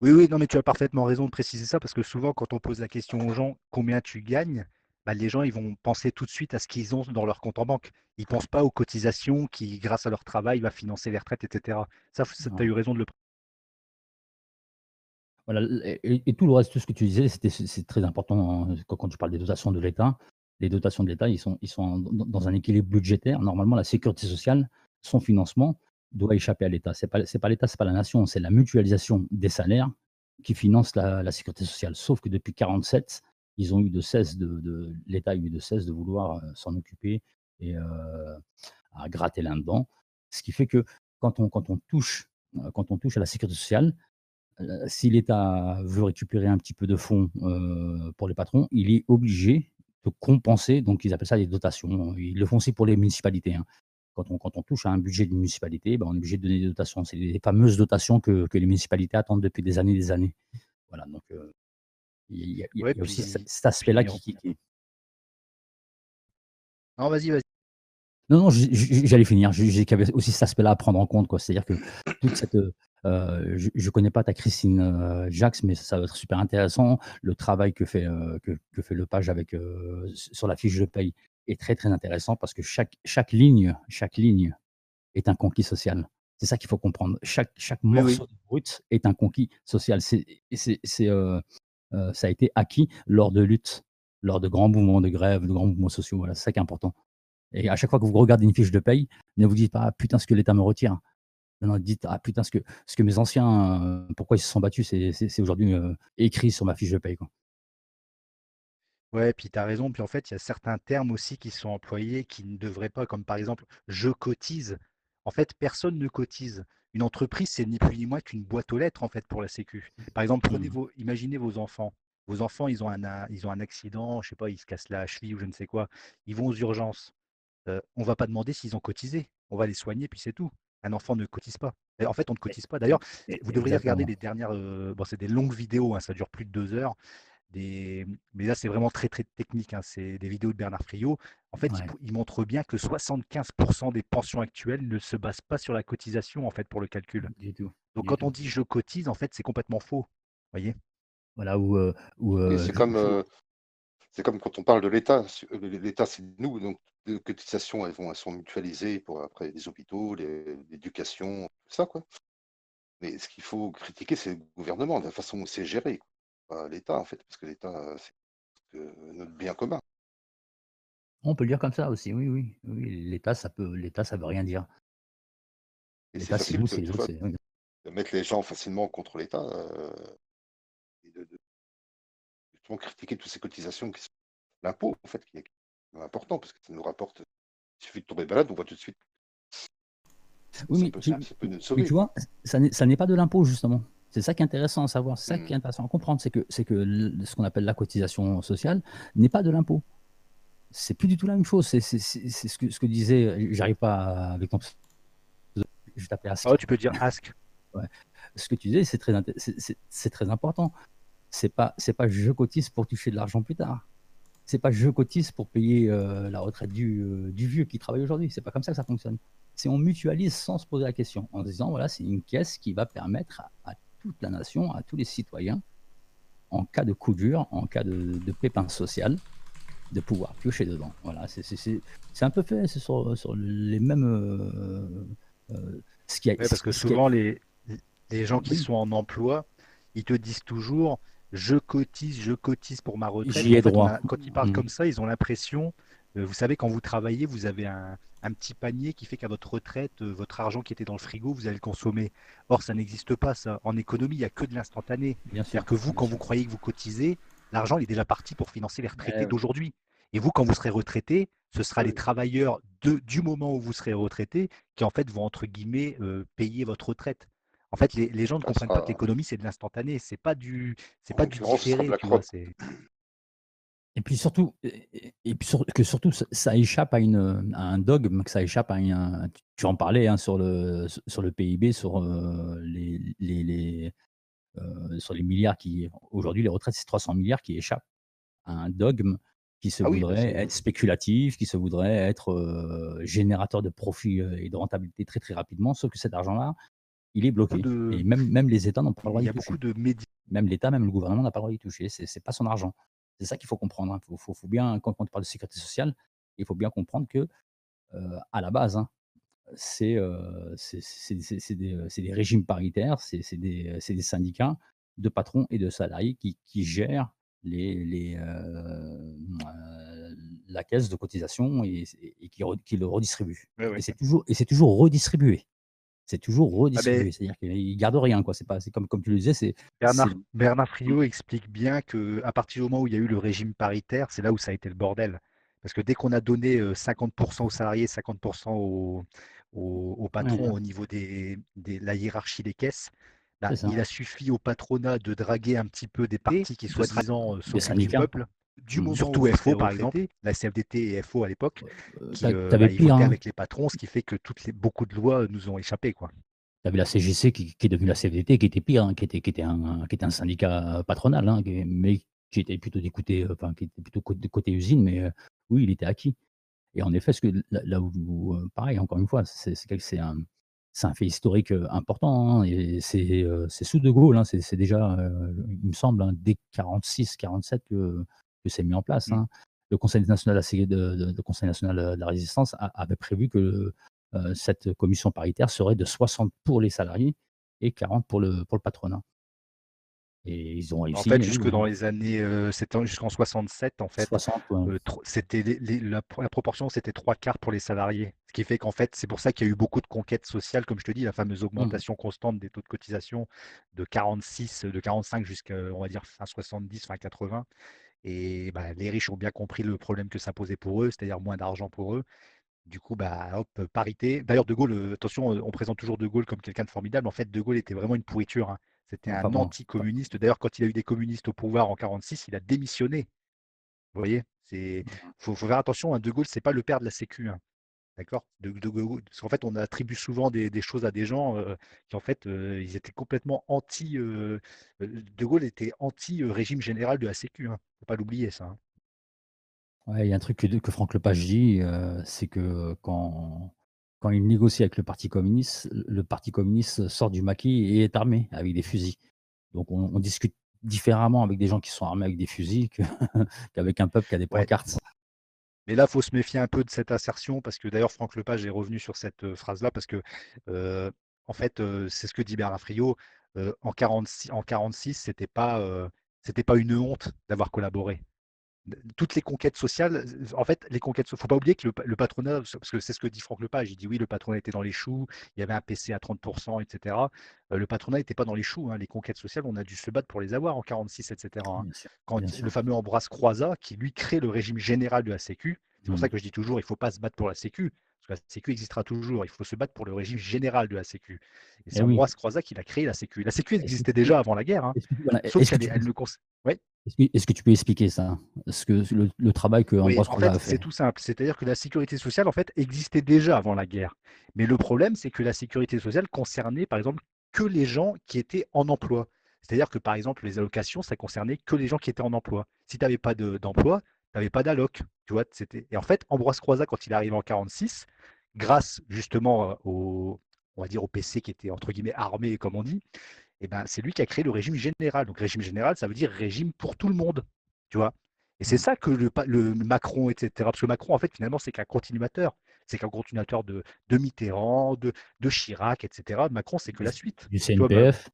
Oui, oui, non, mais tu as parfaitement raison de préciser ça parce que souvent, quand on pose la question aux gens combien tu gagnes, bah, les gens ils vont penser tout de suite à ce qu'ils ont dans leur compte en banque. Ils ne pensent pas aux cotisations qui, grâce à leur travail, va financer les retraites, etc. Ça, tu as eu raison de le voilà, et, tout le reste, tout ce que tu disais, c'est très important hein, quand, tu parles des dotations de l'État. Les dotations de l'État, ils sont, ils sont dans un équilibre budgétaire. Normalement, la sécurité sociale, son financement doit échapper à l'État. Ce n'est pas, pas l'État, ce n'est pas la nation, c'est la mutualisation des salaires qui finance la, sécurité sociale. Sauf que depuis 1947, ils ont eu de cesse de, l'État a eu de cesse de vouloir euh, s'en occuper et euh, à gratter là-dedans. Ce qui fait que quand on, quand on touche euh, quand on touche à la sécurité sociale, si l'État veut récupérer un petit peu de fonds euh, pour les patrons, il est obligé de compenser, donc ils appellent ça des dotations. Ils le font aussi pour les municipalités. Hein. Quand, on, quand on touche à un budget d'une municipalité, ben, on est obligé de donner des dotations. C'est les fameuses dotations que, que, les municipalités attendent depuis des années et des années. Voilà, donc, euh, Il y a, aussi cet aspect-là qui, Non, vas-y, vas-y. Non, non, j'allais finir. J'ai qu'il y avait aussi cet aspect-là à prendre en compte. C'est-à-dire que toute cette. Euh, je ne connais pas ta Christine euh, Jax, mais ça va être super intéressant. Le travail que fait, euh, que, fait le page avec, sur la fiche de paye est très très intéressant parce que chaque, chaque, ligne, chaque ligne est un conquis social. C'est ça qu'il faut comprendre. Chaque, chaque morceau de brut est un conquis social. C'est, ça a été acquis lors de luttes, lors de grands mouvements de grève, de grands mouvements sociaux. Voilà, c'est ça qui est important. Et à chaque fois que vous regardez une fiche de paye, ne vous dites pas ah, putain ce que l'État me retire. Non, dites ah putain ce que, ce que mes anciens, euh, pourquoi ils se sont battus, c'est aujourd'hui euh, écrit sur ma fiche de paye. Quoi. Ouais, puis tu as raison. Puis en fait, il y a certains termes aussi qui sont employés qui ne devraient pas, comme par exemple je cotise. En fait, personne ne cotise. Une entreprise, c'est ni plus ni moins qu'une boîte aux lettres en fait pour la Sécu. Par exemple, prenez mmh. vos, imaginez vos enfants. Vos enfants, ils ont un, ils ont un accident, je sais pas, ils se cassent la cheville ou je ne sais quoi. Ils vont aux urgences on va pas demander s'ils ont cotisé. On va les soigner, puis c'est tout. Un enfant ne cotise pas. en fait, on ne cotise pas. D'ailleurs, vous devriez regarder les dernières. bon, c'est des longues vidéos, hein, ça dure plus de deux heures. Des... Mais là, c'est vraiment très, très technique. Hein, c'est des vidéos de Bernard Friot. En fait, il, montre bien que 75% des pensions actuelles ne se basent pas sur la cotisation, en fait, pour le calcul. Donc, quand on dit je cotise, en fait, c'est complètement faux. voyez Voilà, où. c'est comme. C'est comme quand on parle de l'État. L'État, c'est nous. Donc, les cotisations, elles, vont, elles sont mutualisées pour après les hôpitaux, l'éducation, tout ça, quoi. Mais ce qu'il faut critiquer, c'est le gouvernement, la façon dont c'est géré, pas l'État, en fait, parce que l'État, c'est notre bien commun. On peut le dire comme ça aussi, oui, oui. oui L'État, ça peut, l'État, ça veut rien dire. L'État, c'est nous, c'est mettre les gens facilement contre l'État euh, critiquer toutes ces cotisations qui sont l'impôt, en fait, qui est important parce que ça nous rapporte. Il suffit de tomber malade, on voit tout de suite. Oui, mais, tu vois, ça n'est pas de l'impôt, justement. C'est ça qui est intéressant à savoir, c'est ça qui est mmh. intéressant à comprendre, c'est que, c'est que ce qu'on appelle la cotisation sociale n'est pas de l'impôt. C'est plus du tout la même chose. C'est, ce, que, ce que disait, j'arrive pas avec ton. Je t'appelle Ask. Oh, tu peux dire Ask. Ouais. Ce que tu disais, c'est très, c'est, très important. C'est pas, c'est pas je cotise pour toucher de l'argent plus tard c'est pas je cotise pour payer euh, la retraite du, euh, du, vieux qui travaille aujourd'hui. C'est pas comme ça que ça fonctionne. C'est on mutualise sans se poser la question, en disant voilà, c'est une caisse qui va permettre à, toute la nation, à tous les citoyens, en cas de coup dur, en cas de, de pépin social, de pouvoir piocher dedans. Voilà, c'est un peu fait, c'est sur, sur, les mêmes. Euh, ce qui a, parce que souvent, les, les gens qui sont en emploi, ils te disent toujours je cotise, je cotise pour ma retraite. J'y ai droit. quand ils parlent mm. comme ça, ils ont l'impression, euh, vous savez, quand vous travaillez, vous avez un, petit panier qui fait qu'à votre retraite, euh, votre argent qui était dans le frigo, vous allez le consommer. Or, ça n'existe pas, ça. En économie, il n'y a que de l'instantané. C'est-à-dire que vous, quand vous croyez que vous cotisez, l'argent est déjà parti pour financer les retraités d'aujourd'hui. Et vous, quand vous serez retraité, ce sera les travailleurs de, du moment où vous serez retraité qui, en fait, vont, entre guillemets, euh, payer votre retraite. En fait, les, gens ne comprennent pas que l'économie, c'est de l'instantané. C'est pas du, c'est pas du différé. et puis surtout, et puis que surtout, ça échappe à, une, un dogme, que ça échappe à un. Tu en parlais hein, sur, le, sur le PIB, sur euh, les, les, euh, sur les milliards qui. Aujourd'hui, les retraites, c'est 300 milliards qui échappent à un dogme qui se ah voudrait être spéculatif, qui se voudrait être euh, générateur de profit et de rentabilité très très rapidement, sauf que cet argent-là, il est bloqué. Et même, même les États n'ont pas le droit d'y toucher. Il y a beaucoup de médias. Même l'État, même le gouvernement n'a pas le droit d'y toucher. C'est n'est pas son argent. C'est ça qu'il faut comprendre. Hein. Faut, faut, bien, quand, on parle de sécurité sociale, il faut bien comprendre que, euh, à la base, hein, c'est euh, des, des, régimes paritaires, c'est des, des, syndicats de patrons et de salariés qui, qui gèrent les, les, euh, la caisse de cotisation et, et qui, qui, le redistribuent. Et c'est toujours, toujours redistribué c'est toujours ah, redistribué. C'est-à-dire qu'il ne garde rien. Quoi. C'est, pas, c'est comme, comme tu le disais. C'est, Bernard, Bernard Friot explique bien qu'à partir du moment où il y a eu le régime paritaire, c'est là où ça a été le bordel. Parce que dès qu'on a donné 50% aux salariés, 50% aux, aux, patrons au niveau de des, la hiérarchie des caisses, bah, il a suffi au patronat de draguer un petit peu des partis qui, soi-disant, sont du peuple. Du. Surtout FO, par exemple, la CFDT et FO à l'époque, qui euh, bah, hein. avec les patrons, ce qui fait que toutes les, beaucoup de lois nous ont échappé. Quoi. Tu avais la CGC qui, est devenue la CFDT, qui était pire, hein, qui, était, qui, était un, qui était un syndicat patronal, hein, mais qui était plutôt d'écouter, enfin, qui était plutôt côté, côté usine, mais oui, il était acquis. Et en effet, ce que là, où, pareil, encore une fois, c'est un, un fait historique important. Hein, et c'est sous De Gaulle, hein, c'est déjà, il me semble, hein, dès 46, 47 que, que c'est mis en place. Mmh. Le Conseil national, de, de, Conseil national de la résistance avait prévu que cette commission paritaire serait de 60 pour les salariés et 40 pour le, pour le patronat. Et ils ont réussi. En fait, jusque dans les années, euh, jusqu'en 67, en fait, euh, c'était la, proportion, c'était trois quarts pour les salariés. Ce qui fait qu'en fait, c'est pour ça qu'il y a eu beaucoup de conquêtes sociales, comme je te dis, la fameuse mmh. augmentation constante des taux de cotisation de 46, de 45 jusqu'à, on va dire, fin 70, fin 80. Et bah, les riches ont bien compris le problème que ça posait pour eux, c'est-à-dire moins d'argent pour eux. Du coup, bah, hop, parité. D'ailleurs, De Gaulle, euh, attention, on présente toujours De Gaulle comme quelqu'un de formidable. En fait, De Gaulle était vraiment une pourriture. Hein. C'était un anti-communiste. D'ailleurs, quand il a eu des communistes au pouvoir en 46, il a démissionné. Vous voyez? Il faut, faire attention, hein, De Gaulle, c'est pas le père de la Sécu. Hein. D'accord? De, Parce qu'en fait, on attribue souvent des, choses à des gens euh, qui, en fait, euh, ils étaient complètement anti. Euh, de Gaulle était anti-régime général de la Sécu. Faut pas l'oublier, ça. Ouais, il y a un truc que, que Franck Lepage dit, c'est que quand, quand il négocie avec le Parti communiste, le Parti communiste sort du maquis et est armé avec des fusils. Donc on, discute différemment avec des gens qui sont armés avec des fusils (laughs) qu'avec un peuple qui a des pancartes. Mais là, il faut se méfier un peu de cette assertion, parce que d'ailleurs, Franck Lepage est revenu sur cette euh, phrase-là, parce que, euh, en fait, euh, c'est ce que dit Bernard Friot. en 1946, en 46, c'était pas, c'était pas une honte d'avoir collaboré toutes les conquêtes sociales, en fait, les conquêtes, faut pas oublier que le, patronat, parce que c'est ce que dit Franck Lepage, il dit oui, le patronat était dans les choux, il y avait un PC à 30%, etc. Euh, le patronat n'était pas dans les choux, hein. les conquêtes sociales, on a dû se battre pour les avoir en 46, etc. Hein. Quand le fameux Ambroise Croizat, qui lui crée le régime général de la Sécu, c'est pour ça mmh. que je dis toujours, il ne faut pas se battre pour la Sécu, parce que la Sécu existera toujours, il faut se battre pour le régime général de la Sécu. Et c'est eh Ambroise Croizat qui a créé la Sécu. La Sécu existait déjà avant la guerre, hein. sauf qu'elle. Est-ce que, tu peux expliquer ça ce que le, travail que oui, en fait, C'est tout simple. C'est-à-dire que la sécurité sociale en fait existait déjà avant la guerre. Mais le problème, c'est que la sécurité sociale concernait, par exemple, que les gens qui étaient en emploi. C'est-à-dire que, par exemple, les allocations, ça concernait que les gens qui étaient en emploi. Si tu n'avais pas d'emploi, n'avais pas d'alloc. Tu vois, Et en fait, Ambroise Croizat, quand il est arrivé en 46, grâce justement euh, au, on va dire au PC qui était entre guillemets armé, comme on dit, eh ben, c'est lui qui a créé le régime général. Donc régime général, ça veut dire régime pour tout le monde, tu vois. Et c'est mmh. ça que le, le, Macron, etc. Parce que Macron, en fait, finalement, c'est qu'un continuateur. C'est qu'un continuateur de, de Mitterrand, de, de, Chirac, etc. Macron, c'est que la suite. Du CNPF.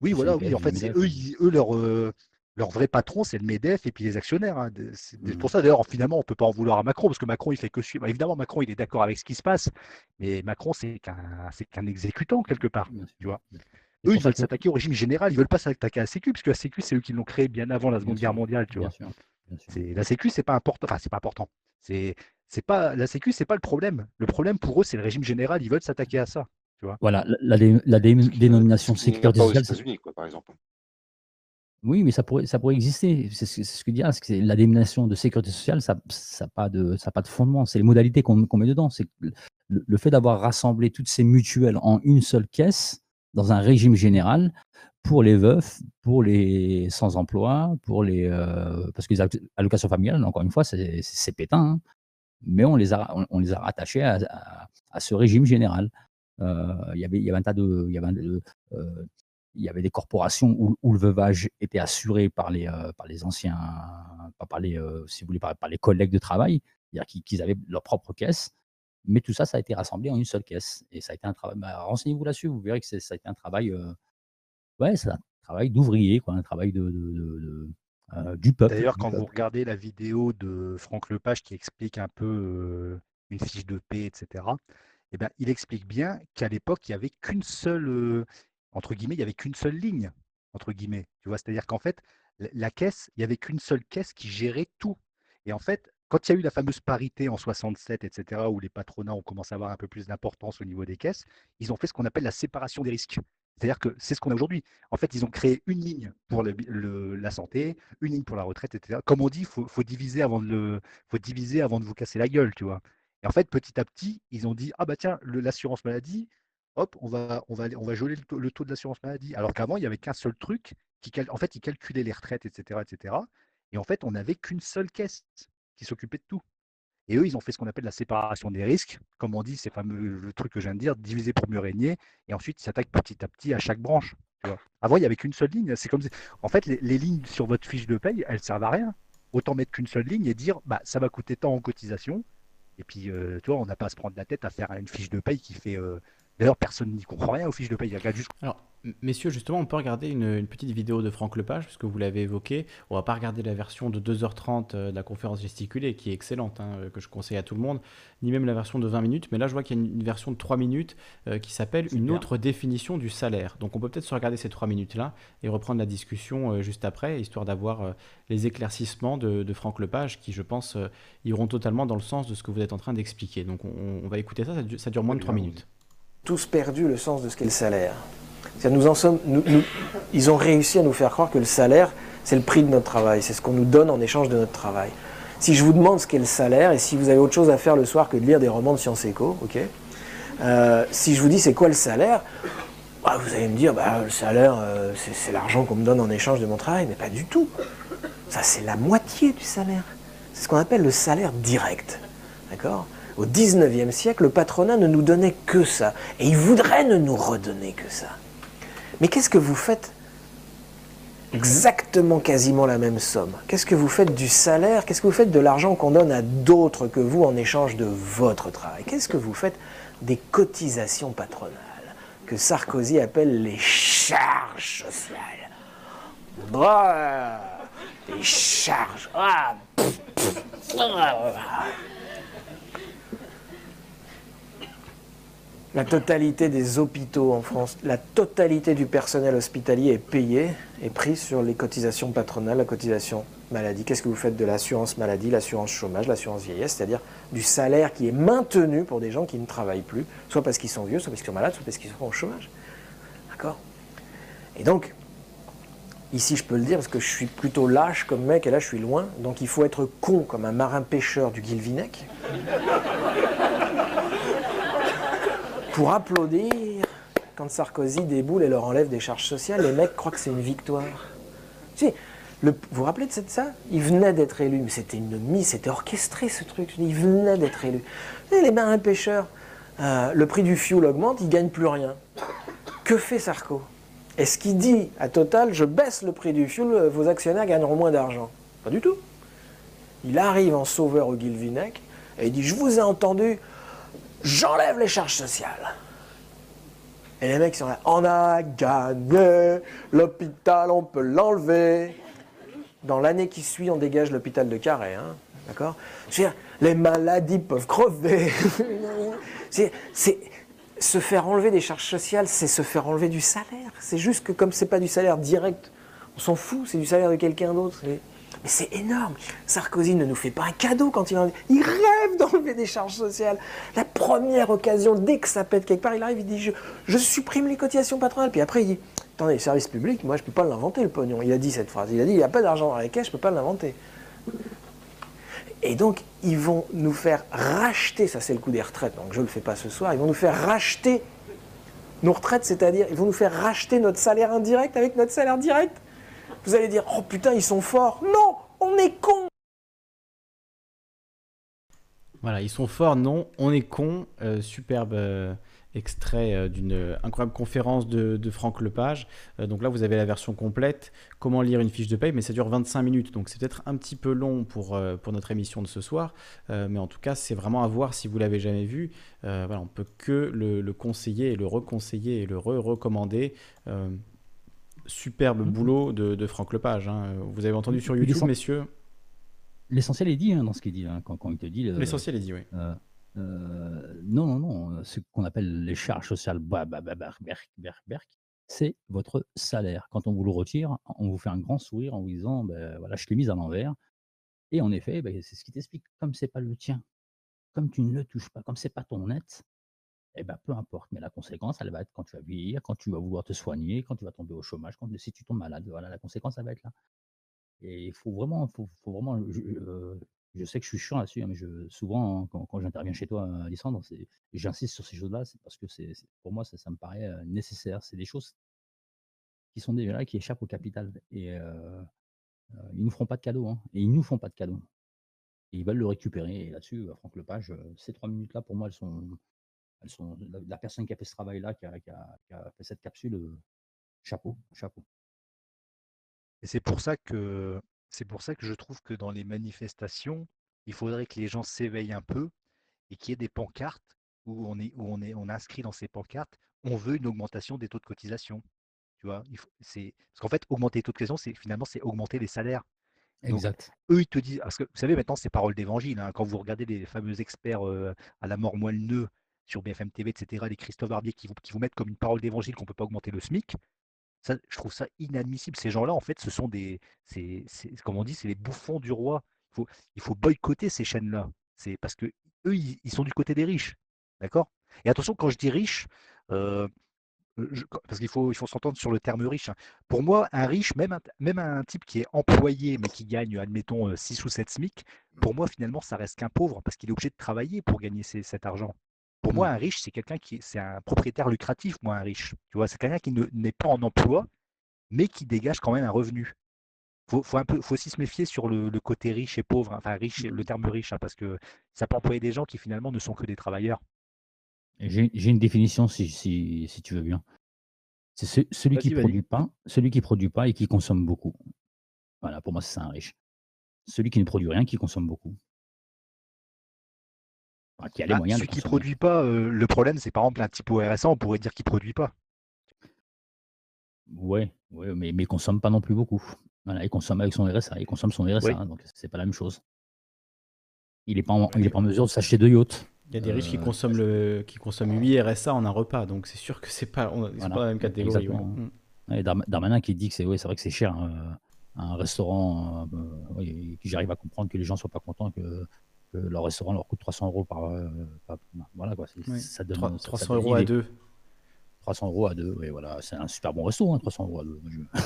oui, voilà, oui. En fait, c'est eux, eux leur, euh, leur vrai patron, c'est le MEDEF et puis les actionnaires. Hein. C'est mmh. pour ça, d'ailleurs, finalement, on ne peut pas en vouloir à Macron, parce que Macron, il fait que suivre. Évidemment, Macron, il est d'accord avec ce qui se passe, mais Macron, c'est qu'un exécutant, quelque part. Tu vois eux, ils veulent s'attaquer au régime général, ils veulent pas s'attaquer à la Sécu, puisque la Sécu, c'est eux qui l'ont créé bien avant la Seconde Guerre mondiale, tu vois. La Sécu, c'est pas important. Enfin, c'est pas important. C'est pas la Sécu, c'est pas le problème. Le problème pour eux, c'est le régime général. Ils veulent s'attaquer à ça. Tu vois voilà, la, la, dénomination sécurité sociale. Aux États-Unis, par exemple. Oui, mais ça pourrait, exister. C'est ce que dit c'est la dénomination de sécurité sociale, ça n'a pas, de, fondement. C'est les modalités qu'on met dedans. Le, fait d'avoir rassemblé toutes ces mutuelles en une seule caisse, dans un régime général pour les veufs, pour les sans-emploi, pour les euh, parce que les allocations familiales, encore une fois, c'est pétain, hein. mais on les a rattachés à, ce régime général. Euh, il y avait un tas de euh, il y avait des corporations où, où, le veuvage était assuré par les par les anciens pas par les si vous voulez par, par les collègues de travail, c'est-à-dire qu'ils avaient leur propre caisse mais tout ça, ça a été rassemblé en une seule caisse. Et ça a été un travail. Bah, renseignez-vous là-dessus, vous verrez que ça a été un travail. Euh, ouais, c'est un travail d'ouvrier, quoi, un travail de, euh, du peuple. D'ailleurs, quand vous regardez la vidéo de Franck Lepage qui explique un peu euh, une fiche de paix, etc., eh ben, il explique bien qu'à l'époque, il n'y avait qu'une seule, entre guillemets, il n'y avait qu'une seule ligne, entre guillemets. Tu vois, c'est-à-dire qu'en fait, la caisse, il n'y avait qu'une seule caisse qui gérait tout. Et en fait, quand il y a eu la fameuse parité en 67, etc., où les patronats ont commencé à avoir un peu plus d'importance au niveau des caisses, ils ont fait ce qu'on appelle la séparation des risques. C'est-à-dire que c'est ce qu'on a aujourd'hui. En fait, ils ont créé une ligne pour la santé, une ligne pour la retraite, etc. Comme on dit, il faut, diviser avant de faut diviser avant de vous casser la gueule, tu vois? Et en fait, petit à petit, ils ont dit ah bah tiens, l'assurance maladie, hop, on va, on va, geler le taux, de l'assurance maladie. Alors qu'avant, il n'y avait qu'un seul truc, qui, en fait, il calculait les retraites, etc., etc. Et en fait, on n'avait qu'une seule caisse qui s'occupait de tout. Et eux, ils ont fait ce qu'on appelle la séparation des risques. Comme on dit, c'est fameux le truc que je viens de dire, diviser pour mieux régner. Et ensuite, ils s'attaquent petit à petit à chaque branche. Avant, il n'y avait qu'une seule ligne. C'est comme En fait, les, lignes sur votre fiche de paye, elles servent à rien. Autant mettre qu'une seule ligne et dire, bah, ça va coûter tant en cotisation. Et puis, euh, on n'a pas à se prendre la tête à faire une fiche de paye qui fait euh, D'ailleurs, personne n'y comprend rien aux fiches de paye. Il regarde juste. Alors, messieurs, justement, on peut regarder une, petite vidéo de Franck Lepage, puisque vous l'avez évoqué. On va pas regarder la version de 2h30 euh, de la conférence gesticulée, qui est excellente, hein, que je conseille à tout le monde, ni même la version de 20 minutes. Mais là, je vois qu'il y a une, version de 3 minutes euh, qui s'appelle Une autre définition du salaire. Donc, on peut peut-être se regarder ces 3 minutes-là et reprendre la discussion euh, juste après, histoire d'avoir les éclaircissements de, Franck Lepage, qui, je pense, iront totalement dans le sens de ce que vous êtes en train d'expliquer. Donc, on, va écouter ça. Ça dure, moins de 3 minutes tous perdu le sens de ce qu'est le salaire. Nous en sommes, ils ont réussi à nous faire croire que le salaire, c'est le prix de notre travail, c'est ce qu'on nous donne en échange de notre travail. Si je vous demande ce qu'est le salaire, et si vous avez autre chose à faire le soir que de lire des romans de sciences éco, euh, si je vous dis c'est quoi le salaire, bah, vous allez me dire bah, le salaire, euh, c'est l'argent qu'on me donne en échange de mon travail, mais pas du tout. Ça, c'est la moitié du salaire. C'est ce qu'on appelle le salaire direct. D'accord? Au 19e siècle, le patronat ne nous donnait que ça. Et il voudrait ne nous redonner que ça. Mais qu'est-ce que vous faites Exactement quasiment la même somme. Qu'est-ce que vous faites du salaire Qu'est-ce que vous faites de l'argent qu'on donne à d'autres que vous en échange de votre travail Qu'est-ce que vous faites des cotisations patronales que Sarkozy appelle les charges sociales bah, Les charges. Ah, La totalité des hôpitaux en France, la totalité du personnel hospitalier est payé et pris sur les cotisations patronales, la cotisation maladie. Qu'est-ce que vous faites de l'assurance maladie, l'assurance chômage, l'assurance vieillesse, c'est-à-dire du salaire qui est maintenu pour des gens qui ne travaillent plus, soit parce qu'ils sont vieux, soit parce qu'ils sont malades, soit parce qu'ils sont au chômage. D'accord? Et donc, ici je peux le dire parce que je suis plutôt lâche comme mec et là je suis loin, donc il faut être con comme un marin pêcheur du Guilvinec pour applaudir quand Sarkozy déboule et leur enlève des charges sociales, les mecs croient que c'est une victoire. Vous vous rappelez de ça Il venait d'être élu, mais c'était une mise, c'était orchestré ce truc. Il venait d'être élu. les marins pêcheurs, euh, le prix du fioul augmente, ils ne gagnent plus rien. Que fait Sarko? Est-ce qu'il dit à Total, je baisse le prix du fioul, vos actionnaires gagneront moins d'argent Pas du tout. Il arrive en sauveur au Guilvinec et il dit, je vous ai entendu, j'enlève les charges sociales. Et les mecs sont là, on a gagné, l'hôpital, on peut l'enlever. Dans l'année qui suit, on dégage l'hôpital de Carré, hein, d'accord? Les maladies peuvent crever. (laughs) c'est, se faire enlever des charges sociales, c'est se faire enlever du salaire. C'est juste que comme c'est pas du salaire direct, on s'en fout, c'est du salaire de quelqu'un d'autre. Mais c'est énorme. Sarkozy ne nous fait pas un cadeau quand il en... Il rêve d'enlever des charges sociales. La première occasion, dès que ça pète quelque part, il arrive, il dit je, supprime les cotisations patronales. Puis après, il dit Attendez, service public, moi je ne peux pas l'inventer le pognon. Il a dit cette phrase. Il a dit Il n'y a pas d'argent dans les caisses, je ne peux pas l'inventer. Et donc, ils vont nous faire racheter, ça c'est le coup des retraites, donc je ne le fais pas ce soir, ils vont nous faire racheter nos retraites, c'est-à-dire ils vont nous faire racheter notre salaire indirect avec notre salaire direct. Vous allez dire, oh putain, ils sont forts. Non, on est con. Voilà, ils sont forts, non, on est con. Euh, superbe euh, extrait euh, d'une incroyable conférence de, Franck Lepage. donc là, vous avez la version complète. Comment lire une fiche de paye, mais ça dure 25 minutes, donc c'est peut-être un petit peu long pour, notre émission de ce soir. mais en tout cas, c'est vraiment à voir si vous l'avez jamais vu. voilà, on peut que le, le, conseiller et le reconseiller et le re-recommander superbe mhm. boulot de, Franck Lepage. Hein. Vous avez entendu sur YouTube, messieurs L'essentiel est dit hein, dans ce qu'il dit, hein, quand, il te dit. L'essentiel est dit, oui. Euh, euh, non, non, non. Ce qu'on appelle les charges sociales, c'est votre salaire. Quand on vous le retire, on vous fait un grand sourire en vous disant ben, voilà, je l'ai mise à l'envers. Et en effet, ben, c'est ce qui t'explique. Comme c'est pas le tien, comme tu ne le touches pas, comme c'est pas ton net, eh ben, peu importe, mais la conséquence, elle va être quand tu vas vieillir, quand tu vas vouloir te soigner, quand tu vas tomber au chômage, quand si tu tombes malade, voilà, la conséquence, elle va être là. Et il faut vraiment, faut, faut vraiment je sais que je suis chiant là-dessus, hein, mais je, souvent, hein, quand, j'interviens chez toi, Alessandre, j'insiste sur ces choses-là, c'est parce que c'est, pour moi, ça, me paraît nécessaire. C'est des choses qui sont déjà là, qui échappent au capital. Et ils nous feront pas de cadeaux. Hein, et ils nous font pas de cadeaux. Et ils veulent le récupérer. Et là-dessus, Franck Lepage, ces trois minutes-là, pour moi, elles sont, elles sont la, personne qui a fait ce travail-là, qui a, qui a fait cette capsule, chapeau, chapeau. Et c'est pour ça que c'est pour ça que je trouve que dans les manifestations, il faudrait que les gens s'éveillent un peu et qu'il y ait des pancartes où on est où on est on inscrit dans ces pancartes, on veut une augmentation des taux de cotisation. Tu vois, c'est parce qu'en fait augmenter les taux de cotisation, c'est finalement c'est augmenter les salaires. exact. Eux ils te disent parce que vous savez maintenant c'est parole d'évangile hein, quand vous regardez les fameux experts à la mort moelle sur BFM TV, etc., les Christophe Barbier qui vous, qui vous mettent comme une parole d'évangile qu'on ne peut pas augmenter le SMIC, je trouve ça inadmissible. Ces gens-là, en fait, ce sont des, comme on dit, c'est les bouffons du roi. Il faut, boycotter ces chaînes-là. C'est parce que eux, ils, sont du côté des riches, d'accord? Et attention, quand je dis riche, euh, parce qu'il faut, il faut s'entendre sur le terme riche. Hein. Pour moi, un riche, même un, même un type qui est employé, mais qui gagne, admettons, 6 ou 7 SMIC, pour moi, finalement, ça reste qu'un pauvre, parce qu'il est obligé de travailler pour gagner cet argent. Pour moi, mmh. un riche, c'est quelqu'un qui c'est un propriétaire lucratif, moi, un riche. Tu vois, c'est quelqu'un qui n'est pas en emploi, mais qui dégage quand même un revenu. Faut, faut un peu, faut aussi se méfier sur le, côté riche et pauvre. Hein. Enfin, riche, le terme riche, hein, parce que ça peut employer des gens qui finalement ne sont que des travailleurs. J'ai une définition, si, si, tu veux bien. C'est celui qui produit pas, celui qui produit pas et qui consomme beaucoup. Voilà, pour moi, c'est un riche. Celui qui ne produit rien, qui consomme beaucoup qui a les bah, moyens celui qui produit pas, euh, le problème, c'est par exemple un type RSA, on pourrait dire qu'il produit pas. Ouais, ouais mais, mais il consomme pas non plus beaucoup. Voilà, il consomme avec son RSA, il consomme son RSA, hein, donc c'est pas la même chose. Il n'est pas, en, il est pas en mesure de s'acheter deux yachts. Il y a des riches qui euh, consomment le, qui consomment 8 RSA en un repas, donc c'est sûr que c'est pas, pas la même catégorie. Ouais. Darmanin qui dit que c'est, ouais, c'est vrai que c'est cher. Hein, un restaurant, euh, j'arrive à comprendre que les gens soient pas contents que leur restaurant leur coûte 300 euros par, euh, voilà quoi, ça donne 300 euros à deux. 300 euros à deux, oui, voilà, c'est un super bon resto, hein, 300 euros à deux. (laughs)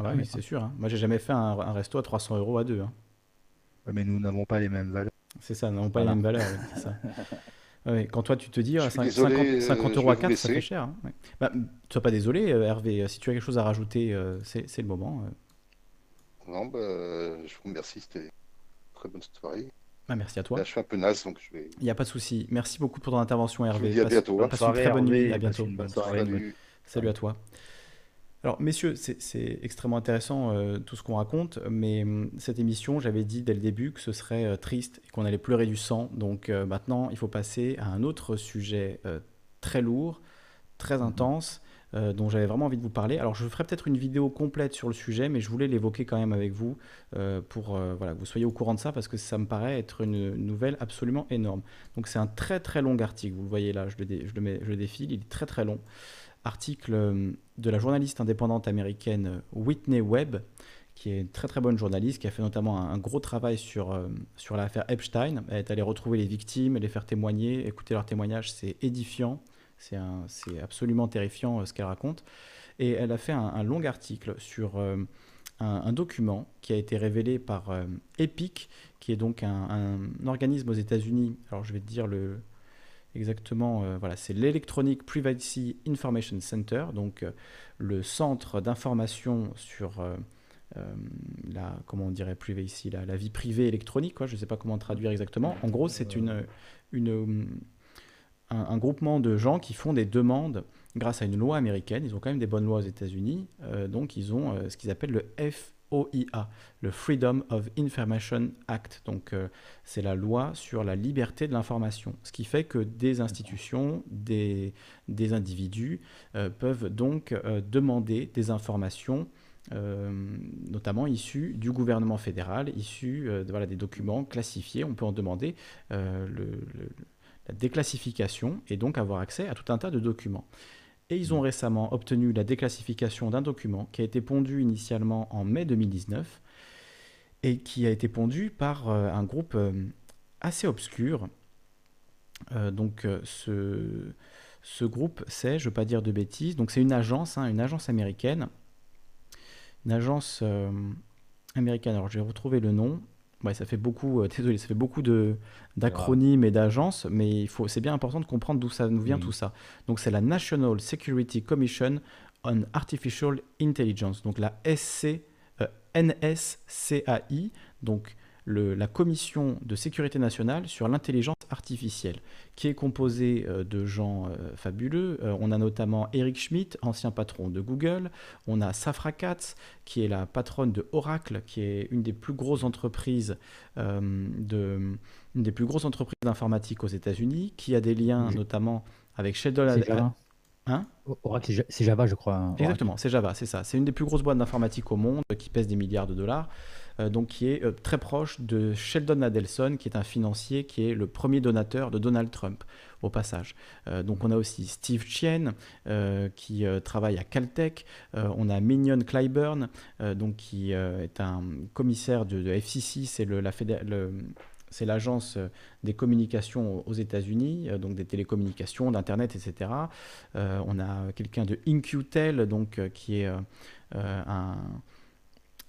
Ah oui, c'est sûr. Hein. Moi, j'ai jamais fait un, resto à 300 euros à deux. Hein. mais nous n'avons pas les mêmes valeurs. C'est ça, nous n'avons pas les mêmes valeurs. ça. (laughs) quand toi, tu te dis 50, 50, euh, euros à 4, ça fait cher. Hein. Bah, sois pas désolé, euh, Hervé. Si tu as quelque chose à rajouter, c'est le moment. Non, bah, je vous remercie. C'était une très bonne soirée. Ah, merci à toi. je suis un peu naze, donc je vais. Il n'y a pas de souci. Merci beaucoup pour ton intervention, Hervé. à bientôt. Passe, une très bonne nuit. À bientôt. Salut. à toi. Alors, messieurs, c'est extrêmement intéressant euh, tout ce qu'on raconte, mais hum, cette émission, j'avais dit dès le début que ce serait euh, triste et qu'on allait pleurer du sang. Donc euh, maintenant, il faut passer à un autre sujet très lourd, très mhm. intense, euh, dont j'avais vraiment envie de vous parler. Alors je ferai peut-être une vidéo complète sur le sujet, mais je voulais l'évoquer quand même avec vous euh, pour euh, voilà, que vous soyez au courant de ça, parce que ça me paraît être une nouvelle absolument énorme. Donc c'est un très très long article, vous le voyez là, je le, je le, défile, il est très très long. Article de la journaliste indépendante américaine Whitney Webb, qui est une très très bonne journaliste, qui a fait notamment un, gros travail sur, sur l'affaire Epstein. Elle est allée retrouver les victimes, les faire témoigner, écouter leurs témoignages, c'est édifiant. C'est absolument terrifiant euh, ce qu'elle raconte. Et elle a fait un, long article sur euh, un, document qui a été révélé par euh, EPIC, qui est donc un, organisme aux États-Unis. Alors je vais te dire le, exactement, voilà, c'est l'Electronic Privacy Information Center, donc le centre d'information sur la, comment on dirait privacy, la, vie privée électronique, je ne sais pas comment traduire exactement. En gros, c'est une, un, groupement de gens qui font des demandes grâce à une loi américaine. Ils ont quand même des bonnes lois aux États-Unis. Euh, donc, ils ont euh, ce qu'ils appellent le FOIA, le Freedom of Information Act. Donc, euh, c'est la loi sur la liberté de l'information. Ce qui fait que des institutions, des, des individus peuvent donc demander des informations. notamment issues du gouvernement fédéral, issues voilà, des documents classifiés. On peut en demander le la déclassification et donc avoir accès à tout un tas de documents. Et ils ont mmh. récemment obtenu la déclassification d'un document qui a été pondu initialement en mai 2019 et qui a été pondu par euh, un groupe euh, assez obscur. Euh, donc ce, ce groupe, c'est, je ne veux pas dire de bêtises, donc c'est une agence, hein, une agence américaine, une agence américaine, alors j'ai retrouvé le nom, Ouais, ça fait beaucoup. désolé, ça fait beaucoup de d'acronymes et d'agences, mais il faut. C'est bien important de comprendre d'où ça nous vient tout ça. Donc c'est la National Security Commission on Artificial Intelligence, donc la SC, NSCAI, donc la commission de sécurité nationale sur l'intelligence artificielle, qui est composée euh, de gens euh, fabuleux. Euh, on a notamment Eric Schmidt, ancien patron de Google. On a Safra Katz, qui est la patronne de Oracle, qui est une des plus grosses entreprises de, une des plus grosses entreprises d'informatique aux États-Unis, qui a des liens notamment avec Sheldon. Hein Oracle, c'est Java, je crois. Hein, Exactement, c'est Java, c'est ça. C'est une des plus grosses boîtes d'informatique au monde qui pèse des milliards de dollars. Euh, donc qui est euh, très proche de Sheldon Adelson, qui est un financier qui est le premier donateur de Donald Trump au passage. Euh, donc on a aussi Steve Chien qui travaille à Caltech, on a Minion Clyburn donc qui est un commissaire de, FCC, c'est la c'est l'agence des communications aux États-Unis, donc des télécommunications, d'Internet, etc. on a quelqu'un de InQtel, donc qui est un,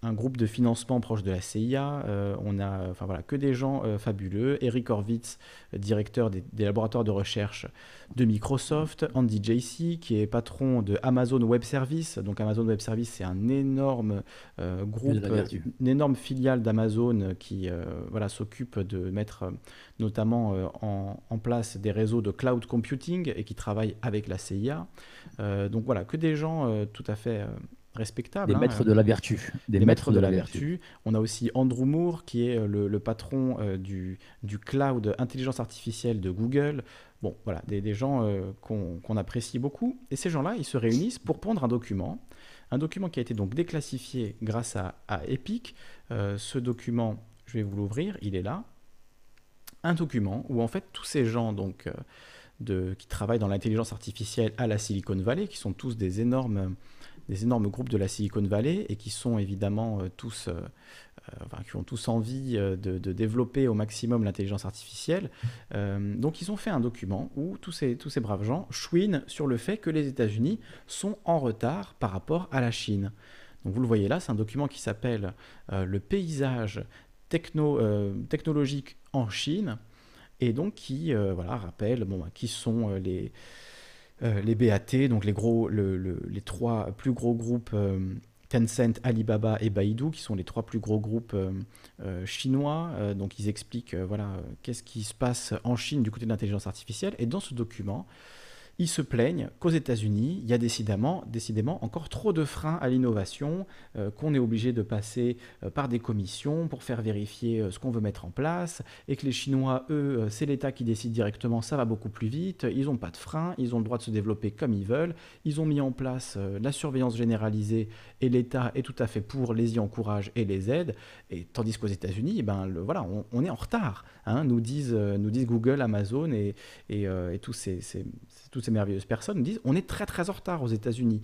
un groupe de financement proche de la CIA. Euh, on a enfin, voilà, que des gens euh, fabuleux. Eric Horvitz, directeur des, laboratoires de recherche de Microsoft. Andy Jassy, qui est patron de Amazon Web Services. Donc Amazon Web Services, c'est un énorme euh, groupe, une énorme filiale d'Amazon qui voilà, s'occupe de mettre notamment en, en, place des réseaux de cloud computing et qui travaille avec la CIA. donc voilà, que des gens tout à fait respectables. Des hein, maîtres de la vertu. Des, maîtres, de, la, vertu. On a aussi Andrew Moore, qui est euh, le, patron euh, du, du, cloud intelligence artificielle de Google. Bon, voilà, des, gens euh, qu'on apprécie beaucoup. Et ces gens-là, ils se réunissent pour prendre un document. Un document qui a été donc déclassifié grâce à, Epic. ce document, je vais vous l'ouvrir, il est là. Un document où en fait tous ces gens donc, de, qui travaillent dans l'intelligence artificielle à la Silicon Valley, qui sont tous des énormes des énormes groupes de la Silicon Valley et qui sont évidemment euh, tous, euh, euh, qui ont tous envie de, développer au maximum l'intelligence artificielle. donc ils ont fait un document où tous ces, tous ces braves gens chouinent sur le fait que les États-Unis sont en retard par rapport à la Chine. Donc vous le voyez là, c'est un document qui s'appelle Le paysage techno, technologique en Chine et donc qui voilà, rappelle bon, bah, qui sont les les BAT, donc les trois plus gros groupes euh, Tencent, Alibaba et Baidu, qui sont les trois plus gros groupes euh, chinois. donc ils expliquent voilà, qu'est-ce qui se passe en Chine du côté de l'intelligence artificielle. Et dans ce document, ils se plaignent qu'aux États-Unis, il y a décidément, décidément encore trop de freins à l'innovation, euh, qu'on est obligé de passer euh, par des commissions pour faire vérifier euh, ce qu'on veut mettre en place, et que les Chinois, eux, c'est l'État qui décide directement, ça va beaucoup plus vite, ils n'ont pas de freins, ils ont le droit de se développer comme ils veulent, ils ont mis en place la surveillance généralisée, et l'État est tout à fait pour, les y encourage et les aide, et tandis qu'aux États-Unis, eh ben, voilà, on, est en retard, hein, nous, disent, nous disent Google, Amazon et, et, tous ces, ces toutes ces merveilleuses personnes disent on est très très en retard aux États-Unis.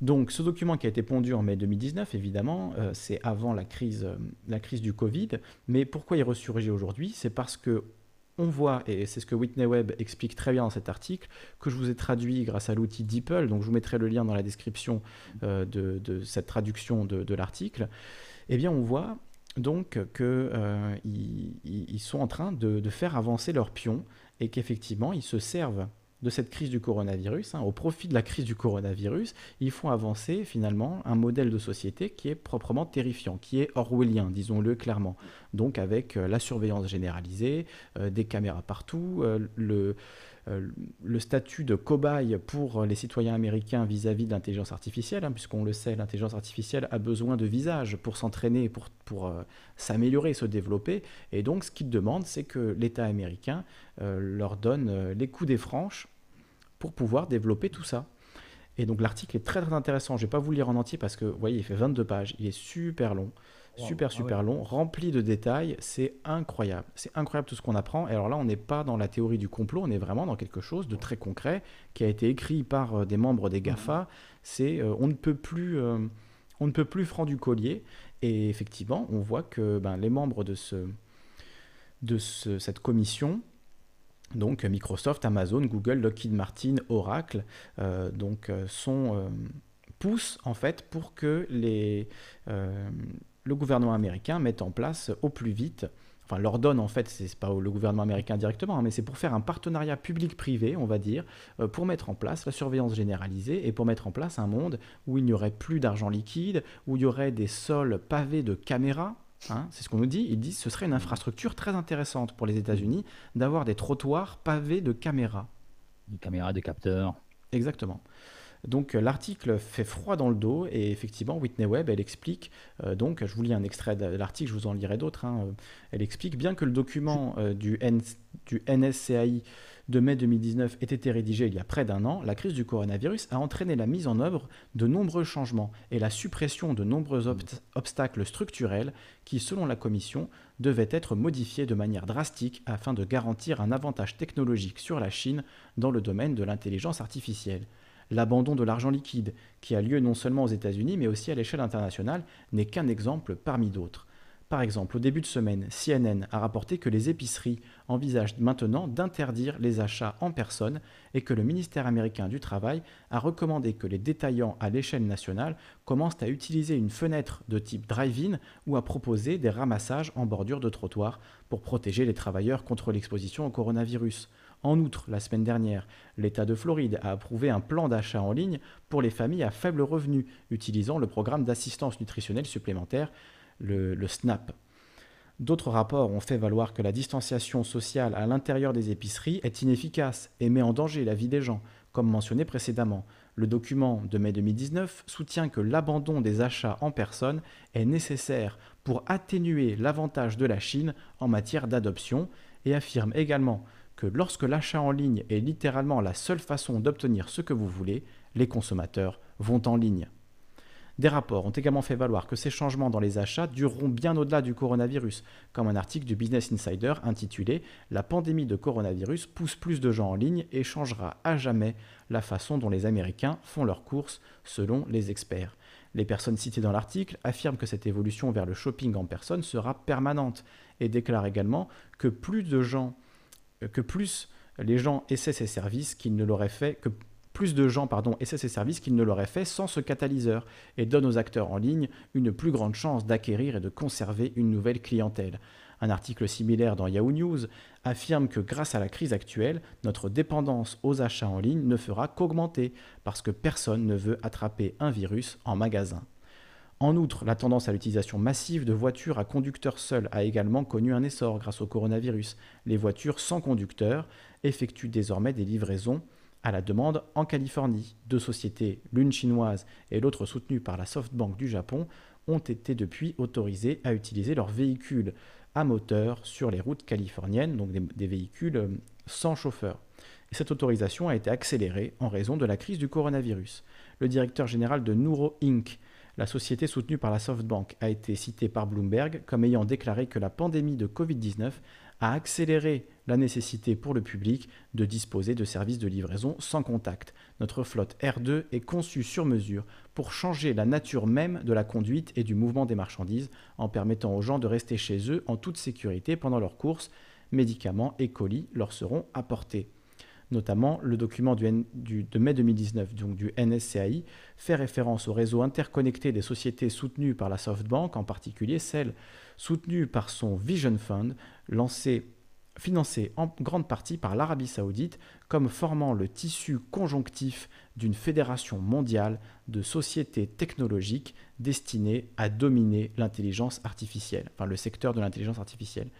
Donc ce document qui a été pondu en mai 2019, évidemment, euh, c'est avant la crise, euh, la crise du Covid. Mais pourquoi il ressurgit aujourd'hui? C'est parce que on voit, et c'est ce que Whitney Webb explique très bien dans cet article, que je vous ai traduit grâce à l'outil DeepL, donc je vous mettrai le lien dans la description euh, de, cette traduction de, l'article, eh bien on voit donc qu'ils ils sont en train de, de faire avancer leurs pions et qu'effectivement ils se servent de cette crise du coronavirus, hein, au profit de la crise du coronavirus, ils font avancer finalement un modèle de société qui est proprement terrifiant, qui est orwellien, disons-le clairement. Donc avec euh, la surveillance généralisée, euh, des caméras partout, euh, le, le statut de cobaye pour les citoyens américains vis-à-vis de l'intelligence artificielle, hein, puisqu'on le sait, l'intelligence artificielle a besoin de visages pour s'entraîner, pour, pour s'améliorer, se développer. Et donc ce qu'ils demandent, c'est que l'État américain leur donne les coups des franches pour pouvoir développer tout ça. Et donc l'article est très très intéressant. Je vais pas vous le lire en entier parce que vous voyez, il fait 22 pages, il est super long, super ah super long, rempli de détails. C'est incroyable. C'est incroyable tout ce qu'on apprend. Et alors là, on n'est pas dans la théorie du complot, on est vraiment dans quelque chose de très concret qui a été écrit par euh, des membres des Gafa. C'est euh, on ne peut plus euh, on ne peut plus franc du collier. Et effectivement, on voit que ben, les membres de ce de cette commission donc Microsoft, Amazon, Google, Lockheed Martin, Oracle, euh, donc sont poussent en fait pour que les le gouvernement américain mette en place au plus vite enfin leur donne en fait, c'est pas le gouvernement américain directement, hein, mais c'est pour faire un partenariat public-privé, on va dire, euh, pour mettre en place la surveillance généralisée et pour mettre en place un monde où il n'y aurait plus d'argent liquide, où il y aurait des sols pavés de caméras. Hein, c'est ce qu'on nous dit. Ils disent que ce serait une infrastructure très intéressante pour les États-Unis d'avoir des trottoirs pavés de caméras. Des caméras, des capteurs. Exactement. Donc euh, l'article fait froid dans le dos et effectivement Whitney Webb elle explique euh, donc je vous lis un extrait de l'article je vous en lirai d'autres hein, euh, elle explique bien que le document du, du NSCAI de mai 2019 ait été rédigé il y a près d'un an, la crise du coronavirus a entraîné la mise en œuvre de nombreux changements et la suppression de nombreux obstacles structurels qui, selon la Commission, devaient être modifiés de manière drastique afin de garantir un avantage technologique sur la Chine dans le domaine de l'intelligence artificielle. L'abandon de l'argent liquide, qui a lieu non seulement aux États-Unis, mais aussi à l'échelle internationale, n'est qu'un exemple parmi d'autres. Par exemple, au début de semaine, CNN a rapporté que les épiceries envisagent maintenant d'interdire les achats en personne et que le ministère américain du Travail a recommandé que les détaillants à l'échelle nationale commencent à utiliser une fenêtre de type drive-in ou à proposer des ramassages en bordure de trottoir pour protéger les travailleurs contre l'exposition au coronavirus. En outre, la semaine dernière, l'État de Floride a approuvé un plan d'achat en ligne pour les familles à faible revenu, utilisant le programme d'assistance nutritionnelle supplémentaire, le, SNAP. D'autres rapports ont fait valoir que la distanciation sociale à l'intérieur des épiceries est inefficace et met en danger la vie des gens, comme mentionné précédemment. Le document de mai 2019 soutient que l'abandon des achats en personne est nécessaire pour atténuer l'avantage de la Chine en matière d'adoption et affirme également que lorsque l'achat en ligne est littéralement la seule façon d'obtenir ce que vous voulez, les consommateurs vont en ligne. Des rapports ont également fait valoir que ces changements dans les achats dureront bien au-delà du coronavirus, comme un article du Business Insider intitulé La pandémie de coronavirus pousse plus de gens en ligne et changera à jamais la façon dont les Américains font leurs courses, selon les experts. Les personnes citées dans l'article affirment que cette évolution vers le shopping en personne sera permanente et déclarent également que plus de gens que plus les gens essaient ces services qu'ils ne l'auraient fait, que plus de gens pardon, essaient ces services qu'ils ne l'auraient fait sans ce catalyseur et donnent aux acteurs en ligne une plus grande chance d'acquérir et de conserver une nouvelle clientèle. Un article similaire dans Yahoo News affirme que grâce à la crise actuelle, notre dépendance aux achats en ligne ne fera qu'augmenter parce que personne ne veut attraper un virus en magasin. En outre, la tendance à l'utilisation massive de voitures à conducteur seul a également connu un essor grâce au coronavirus. Les voitures sans conducteur effectuent désormais des livraisons à la demande en Californie. Deux sociétés, l'une chinoise et l'autre soutenue par la SoftBank du Japon, ont été depuis autorisées à utiliser leurs véhicules à moteur sur les routes californiennes, donc des, véhicules euh, sans chauffeur. Et cette autorisation a été accélérée en raison de la crise du coronavirus. Le directeur général de Nuro Inc., la société soutenue par la SoftBank a été citée par Bloomberg comme ayant déclaré que la pandémie de Covid-19 a accéléré la nécessité pour le public de disposer de services de livraison sans contact. Notre flotte R2 est conçue sur mesure pour changer la nature même de la conduite et du mouvement des marchandises en permettant aux gens de rester chez eux en toute sécurité pendant leurs courses. Médicaments et colis leur seront apportés notamment le document de mai 2019, donc du NSCAI, fait référence au réseau interconnecté des sociétés soutenues par la SoftBank, en particulier celles soutenues par son Vision Fund, lancé, financé en grande partie par l'Arabie saoudite, comme formant le tissu conjonctif d'une fédération mondiale de sociétés technologiques destinées à dominer l'intelligence artificielle, enfin le secteur de l'intelligence artificielle.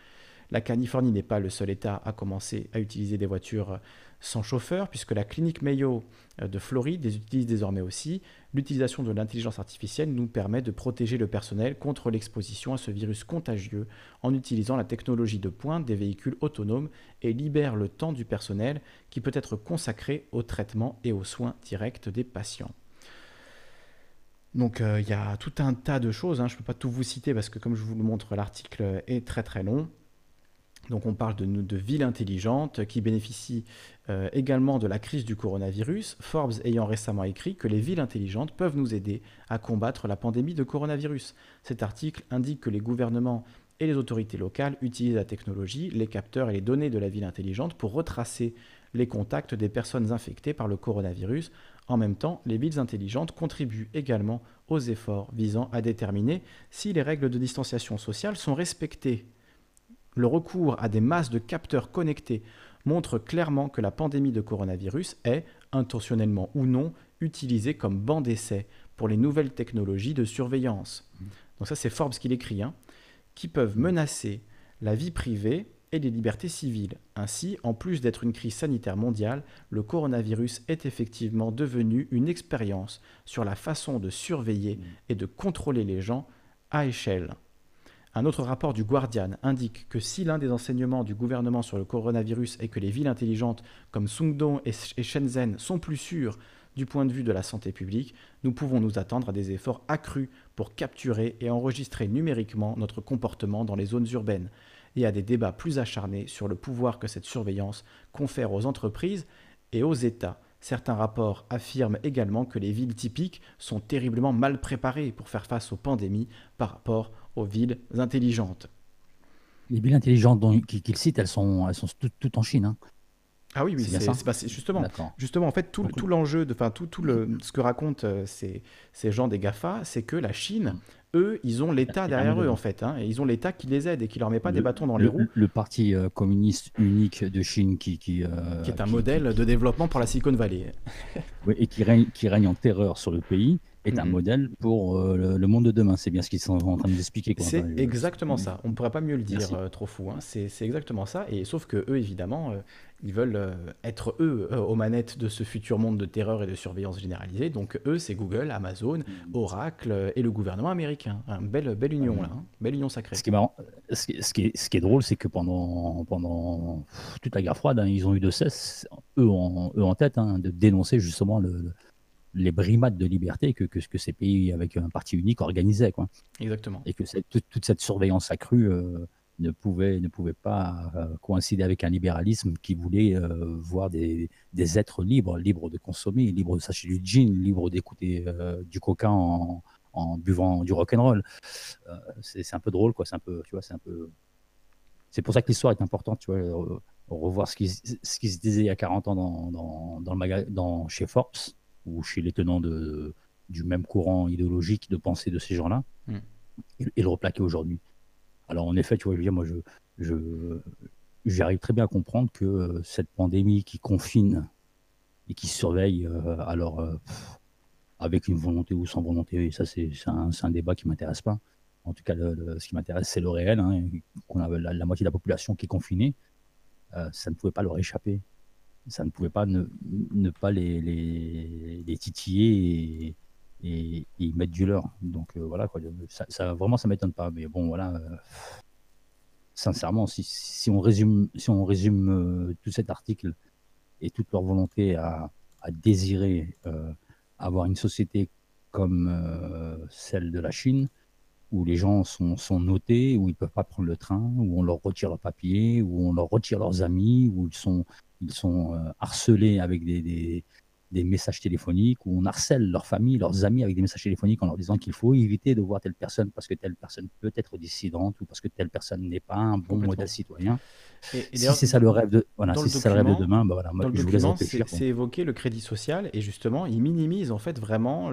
La Californie n'est pas le seul État à commencer à utiliser des voitures sans chauffeur, puisque la clinique Mayo euh, de Floride les utilise désormais aussi. L'utilisation de l'intelligence artificielle nous permet de protéger le personnel contre l'exposition à ce virus contagieux en utilisant la technologie de pointe des véhicules autonomes et libère le temps du personnel qui peut être consacré au traitement et aux soins directs des patients. Donc euh, il y a tout un tas de choses, hein. je ne peux pas tout vous citer parce que comme je vous le montre, l'article est très très long. Donc on parle de, villes intelligentes qui bénéficient euh, également de la crise du coronavirus, Forbes ayant récemment écrit que les villes intelligentes peuvent nous aider à combattre la pandémie de coronavirus. Cet article indique que les gouvernements et les autorités locales utilisent la technologie, les capteurs et les données de la ville intelligente pour retracer les contacts des personnes infectées par le coronavirus En même temps, les villes intelligentes contribuent également aux efforts visant à déterminer si les règles de distanciation sociale sont respectées. Le recours à des masses de capteurs connectés montre clairement que la pandémie de coronavirus est, intentionnellement ou non, utilisée comme banc d'essai pour les nouvelles technologies de surveillance. Donc ça c'est Forbes qui l'écrit, hein, qui peuvent menacer la vie privée et les libertés civiles. Ainsi, en plus d'être une crise sanitaire mondiale, le coronavirus est effectivement devenu une expérience sur la façon de surveiller et de contrôler les gens à échelle. Un autre rapport du Guardian indique que si l'un des enseignements du gouvernement sur le coronavirus est que les villes intelligentes comme Sundong et Shenzhen sont plus sûres du point de vue de la santé publique, nous pouvons nous attendre à des efforts accrus pour capturer et enregistrer numériquement notre comportement dans les zones urbaines et à des débats plus acharnés sur le pouvoir que cette surveillance confère aux entreprises et aux États. Certains rapports affirment également que les villes typiques sont terriblement mal préparées pour faire face aux pandémies par rapport aux villes intelligentes. Les villes intelligentes qu'il cite, elles sont, elles sont toutes, en Chine. Hein. Ah oui, oui, c'est justement, justement, en fait, tout, tout l'enjeu, enfin, tout, tout le, ce que racontent euh, ces, ces gens des GAFA, c'est que la Chine, mm. eux, ils ont l'État derrière eux, en fait. Hein, et ils ont l'État qui les aide et qui leur met pas des bâtons dans les roues. Le parti euh, communiste unique de Chine qui. Qui, euh, qui est un modèle de développement pour la Silicon Valley. (laughs) oui, et qui règne, qui règne en terreur sur le pays est un modèle pour euh, le, monde de demain. C'est bien ce qu'ils sont en train de nous expliquer. C'est exactement ça. On ne pourrait pas mieux le dire, euh, trop fou. Hein. C'est exactement ça. Et sauf que eux, évidemment, euh, ils veulent être eux aux manettes de ce futur monde de terreur et de surveillance généralisée. Donc eux, c'est Google, Amazon, mm. Oracle et le gouvernement américain. Une belle, belle union là, hein. belle union sacrée. Ce qui est marrant, ce qui, est, ce qui est, drôle, c'est que pendant, pendant toute la guerre froide, hein, ils ont eu de cesse, eux en, eux en tête, de dénoncer justement le les brimades de liberté que, que, que, ces pays avec un parti unique organisaient. Quoi. Exactement. Et que toute, cette surveillance accrue euh, ne, pouvait, ne pouvait pas euh, coïncider avec un libéralisme qui voulait euh, voir des, des, êtres libres, libres de consommer, libres de s'acheter du gin, libres d'écouter du coca en, en, buvant du rock'n'roll. c'est un peu drôle, quoi. C'est un peu, tu vois, c'est un peu. C'est pour ça que l'histoire est importante, tu vois, revoir ce qui, ce qui se disait il y a 40 ans dans, dans, dans le dans, chez Forbes ou chez les tenants de, du même courant idéologique de pensée de ces gens-là, hmm. et, le replaquer aujourd'hui. Alors en effet, tu vois, je veux dire, moi, je, je, j'arrive très bien à comprendre que euh, cette pandémie qui confine et qui surveille, euh, alors euh, avec une volonté ou sans volonté, ça c'est, un, un, débat qui m'intéresse pas. En tout cas, ce qui m'intéresse, c'est le réel. Hein, qu'on a la, moitié de la population qui est confinée, ça ne pouvait pas leur échapper ça ne pouvait pas ne, ne pas les, les, titiller et, mettre du leur. Donc euh, voilà, quoi, ça, ça, vraiment, ça m'étonne pas. Mais bon, voilà, euh, sincèrement, si, si, on résume, si on résume euh, tout cet article et toute leur volonté à, à désirer avoir une société comme celle de la Chine, où les gens sont, sont notés, où ils ne peuvent pas prendre le train, où on leur retire leurs papiers, où on leur retire leurs amis, où ils sont ils sont euh, harcelés avec des, des messages téléphoniques où on harcèle leur famille, leurs amis avec des messages téléphoniques en leur disant qu'il faut éviter de voir telle personne parce que telle personne peut être dissidente ou parce que telle personne n'est pas un bon modèle citoyen. Et, si c'est ça le rêve de, voilà, si ça le rêve de demain, bah voilà, moi, je vous laisse C'est évoqué le crédit social et justement, ils minimisent en fait vraiment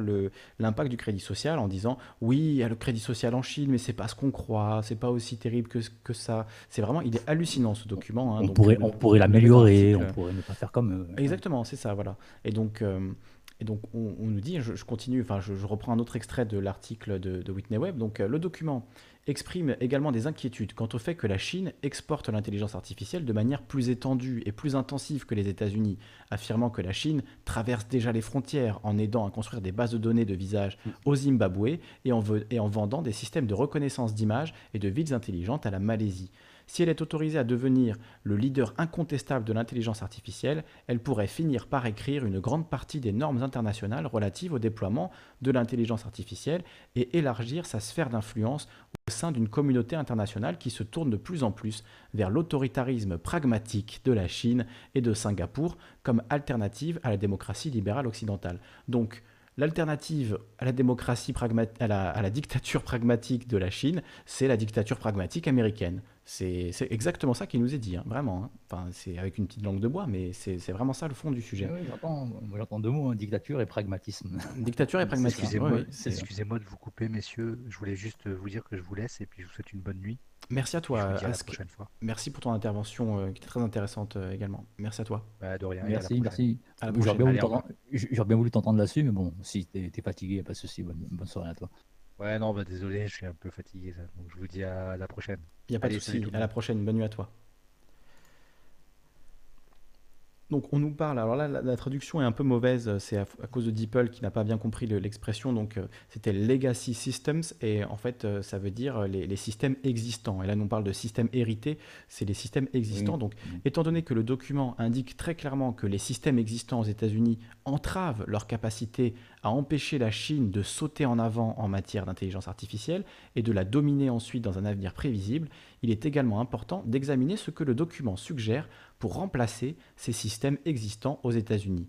l'impact du crédit social en disant oui, il y a le crédit social en Chine, mais c'est pas ce qu'on croit, c'est pas aussi terrible que, que ça. C'est vraiment, il est hallucinant ce document. Hein, on, pourrait, on pourrait l'améliorer, on pourrait ne pas faire comme. Exactement, c'est ça, voilà. Et donc donc, euh, et donc on, nous dit, je, continue, enfin je, reprends un autre extrait de l'article de, Whitney Webb. Donc euh, le document exprime également des inquiétudes quant au fait que la Chine exporte l'intelligence artificielle de manière plus étendue et plus intensive que les États-Unis, affirmant que la Chine traverse déjà les frontières en aidant à construire des bases de données de visage au Zimbabwe et en, vendant des systèmes de reconnaissance d'images et de villes intelligentes à la Malaisie. Si elle est autorisée à devenir le leader incontestable de l'intelligence artificielle, elle pourrait finir par écrire une grande partie des normes internationales relatives au déploiement de l'intelligence artificielle et élargir sa sphère d'influence au sein d'une communauté internationale qui se tourne de plus en plus vers l'autoritarisme pragmatique de la Chine et de Singapour comme alternative à la démocratie libérale occidentale. Donc, L'alternative à la démocratie à la, dictature pragmatique de la Chine, c'est la dictature pragmatique américaine. C'est exactement ça qui nous est dit, hein, vraiment. Hein. Enfin, c'est avec une petite langue de bois, mais c'est vraiment ça le fond du sujet. Oui, j'entends deux mots, hein, dictature et pragmatisme. (laughs) Dictature et pragmatisme. Excusez-moi de vous couper, messieurs. Je voulais juste vous dire que je vous laisse et puis je vous souhaite une bonne nuit. Merci à toi. À la prochaine fois. Merci pour ton intervention euh, qui était très intéressante euh, également. Merci à toi. Bah, de rien. Merci, merci. J'aurais bien voulu t'entendre là-dessus, mais bon, si t'es es fatigué, pas de souci. Bonne, bonne, soirée à toi. Ouais, non, bah, désolé, je suis un peu fatigué. Donc je vous dis à la prochaine. Il n'y a pas de souci. À la prochaine. Bonne nuit à toi. Donc on nous parle, alors là la, traduction est un peu mauvaise, c'est à, cause de DeepL qui n'a pas bien compris l'expression, donc euh, c'était Legacy Systems, et en fait euh, ça veut dire euh, les, systèmes existants. Et là on parle de systèmes hérités, c'est les systèmes existants. Donc étant donné que le document indique très clairement que les systèmes existants aux États-Unis entravent leur capacité à empêcher la Chine de sauter en avant en matière d'intelligence artificielle et de la dominer ensuite dans un avenir prévisible, il est également important d'examiner ce que le document suggère pour remplacer ces systèmes existants aux États-Unis.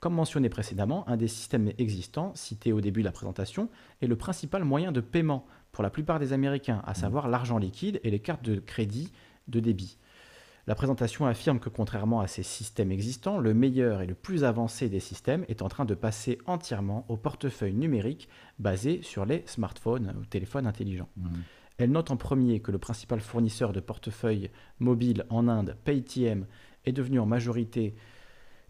Comme mentionné précédemment, un des systèmes existants, cité au début de la présentation, est le principal moyen de paiement pour la plupart des Américains, à savoir l'argent liquide et les cartes de crédit de débit. La présentation affirme que contrairement à ces systèmes existants, le meilleur et le plus avancé des systèmes est en train de passer entièrement au portefeuille numérique basé sur les smartphones ou téléphones intelligents. Mmh. Elle note en premier que le principal fournisseur de portefeuilles mobiles en Inde, Paytm, est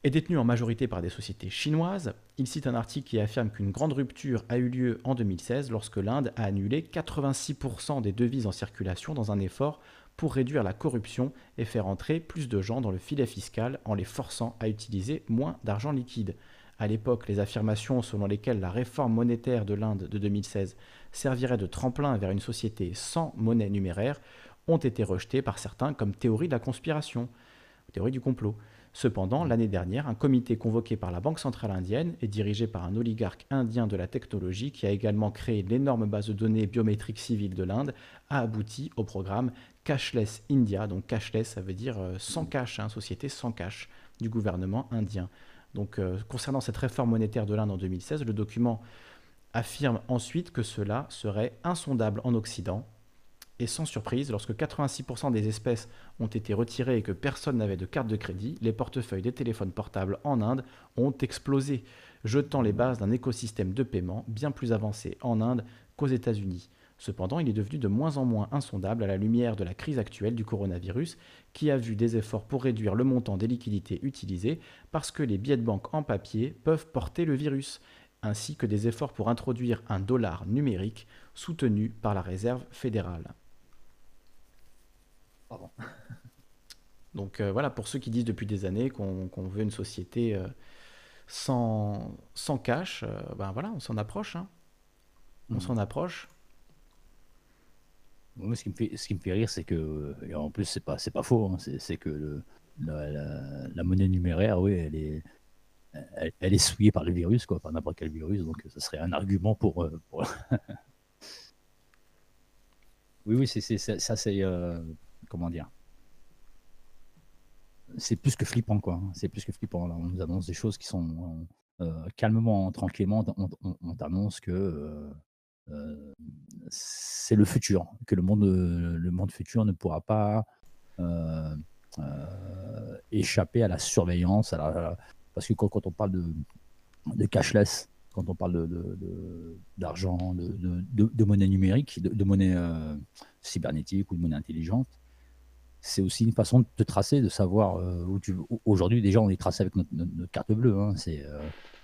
est détenu en majorité par des sociétés chinoises. Il cite un article qui affirme qu'une grande rupture a eu lieu en 2016 lorsque l'Inde a annulé 86% des devises en circulation dans un effort pour réduire la corruption et faire entrer plus de gens dans le filet fiscal en les forçant à utiliser moins d'argent liquide. À l'époque, les affirmations selon lesquelles la réforme monétaire de l'Inde de 2016 servirait de tremplin vers une société sans monnaie numéraire ont été rejetées par certains comme théorie de la conspiration, théorie du complot. Cependant, l'année dernière, un comité convoqué par la Banque centrale indienne et dirigé par un oligarque indien de la technologie qui a également créé l'énorme base de données biométriques civiles de l'Inde a abouti au programme Cashless India. Donc cashless, ça veut dire euh, sans cash, hein, société sans cash du gouvernement indien. Donc, euh, concernant cette réforme monétaire de l'Inde en 2016, le document affirme ensuite que cela serait insondable en Occident. Et sans surprise, lorsque 86% des espèces ont été retirées et que personne n'avait de carte de crédit, les portefeuilles des téléphones portables en Inde ont explosé, jetant les bases d'un écosystème de paiement bien plus avancé en Inde qu'aux États-Unis. Cependant, il est devenu de moins en moins insondable à la lumière de la crise actuelle du coronavirus, qui a vu des efforts pour réduire le montant des liquidités utilisées, parce que les billets de banque en papier peuvent porter le virus, ainsi que des efforts pour introduire un dollar numérique soutenu par la Réserve fédérale. (laughs) Donc euh, voilà, pour ceux qui disent depuis des années qu'on veut une société euh, sans, sans cash, euh, ben voilà, on s'en approche. Hein. On mmh. s'en approche ce qui me fait, ce qui me fait rire, c'est que, et en plus, c'est pas, pas faux, hein, c'est, que la, monnaie numéraire, oui, elle est, elle, est souillée par le virus, quoi, par n'importe quel virus, donc ça serait un argument pour. Euh, (laughs) oui, oui, c'est, ça, c'est. Euh, comment dire? C'est plus que flippant, quoi. Hein, c'est plus que flippant. Là, on nous annonce des choses qui sont. Euh, calmement, tranquillement, on, on, t'annonce que c'est le futur, que le monde, le monde futur ne pourra pas euh, euh, échapper à la surveillance, parce que quand, on parle de, cashless, quand on parle d'argent, de, de, monnaie numérique, de, monnaie cybernétique ou de monnaie intelligente, c'est aussi une façon de te tracer, de savoir où tu. Aujourd'hui, déjà, on est tracé avec notre, carte bleue. Hein, c'est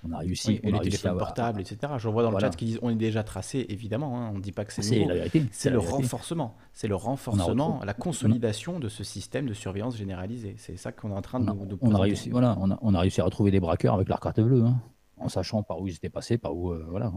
on a réussi. et les téléphones portables, etc. Je vois dans le chat qu'ils disent on est déjà tracé, évidemment. Hein, on ne dit pas que c'est nouveau. C'est le renforcement. C'est le renforcement, la consolidation de ce système de surveillance généralisée. C'est ça qu'on est en train de, nous on a réussi, voilà, on a, on a, réussi à retrouver les braqueurs avec leur carte bleue. Hein, en sachant par où ils étaient passés, par où, euh, voilà,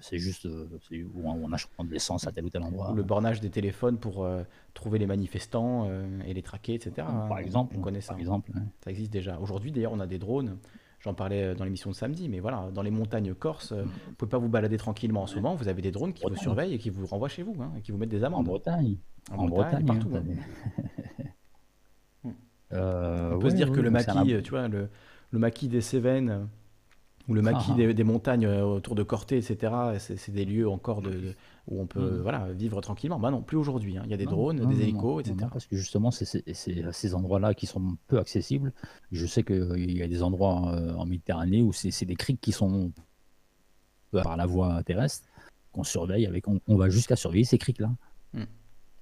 c'est juste euh, où on achète de l'essence à tel ou tel endroit. le bornage des téléphones pour euh, trouver les manifestants et les traquer, etc. Par exemple, on connaît ça. Par exemple, ça existe déjà. Aujourd'hui, d'ailleurs, on a des drones J'en parlais euh, dans l'émission de samedi, mais voilà, dans les montagnes corses, euh, vous ne pouvez pas vous balader tranquillement en ce moment. Vous avez des drones qui vous surveillent et qui vous renvoient chez vous, hein, et qui vous mettent des amendes. En Bretagne. En, Bretagne, partout. Hein, euh, On peut (laughs) se dire que le maquis, tu vois, le, le maquis des Cévennes, Ou le maquis ah, des, montagnes autour de Corté, etc. C'est des lieux encore de, où on peut mm. voilà, vivre tranquillement. Bah non, plus aujourd'hui. Hein. Il y a des drones, des hélicos, etc. parce que justement, c'est ces endroits-là qui sont peu accessibles. Je sais qu'il y a des endroits en Méditerranée où c'est des criques qui sont par la voie terrestre qu'on surveille avec. On, va jusqu'à surveiller ces criques-là. Mm.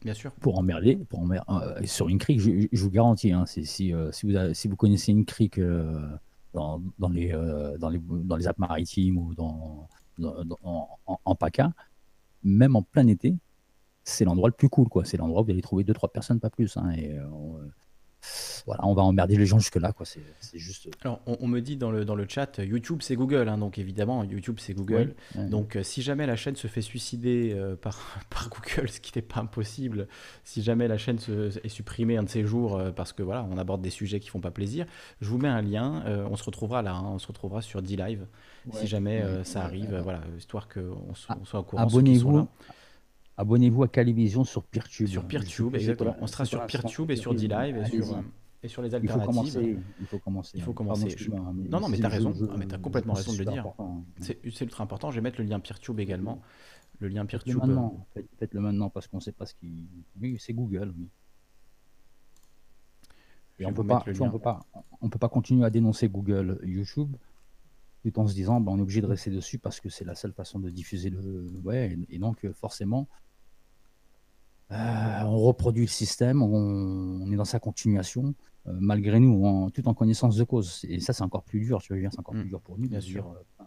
Bien sûr. Pour emmerder, pour emmerder euh, sur une crique, je, vous garantis, hein, si, si, euh, si, vous si vous connaissez une crique euh, dans, les, dans, les, dans les Alpes maritimes ou dans, en, PACA, même en plein été, c'est l'endroit le plus cool. C'est l'endroit où vous allez trouver deux trois personnes, pas plus. Hein, et, voilà, on va emmerder les gens jusque-là. quoi. C'est juste. Alors, on, me dit dans le, dans le chat, YouTube c'est Google, hein, donc évidemment, YouTube c'est Google. Donc, euh, si jamais la chaîne se fait suicider euh, par, (laughs) par Google, ce qui n'est pas impossible, si jamais la chaîne se, est supprimée un de ces jours euh, parce que voilà, on aborde des sujets qui font pas plaisir, je vous mets un lien. on se retrouvera là, hein, on se retrouvera sur D-Live si jamais ça arrive, voilà, histoire qu'on ah, soit au courant. Abonnez-vous. Abonnez-vous à Calivision sur Peertube. Sur Peertube, exactement. On sera sur Peertube et sur D-Live et sur, euh, et sur les alternatives. Il faut commencer. Il faut commencer. Non, non, mais tu as raison. Ah, tu as complètement raison de le dire. C'est ultra important. Je vais mettre le lien Peertube également. Le lien Peertube. Faites-le maintenant, Faites-le maintenant parce qu'on ne sait pas ce qui. Oui, c'est Google. Oui. Et on peut pas, on peut pas, on peut pas continuer à dénoncer Google, YouTube, tout en se disant, bah, on est obligé de rester dessus parce que c'est la seule façon de diffuser le. Ouais, et donc forcément, euh, on reproduit le système, on, est dans sa continuation, euh, malgré nous, tout en connaissance de cause. Et ça, c'est encore plus dur, tu vois, c'est encore plus mm. dur pour nous. Bien sûr. Euh,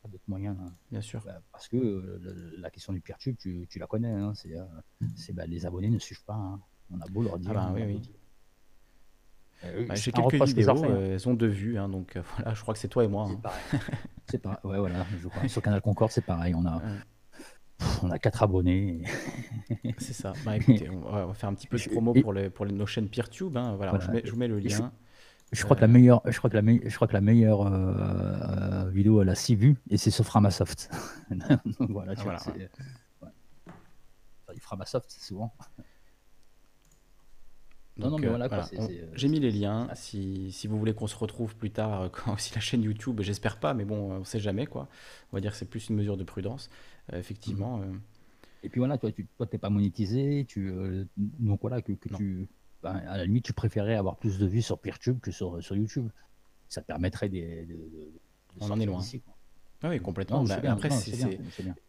pas d'autres moyens. Hein. Bien sûr. Bah, parce que la question du Peertube, tu, tu la connais, hein, c'est bah, les abonnés ne suivent pas. Hein. On a beau leur dire. Ah bah, oui, bah, J'ai quelques vidéos, elles ont deux vues, donc (laughs) voilà, je crois que c'est toi et moi. C'est (laughs) pareil. Ouais, voilà, Sur Canal Concorde, c'est pareil. On a, on a quatre abonnés. (laughs) C'est ça. Bah, écoutez, on va faire un petit peu de promo pour, les, pour nos chaînes PeerTube. Hein. Voilà, Je, vous mets le lien. Je, crois que la meilleure, je crois que la, je crois que la meilleure euh, vidéo elle a 6 vues et c'est sur Framasoft. (laughs) voilà, tu ah, Framasoft, c'est souvent. non, non, mais voilà, euh, J'ai mis les liens. Si, si, vous voulez qu'on se retrouve plus tard, euh, quand (laughs) aussi la chaîne YouTube, j'espère pas, mais bon, on sait jamais quoi. On va dire que c'est plus une mesure de prudence. Euh, effectivement. Euh. Et puis voilà, toi, tu n'es pas monétisé, tu, euh, donc voilà, que, que tu, ben, à la limite, tu préférais avoir plus de vues sur Peertube que sur, sur YouTube. Ça te permettrait de, On en est loin. Ah oui, complètement. Bah, après,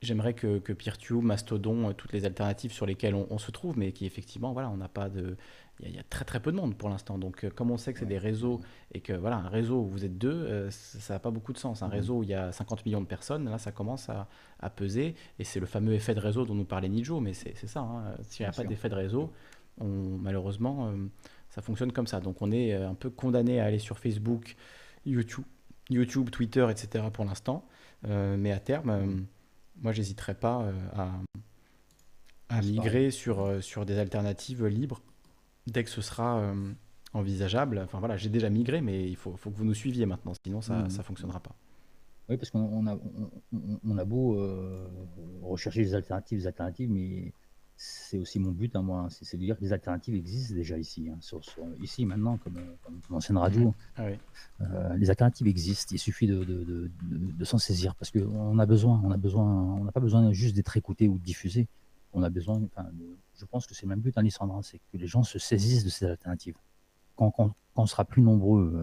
j'aimerais que, que Peertube, Mastodon, toutes les alternatives sur lesquelles on, on se trouve, mais qui effectivement, voilà, on n'a pas de, il y, a très très peu de monde pour l'instant. Donc, euh, comme on sait que c'est des réseaux et que voilà, un réseau où vous êtes deux, euh, ça n'a pas beaucoup de sens. Un mhm. réseau où il y a 50 millions de personnes, là, ça commence à, à peser. Et c'est le fameux effet de réseau dont nous parlait Nijo, mais c'est ça. Hein. S'il n'y a pas d'effet de réseau, on, malheureusement, euh, ça fonctionne comme ça. Donc, on est un peu condamné à aller sur Facebook, YouTube, YouTube Twitter, etc. pour l'instant. mais à terme, moi, j'hésiterai pas à, à migrer sur, sur des alternatives libres dès que ce sera euh, envisageable. Enfin voilà, j'ai déjà migré, mais il faut, faut, que vous nous suiviez maintenant, sinon ça ne mmh. fonctionnera pas. Oui, parce qu'on a, on, a beau euh, rechercher des alternatives, des alternatives, mais c'est aussi mon but, à hein, moi, c'est de dire que les alternatives existent déjà ici, hein, ici maintenant, comme, comme l'ancienne radio. Ah euh, les alternatives existent, il suffit de, de, de, s'en saisir, parce qu'on a besoin, on a besoin, on n'a pas besoin juste d'être écouté ou diffusé, on a besoin, enfin, je pense que c'est le même but, hein, c'est que les gens se saisissent de ces alternatives. Quand, on sera plus nombreux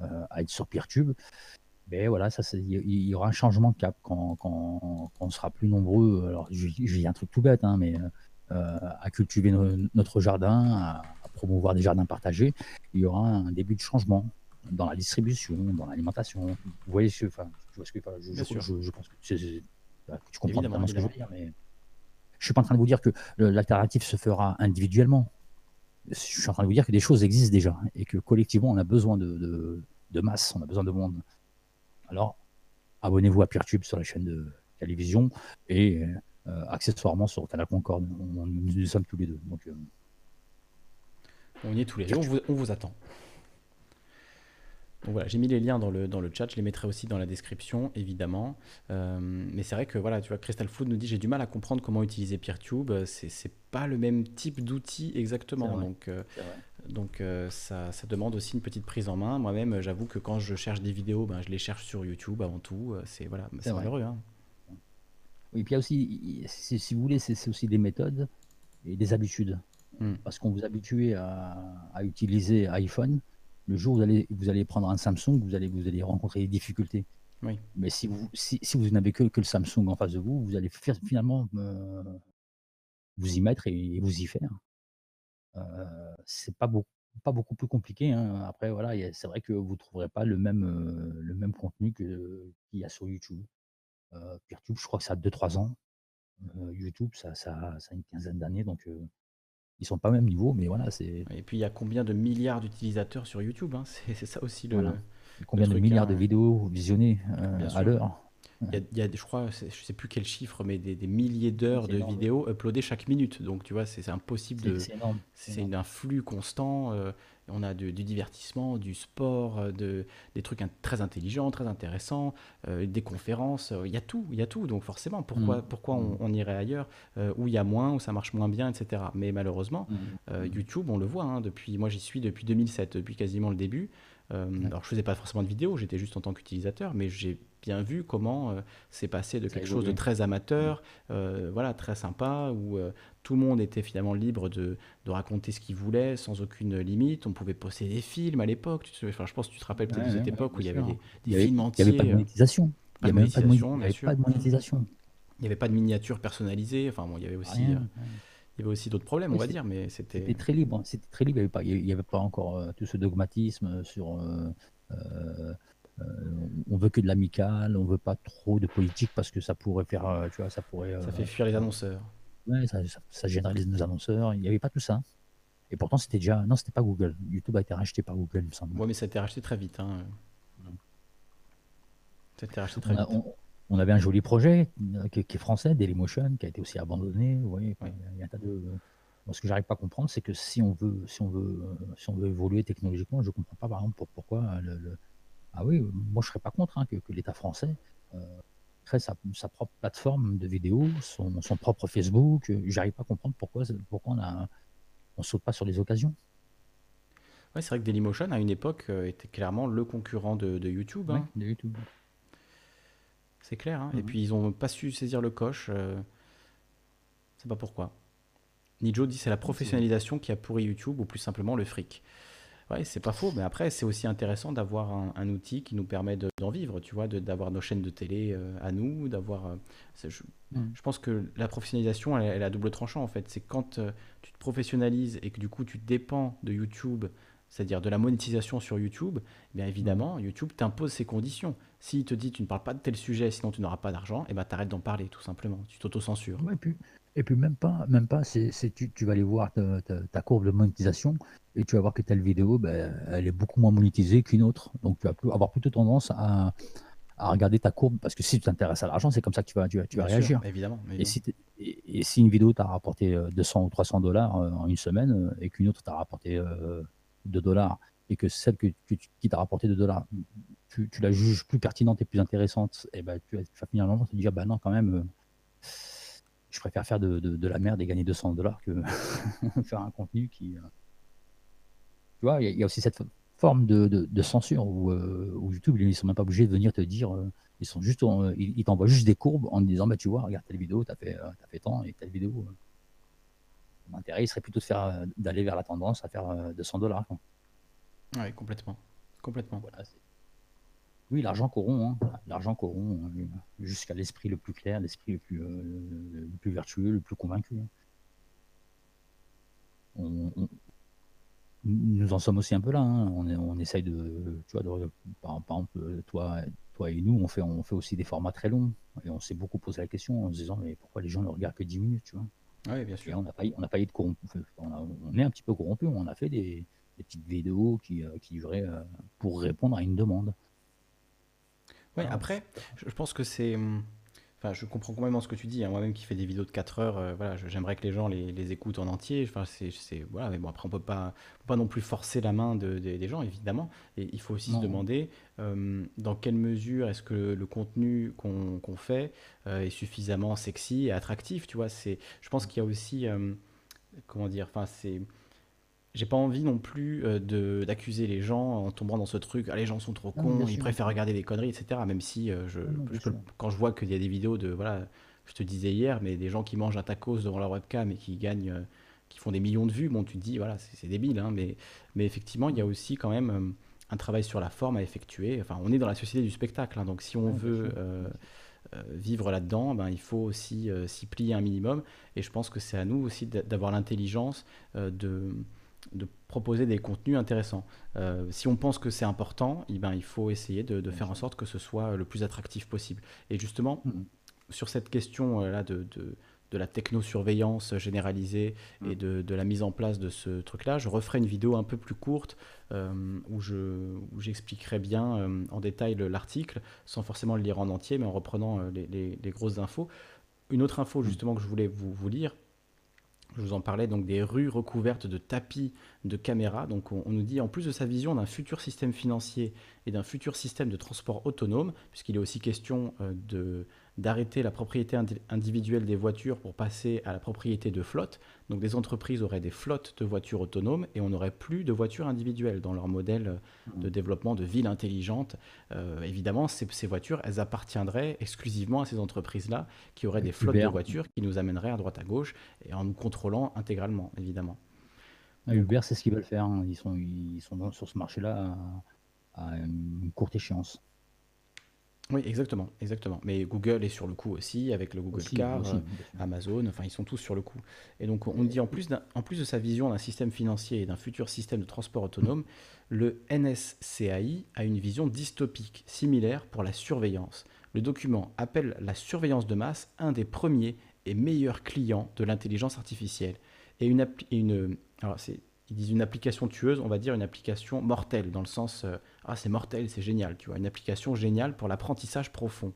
euh, euh, à être sur Peertube, ben voilà, ça, il y, aura un changement de cap quand, on sera plus nombreux. Alors, je, dis un truc tout bête, hein, mais euh, à cultiver notre jardin, à, promouvoir des jardins partagés, il y aura un début de changement dans la distribution, dans l'alimentation. Vous voyez, ce, enfin, je, je, je, je, pense que, tu, tu comprends ce que je veux dire, mais je suis pas en train de vous dire que l'alternative se fera individuellement. Je suis en train de vous dire que des choses existent déjà et que collectivement, on a besoin de, masse, on a besoin de monde. Alors, abonnez-vous à PeerTube sur la chaîne de télévision et euh, accessoirement sur Canal Concorde. On, nous sommes tous les deux. Donc, euh, on y est tous les deux. on vous attend voilà, j'ai mis les liens dans le, dans le chat, je les mettrai aussi dans la description, évidemment. Euh, mais c'est vrai que voilà, tu vois, Crystal Food nous dit j'ai du mal à comprendre comment utiliser PeerTube. C'est, pas le même type d'outil exactement. Donc euh, donc ça, ça, demande aussi une petite prise en main. Moi-même, j'avoue que quand je cherche des vidéos, ben, je les cherche sur YouTube avant tout. C'est voilà, c'est malheureux. Hein. Oui, puis il y a aussi, si vous voulez, c'est aussi des méthodes et des habitudes. Hmm. Parce qu'on vous habitue à, à, utiliser iPhone, le jour où vous allez, vous allez prendre un Samsung, vous allez, vous allez rencontrer des difficultés. Oui. Mais si vous, si, si vous n'avez que, que, le Samsung en face de vous, vous allez faire, finalement euh, vous y mettre et, vous y faire. Euh, c'est pas beaucoup, pas beaucoup plus compliqué. Hein. Après, voilà, c'est vrai que vous ne trouverez pas le même, euh, le même contenu qu'il y a sur YouTube. Euh, YouTube, je crois que ça a 2-3 ans. YouTube, ça, ça, ça, a une quinzaine d'années, donc ils sont pas au même niveau, mais voilà, c'est. Et puis il y a combien de milliards d'utilisateurs sur YouTube hein (laughs) C'est ça aussi le. Combien de milliards de hein. vidéos visionnées à l'heure il y, a, je crois, je sais plus quel chiffre, mais des, milliers d'heures de vidéos uploadées chaque minute. Donc, tu vois, c'est impossible de. C'est un flux constant. Euh, on a du divertissement, du sport, euh, de, des trucs très intelligents, très intéressants, euh, des conférences. Il y a tout, il y a tout. Donc, forcément, pourquoi, mm. pourquoi mm. on, irait ailleurs où il y a moins, où ça marche moins bien, etc. Mais malheureusement, mm. YouTube, on le voit. Hein, depuis, moi, j'y suis depuis 2007, depuis quasiment le début. Alors, je faisais pas forcément de vidéos, j'étais juste en tant qu'utilisateur, mais j'ai bien vu comment euh, c'est passé de quelque chose de très amateur, euh, voilà, très sympa, où euh, tout le monde était finalement libre de, de raconter ce qu'il voulait sans aucune limite. On pouvait poster des films à l'époque. Enfin, je pense que tu te rappelles peut-être de cette époque où il y avait des, films entiers. Il n'y avait pas de monétisation. il n'y avait, pas de monétisation. Il n'y avait pas de miniatures personnalisées. Enfin, bon, il y avait aussi. il y avait aussi d'autres problèmes, on va dire, mais c'était. C'était très libre. C'était très libre. Il n'y avait, pas encore tout ce dogmatisme sur euh, on veut que de l'amical, on veut pas trop de politique parce que ça pourrait faire, euh, tu vois, ça pourrait. Ça fait fuir les annonceurs. Ouais, ça, ça, généralise nos annonceurs. Il n'y avait pas tout ça. Et pourtant, c'était déjà. Non, c'était pas Google. YouTube a été racheté par Google, il me semble. Ouais, mais ça a été racheté très vite. Hein. Ça a été racheté très on vite. on, avait un joli projet qui, est français, Dailymotion, qui a été aussi abandonné. Vous voyez, il y a un tas de. Moi, ce que j'arrive pas à comprendre, c'est que si on veut, si on veut, si on veut évoluer technologiquement, je comprends pas, par exemple, pourquoi le ah oui, moi je serais pas contre hein, que, l'État français euh, crée sa, propre plateforme de vidéos, son, propre Facebook. J'arrive pas à comprendre pourquoi, pourquoi on a, on saute pas sur les occasions. Ouais, c'est vrai que Dailymotion à une époque euh, était clairement le concurrent de, YouTube. Hein. de YouTube. C'est clair. Hein. Et mhm. puis ils ont pas su saisir le coche. Euh, c'est pas pourquoi. Nijo dit c'est la professionnalisation qui a pourri YouTube ou plus simplement le fric. Ouais, c'est pas faux, mais après, c'est aussi intéressant d'avoir un, outil qui nous permet d'en vivre, tu vois, d'avoir nos chaînes de télé euh, à nous, d'avoir. Euh, mm. je, pense que la professionnalisation, elle, elle a double tranchant en fait. C'est quand euh, tu te professionnalises et que du coup tu dépends de YouTube, c'est-à-dire de la monétisation sur YouTube, eh bien évidemment, mm. YouTube t'impose ses conditions. S'il te dit tu ne parles pas de tel sujet, sinon tu n'auras pas d'argent, et eh ben t'arrêtes d'en parler tout simplement. Tu t'auto-censures. Ouais, puis et puis même pas, même pas, c'est, tu, tu, vas aller voir ta, courbe de monétisation et tu vas voir que telle vidéo, ben, elle est beaucoup moins monétisée qu'une autre. Donc tu vas avoir plutôt tendance à, à regarder ta courbe parce que si tu t'intéresses à l'argent, c'est comme ça que tu vas, tu tu vas réagir. évidemment, Et, si et, si une vidéo t'a rapporté 200 euh, ou 300 dollars euh, en une semaine euh, et qu'une autre t'a rapporté 2 dollars et que celle que, qui t'a rapporté 2 dollars, tu, tu, la juges plus pertinente et plus intéressante, et ben tu, vas finalement te dire, bah non, quand même je préfère faire de, la merde et gagner 200 dollars que (laughs) faire un contenu qui. Euh, tu vois, il y, a aussi cette forme de, censure euh, où, YouTube, ils sont même pas obligés de venir te dire. Euh, ils sont juste, ils, t'envoient juste des courbes en te disant, bah tu vois, regarde telle vidéo, t'as fait, as fait tant et telle vidéo. L'intérêt, il serait plutôt de faire, d'aller vers la tendance à faire 200 dollars. Oui, complètement, complètement. Voilà, oui, l'argent corrompt, hein. l'argent corrompt hein, jusqu'à l'esprit le plus clair, l'esprit le plus, euh, le, plus vertueux, le plus convaincu. On, nous en sommes aussi un peu là. Hein. On, on, essaye de, tu vois, par, exemple, toi, toi et nous, on fait, on fait aussi des formats très longs. Et on s'est beaucoup posé la question en se disant, mais pourquoi les gens ne regardent que 10 minutes, tu vois? Oui, bien sûr. on n'a pas, on a de corrompu. On, est un petit peu corrompu. On a fait des, petites vidéos qui, euh, qui duraient euh, pour répondre à une demande. Oui, après, je pense que c'est. Hum, enfin, je comprends complètement ce que tu dis. Hein. Moi-même qui fais des vidéos de 4 heures, euh, voilà, j'aimerais que les gens les, les, écoutent en entier. Enfin, c'est, voilà, mais bon, après, on peut pas, peut pas non plus forcer la main de, des gens, évidemment. Et il faut aussi se demander hum, dans quelle mesure est-ce que le, contenu qu'on, fait euh, est suffisamment sexy et attractif. Tu vois, c'est, je pense qu'il y a aussi, hum, comment dire, enfin, c'est j'ai pas envie non plus de d'accuser les gens en tombant dans ce truc. Ah, les gens sont trop cons, ils préfèrent regarder des conneries, etc. Même si je, quand je vois qu'il y a des vidéos de voilà, je te disais hier, mais des gens qui mangent un tacos devant leur webcam et qui gagnent, qui font des millions de vues, bon, tu te dis voilà, c'est débile, hein, mais mais effectivement, il y a aussi quand même un travail sur la forme à effectuer. Enfin, on est dans la société du spectacle, hein, donc si on veut euh, euh, vivre là-dedans, ben, il faut aussi euh, s'y plier un minimum. Et je pense que c'est à nous aussi d'avoir l'intelligence de, de, proposer des contenus intéressants. si on pense que c'est important, eh ben, il faut essayer de, faire en sorte que ce soit le plus attractif possible. Et justement, sur cette question-là de de la technosurveillance généralisée et mm. de, la mise en place de ce truc-là. Je referai une vidéo un peu plus courte euh, où, je, j'expliquerai bien euh, en détail l'article, sans forcément le lire en entier, mais en reprenant euh, les, grosses infos. Une autre info mm. justement que je voulais vous, vous lire, je vous en parlais donc des rues recouvertes de tapis de caméras. Donc on, nous dit en plus de sa vision d'un futur système financier et d'un futur système de transport autonome, puisqu'il est aussi question de d'arrêter la propriété individuelle des voitures pour passer à la propriété de flottes. Donc des entreprises auraient des flottes de voitures autonomes et on n'aurait plus de voitures individuelles dans leur modèle de développement de villes intelligentes. Euh, évidemment, ces, voitures, elles appartiendraient exclusivement à ces entreprises-là qui auraient des flottes de voitures qui nous amèneraient à droite à gauche et en nous contrôlant intégralement, évidemment. Uber, c'est ce qu'ils veulent faire. Hein. Ils sont, ils sont sur ce marché-là à une courte échéance. Oui, exactement, exactement. Mais Google est sur le coup aussi, avec le Google Car, euh, Amazon, enfin, ils sont tous sur le coup. Et donc, on dit en plus, en plus de sa vision d'un système financier et d'un futur système de transport autonome, le NSCAI a une vision dystopique, similaire pour la surveillance. Le document appelle la surveillance de masse un des premiers et meilleurs clients de l'intelligence artificielle. Et une, une alors ils disent une application tueuse, on va dire une application mortelle, dans le sens euh, ah c'est mortel, c'est génial, tu vois, une application géniale pour l'apprentissage profond.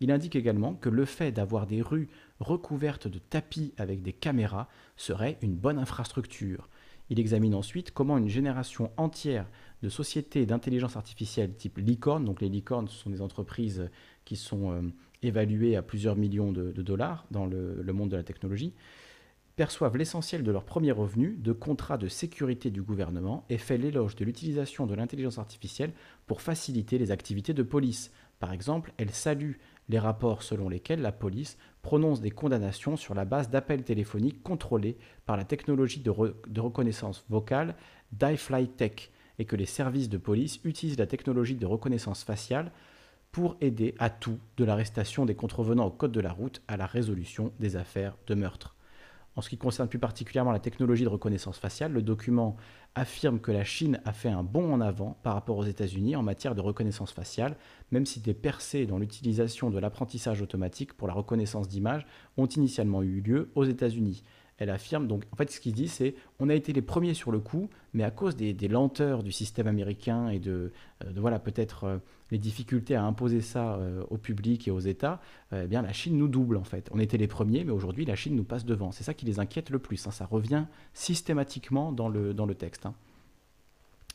Il indique également que le fait d'avoir des rues recouvertes de tapis avec des caméras serait une bonne infrastructure. Il examine ensuite comment une génération entière de sociétés d'intelligence artificielle type licorne, donc les licornes ce sont des entreprises qui sont euh, évaluées à plusieurs millions de, dollars dans le monde de la technologie, perçoivent l'essentiel de leurs premiers revenus de contrats de sécurité du gouvernement et fait l'éloge de l'utilisation de l'intelligence artificielle pour faciliter les activités de police. Par exemple, elle salue les rapports selon lesquels la police prononce des condamnations sur la base d'appels téléphoniques contrôlés par la technologie de, reconnaissance vocale d'iFlyTech et que les services de police utilisent la technologie de reconnaissance faciale pour aider à tout, de l'arrestation des contrevenants au code de la route à la résolution des affaires de meurtre. En ce qui concerne plus particulièrement la technologie de reconnaissance faciale, le document affirme que la Chine a fait un bond en avant par rapport aux États-Unis en matière de reconnaissance faciale, même si des percées dans l'utilisation de l'apprentissage automatique pour la reconnaissance d'images ont initialement eu lieu aux États-Unis. Elle affirme, donc en fait ce qu'il dit c'est on a été les premiers sur le coup, mais à cause des, lenteurs du système américain et de, euh, voilà peut-être euh, les difficultés à imposer ça euh, au public et aux États, eh bien la Chine nous double en fait. On était les premiers, mais aujourd'hui la Chine nous passe devant. C'est ça qui les inquiète le plus. Hein. Ça revient systématiquement dans le, dans le texte. Hein.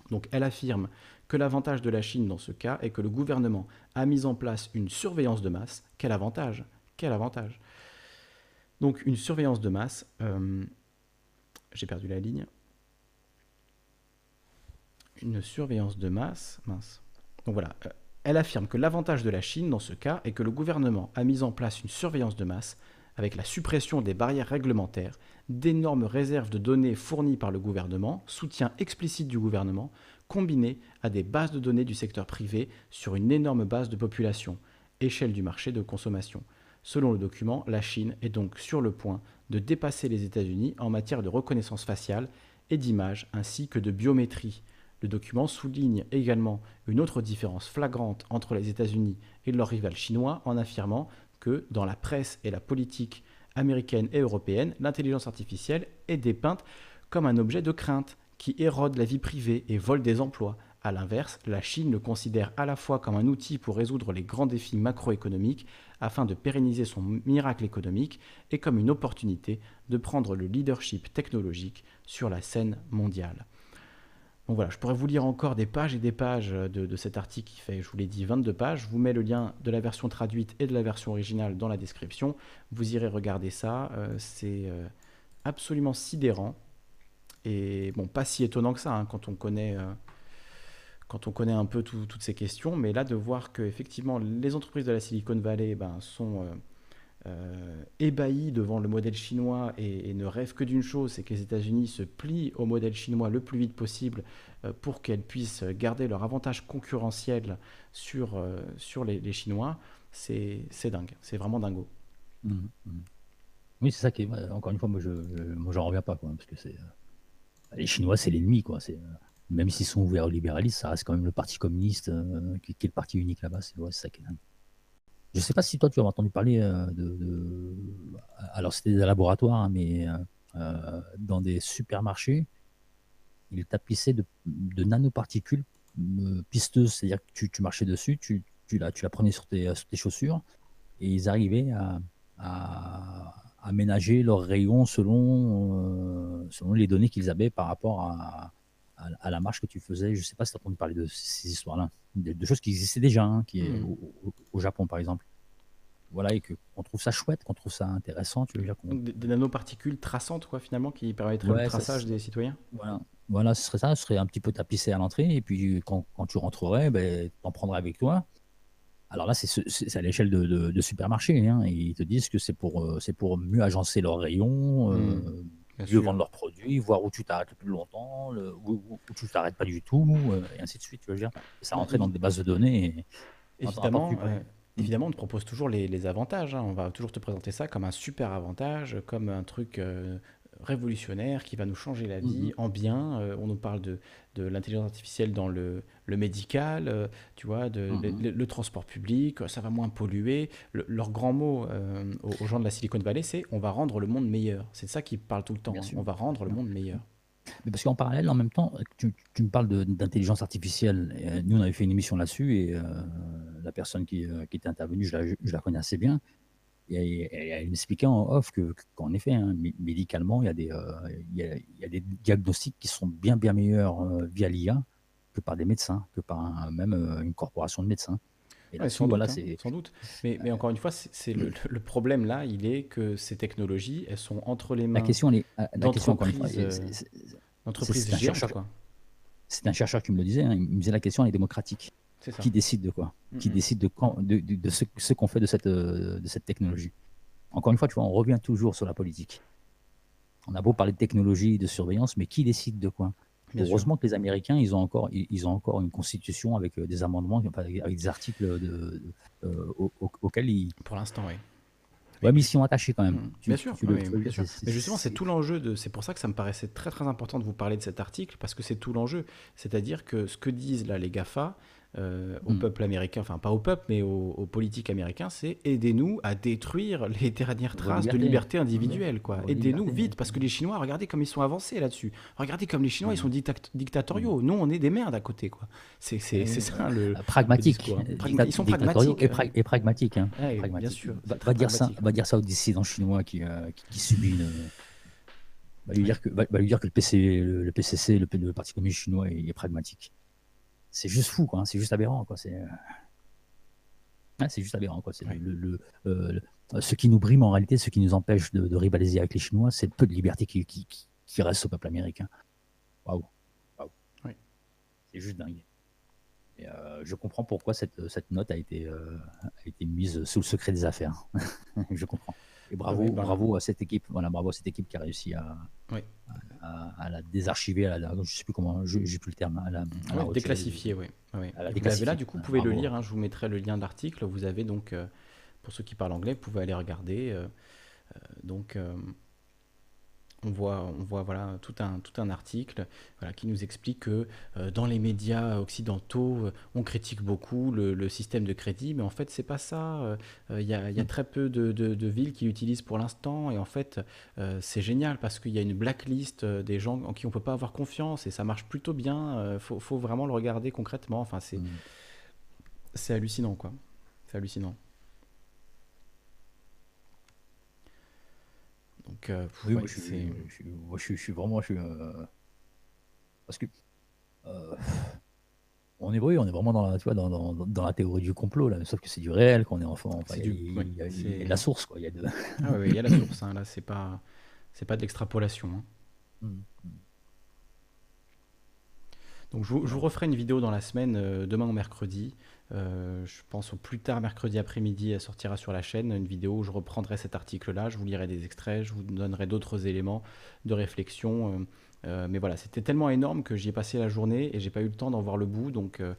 Donc elle affirme que l'avantage de la Chine dans ce cas est que le gouvernement a mis en place une surveillance de masse. Quel avantage Quel avantage donc une surveillance de masse. Euh, j'ai perdu la ligne. Une surveillance de masse. Mince. Donc voilà. Elle affirme que l'avantage de la Chine dans ce cas est que le gouvernement a mis en place une surveillance de masse avec la suppression des barrières réglementaires, d'énormes réserves de données fournies par le gouvernement, soutien explicite du gouvernement, combiné à des bases de données du secteur privé sur une énorme base de population, échelle du marché de consommation. Selon le document, la Chine est donc sur le point de dépasser les États-Unis en matière de reconnaissance faciale et d'image ainsi que de biométrie. Le document souligne également une autre différence flagrante entre les États-Unis et leur rival chinois en affirmant que dans la presse et la politique américaine et européenne, l'intelligence artificielle est dépeinte comme un objet de crainte qui érode la vie privée et vole des emplois, a l'inverse, la Chine le considère à la fois comme un outil pour résoudre les grands défis macroéconomiques afin de pérenniser son miracle économique et comme une opportunité de prendre le leadership technologique sur la scène mondiale. Voilà, je pourrais vous lire encore des pages et des pages de, cet article qui fait, je vous l'ai dit, 22 pages. Je vous mets le lien de la version traduite et de la version originale dans la description. Vous irez regarder ça. Euh, c'est euh, absolument sidérant. Et bon, pas si étonnant que ça hein, quand on connaît quand on connaît un peu toutes ces questions, mais là de voir que effectivement les entreprises de la Silicon Valley ben, sont euh, ébahis devant le modèle chinois et, ne rêvent que d'une chose, c'est que les États-Unis se plient au modèle chinois le plus vite possible euh, pour qu'elles puissent garder leur avantage concurrentiel sur, euh, sur les, Chinois, c'est dingue, c'est vraiment dingo. Mmh, mmh. Oui, c'est ça qui est, encore une fois, moi, je, j'en reviens pas, quoi, parce que c'est les Chinois, c'est l'ennemi, quoi. C'est même s'ils sont ouverts au libéralisme, ça reste quand même le Parti communiste qui, est le parti unique là-bas. C'est ça qui est dingue. Je ne sais pas si toi tu as entendu parler euh, de, Alors c'était des laboratoires, hein, mais euh, euh, dans des supermarchés, ils tapissaient de, nanoparticules pisteuses, c'est-à-dire que tu, marchais dessus, tu, la, prenais sur tes, chaussures, et ils arrivaient à, aménager leurs rayons selon les données qu'ils avaient par rapport à, à, la marche que tu faisais. Je ne sais pas si tu as entendu parler de ces histoires-là, de, choses qui existaient déjà, hein, qui est, hmm. au, Japon par exemple. Voilà, et qu'on trouve ça chouette, qu'on trouve ça intéressant. Tu veux dire des, nanoparticules traçantes, quoi, finalement, qui permettraient le traçage des citoyens Voilà. Voilà, ce serait ça, ce serait un petit peu tapissé à l'entrée, et puis quand, quand tu rentrerais, ben, tu en prendrais avec toi. Alors là, c'est à l'échelle de, de, supermarché, hein, ils te disent que c'est pour, euh, pour mieux agencer leurs rayons, euh, mieux vendre leurs produits, voir où tu t'arrêtes le plus longtemps, où, tu t'arrêtes pas du tout, euh, et ainsi de suite. Tu veux dire. ça rentrait dans des bases de données. évidemment, évidemment, on te propose toujours les, avantages. Hein. On va toujours te présenter ça comme un super avantage, comme un truc euh, révolutionnaire qui va nous changer la vie mhm. en bien. Euh, on nous parle de, de l'intelligence artificielle dans le, le médical, euh, tu vois, de, mhm. le, transport public, ça va moins polluer. leur grand mot euh, aux, gens de la Silicon Valley, c'est on va rendre le monde meilleur. C'est de ça qu'ils parlent tout le temps. Hein. On va rendre le monde meilleur. Mais parce qu'en parallèle, en même temps, tu, tu me parles d'intelligence artificielle. nous, on avait fait une émission là-dessus et la personne qui, qui était intervenue, je la, je la connais assez bien et, elle m'expliquait en off qu'en effet, hein, médicalement, il y, a des, euh, il, y a, des diagnostics qui sont bien, bien meilleurs euh, via l'IA que par des médecins, que par même euh, une corporation de médecins. Et sans, doute, hein, sans, doute, Mais, mais encore une fois, c'est le, le, problème là, il est que ces technologies, elles sont entre les mains. La question, elle d'entreprises C'est un chercheur qui me le disait. Hein, il me disait la question, elle est démocratique. Qui décide de quoi Qui décide de, quand, de, de, ce, qu'on fait de cette, euh, de cette technologie Encore une fois, tu vois, on revient toujours sur la politique. On a beau parler de technologie, de surveillance, mais qui décide de quoi Heureusement que les Américains, ils ont encore, ils, ont encore une constitution avec euh, des amendements, avec des articles de, euh, auxquels ils. Pour l'instant, oui. Ouais, mais ils sont attachés quand même. Mmh. bien, sûr, Mais justement, c'est tout l'enjeu. De... C'est pour ça que ça me paraissait très très important de vous parler de cet article, parce que c'est tout l'enjeu. C'est-à-dire que ce que disent là les GAFA, euh, au mm. peuple américain, enfin pas au peuple, mais aux, politiques américains, c'est aidez-nous à détruire les dernières traces de liberté individuelle. quoi. Aidez-nous vite, parce que les Chinois, regardez comme ils sont avancés là-dessus. Regardez comme les Chinois, ils sont dictatoriaux. Mm. Nous, on est des merdes à côté. quoi. C'est ça le. Pragmatique. ils sont pragmatiques. Et, pragmatiques. Hein. Bien sûr. Va, dire ça, va dire ça au dissident chinois qui, euh, qui, subit une. Va lui, dire que, va, lui dire que le, PC, le, PCC, le, le Parti communiste chinois, est pragmatique c'est juste fou, quoi. Hein, c'est juste aberrant, quoi. C'est euh, c'est juste aberrant, quoi. C'est le, euh, ce qui nous brime en réalité, ce qui nous empêche de, rivaliser avec les Chinois, c'est le peu de liberté qui, qui, qui, reste au peuple américain. Waouh, oui. c'est juste dingue. Et, euh, je comprends pourquoi cette, cette note a été, a été mise sous le secret des affaires. (laughs) je comprends. Et bravo, bah, bravo à cette équipe. Voilà, bravo à cette équipe qui a réussi à, à, la désarchiver, à la, je sais plus comment, j'ai plus le terme, à la, déclassifier, oui. oui. vous l'avez là, du coup, vous pouvez le lire. Hein, je vous mettrai le lien d'article. Vous avez donc, euh, pour ceux qui parlent anglais, vous pouvez aller regarder. Euh, euh, donc on voit, on voit voilà, tout, un, tout un article voilà, qui nous explique que euh, dans les médias occidentaux, euh, on critique beaucoup le, système de crédit, mais en fait, c'est pas ça. Euh, il y, a, y, a, très peu de, de, villes qui l'utilisent pour l'instant, et en fait, c'est génial parce qu'il y a une blacklist des gens en qui on peut pas avoir confiance, et ça marche plutôt bien. Il faut, faut, vraiment le regarder concrètement. Enfin, c'est mmh. hallucinant, quoi. C'est hallucinant. Donc, euh, oui, moi, je, suis, je, suis, vraiment. Je euh, parce que. Euh, on est oui, on est vraiment dans la, tu vois, dans, dans, dans, la théorie du complot, là, sauf que c'est du réel, qu'on est enfant. il, y a, la source, quoi. Il y a, ah, oui, il y a la source, hein, là, c'est pas, c'est pas de l'extrapolation. Hein. Mmh, mmh. Donc je vous, referai une vidéo dans la semaine, demain ou mercredi. Je pense au plus tard mercredi après-midi, elle sortira sur la chaîne une vidéo où je reprendrai cet article-là, je vous lirai des extraits, je vous donnerai d'autres éléments de réflexion euh, mais voilà, c'était tellement énorme que j'y ai passé la journée et j'ai pas eu le temps d'en voir le bout. Donc, euh,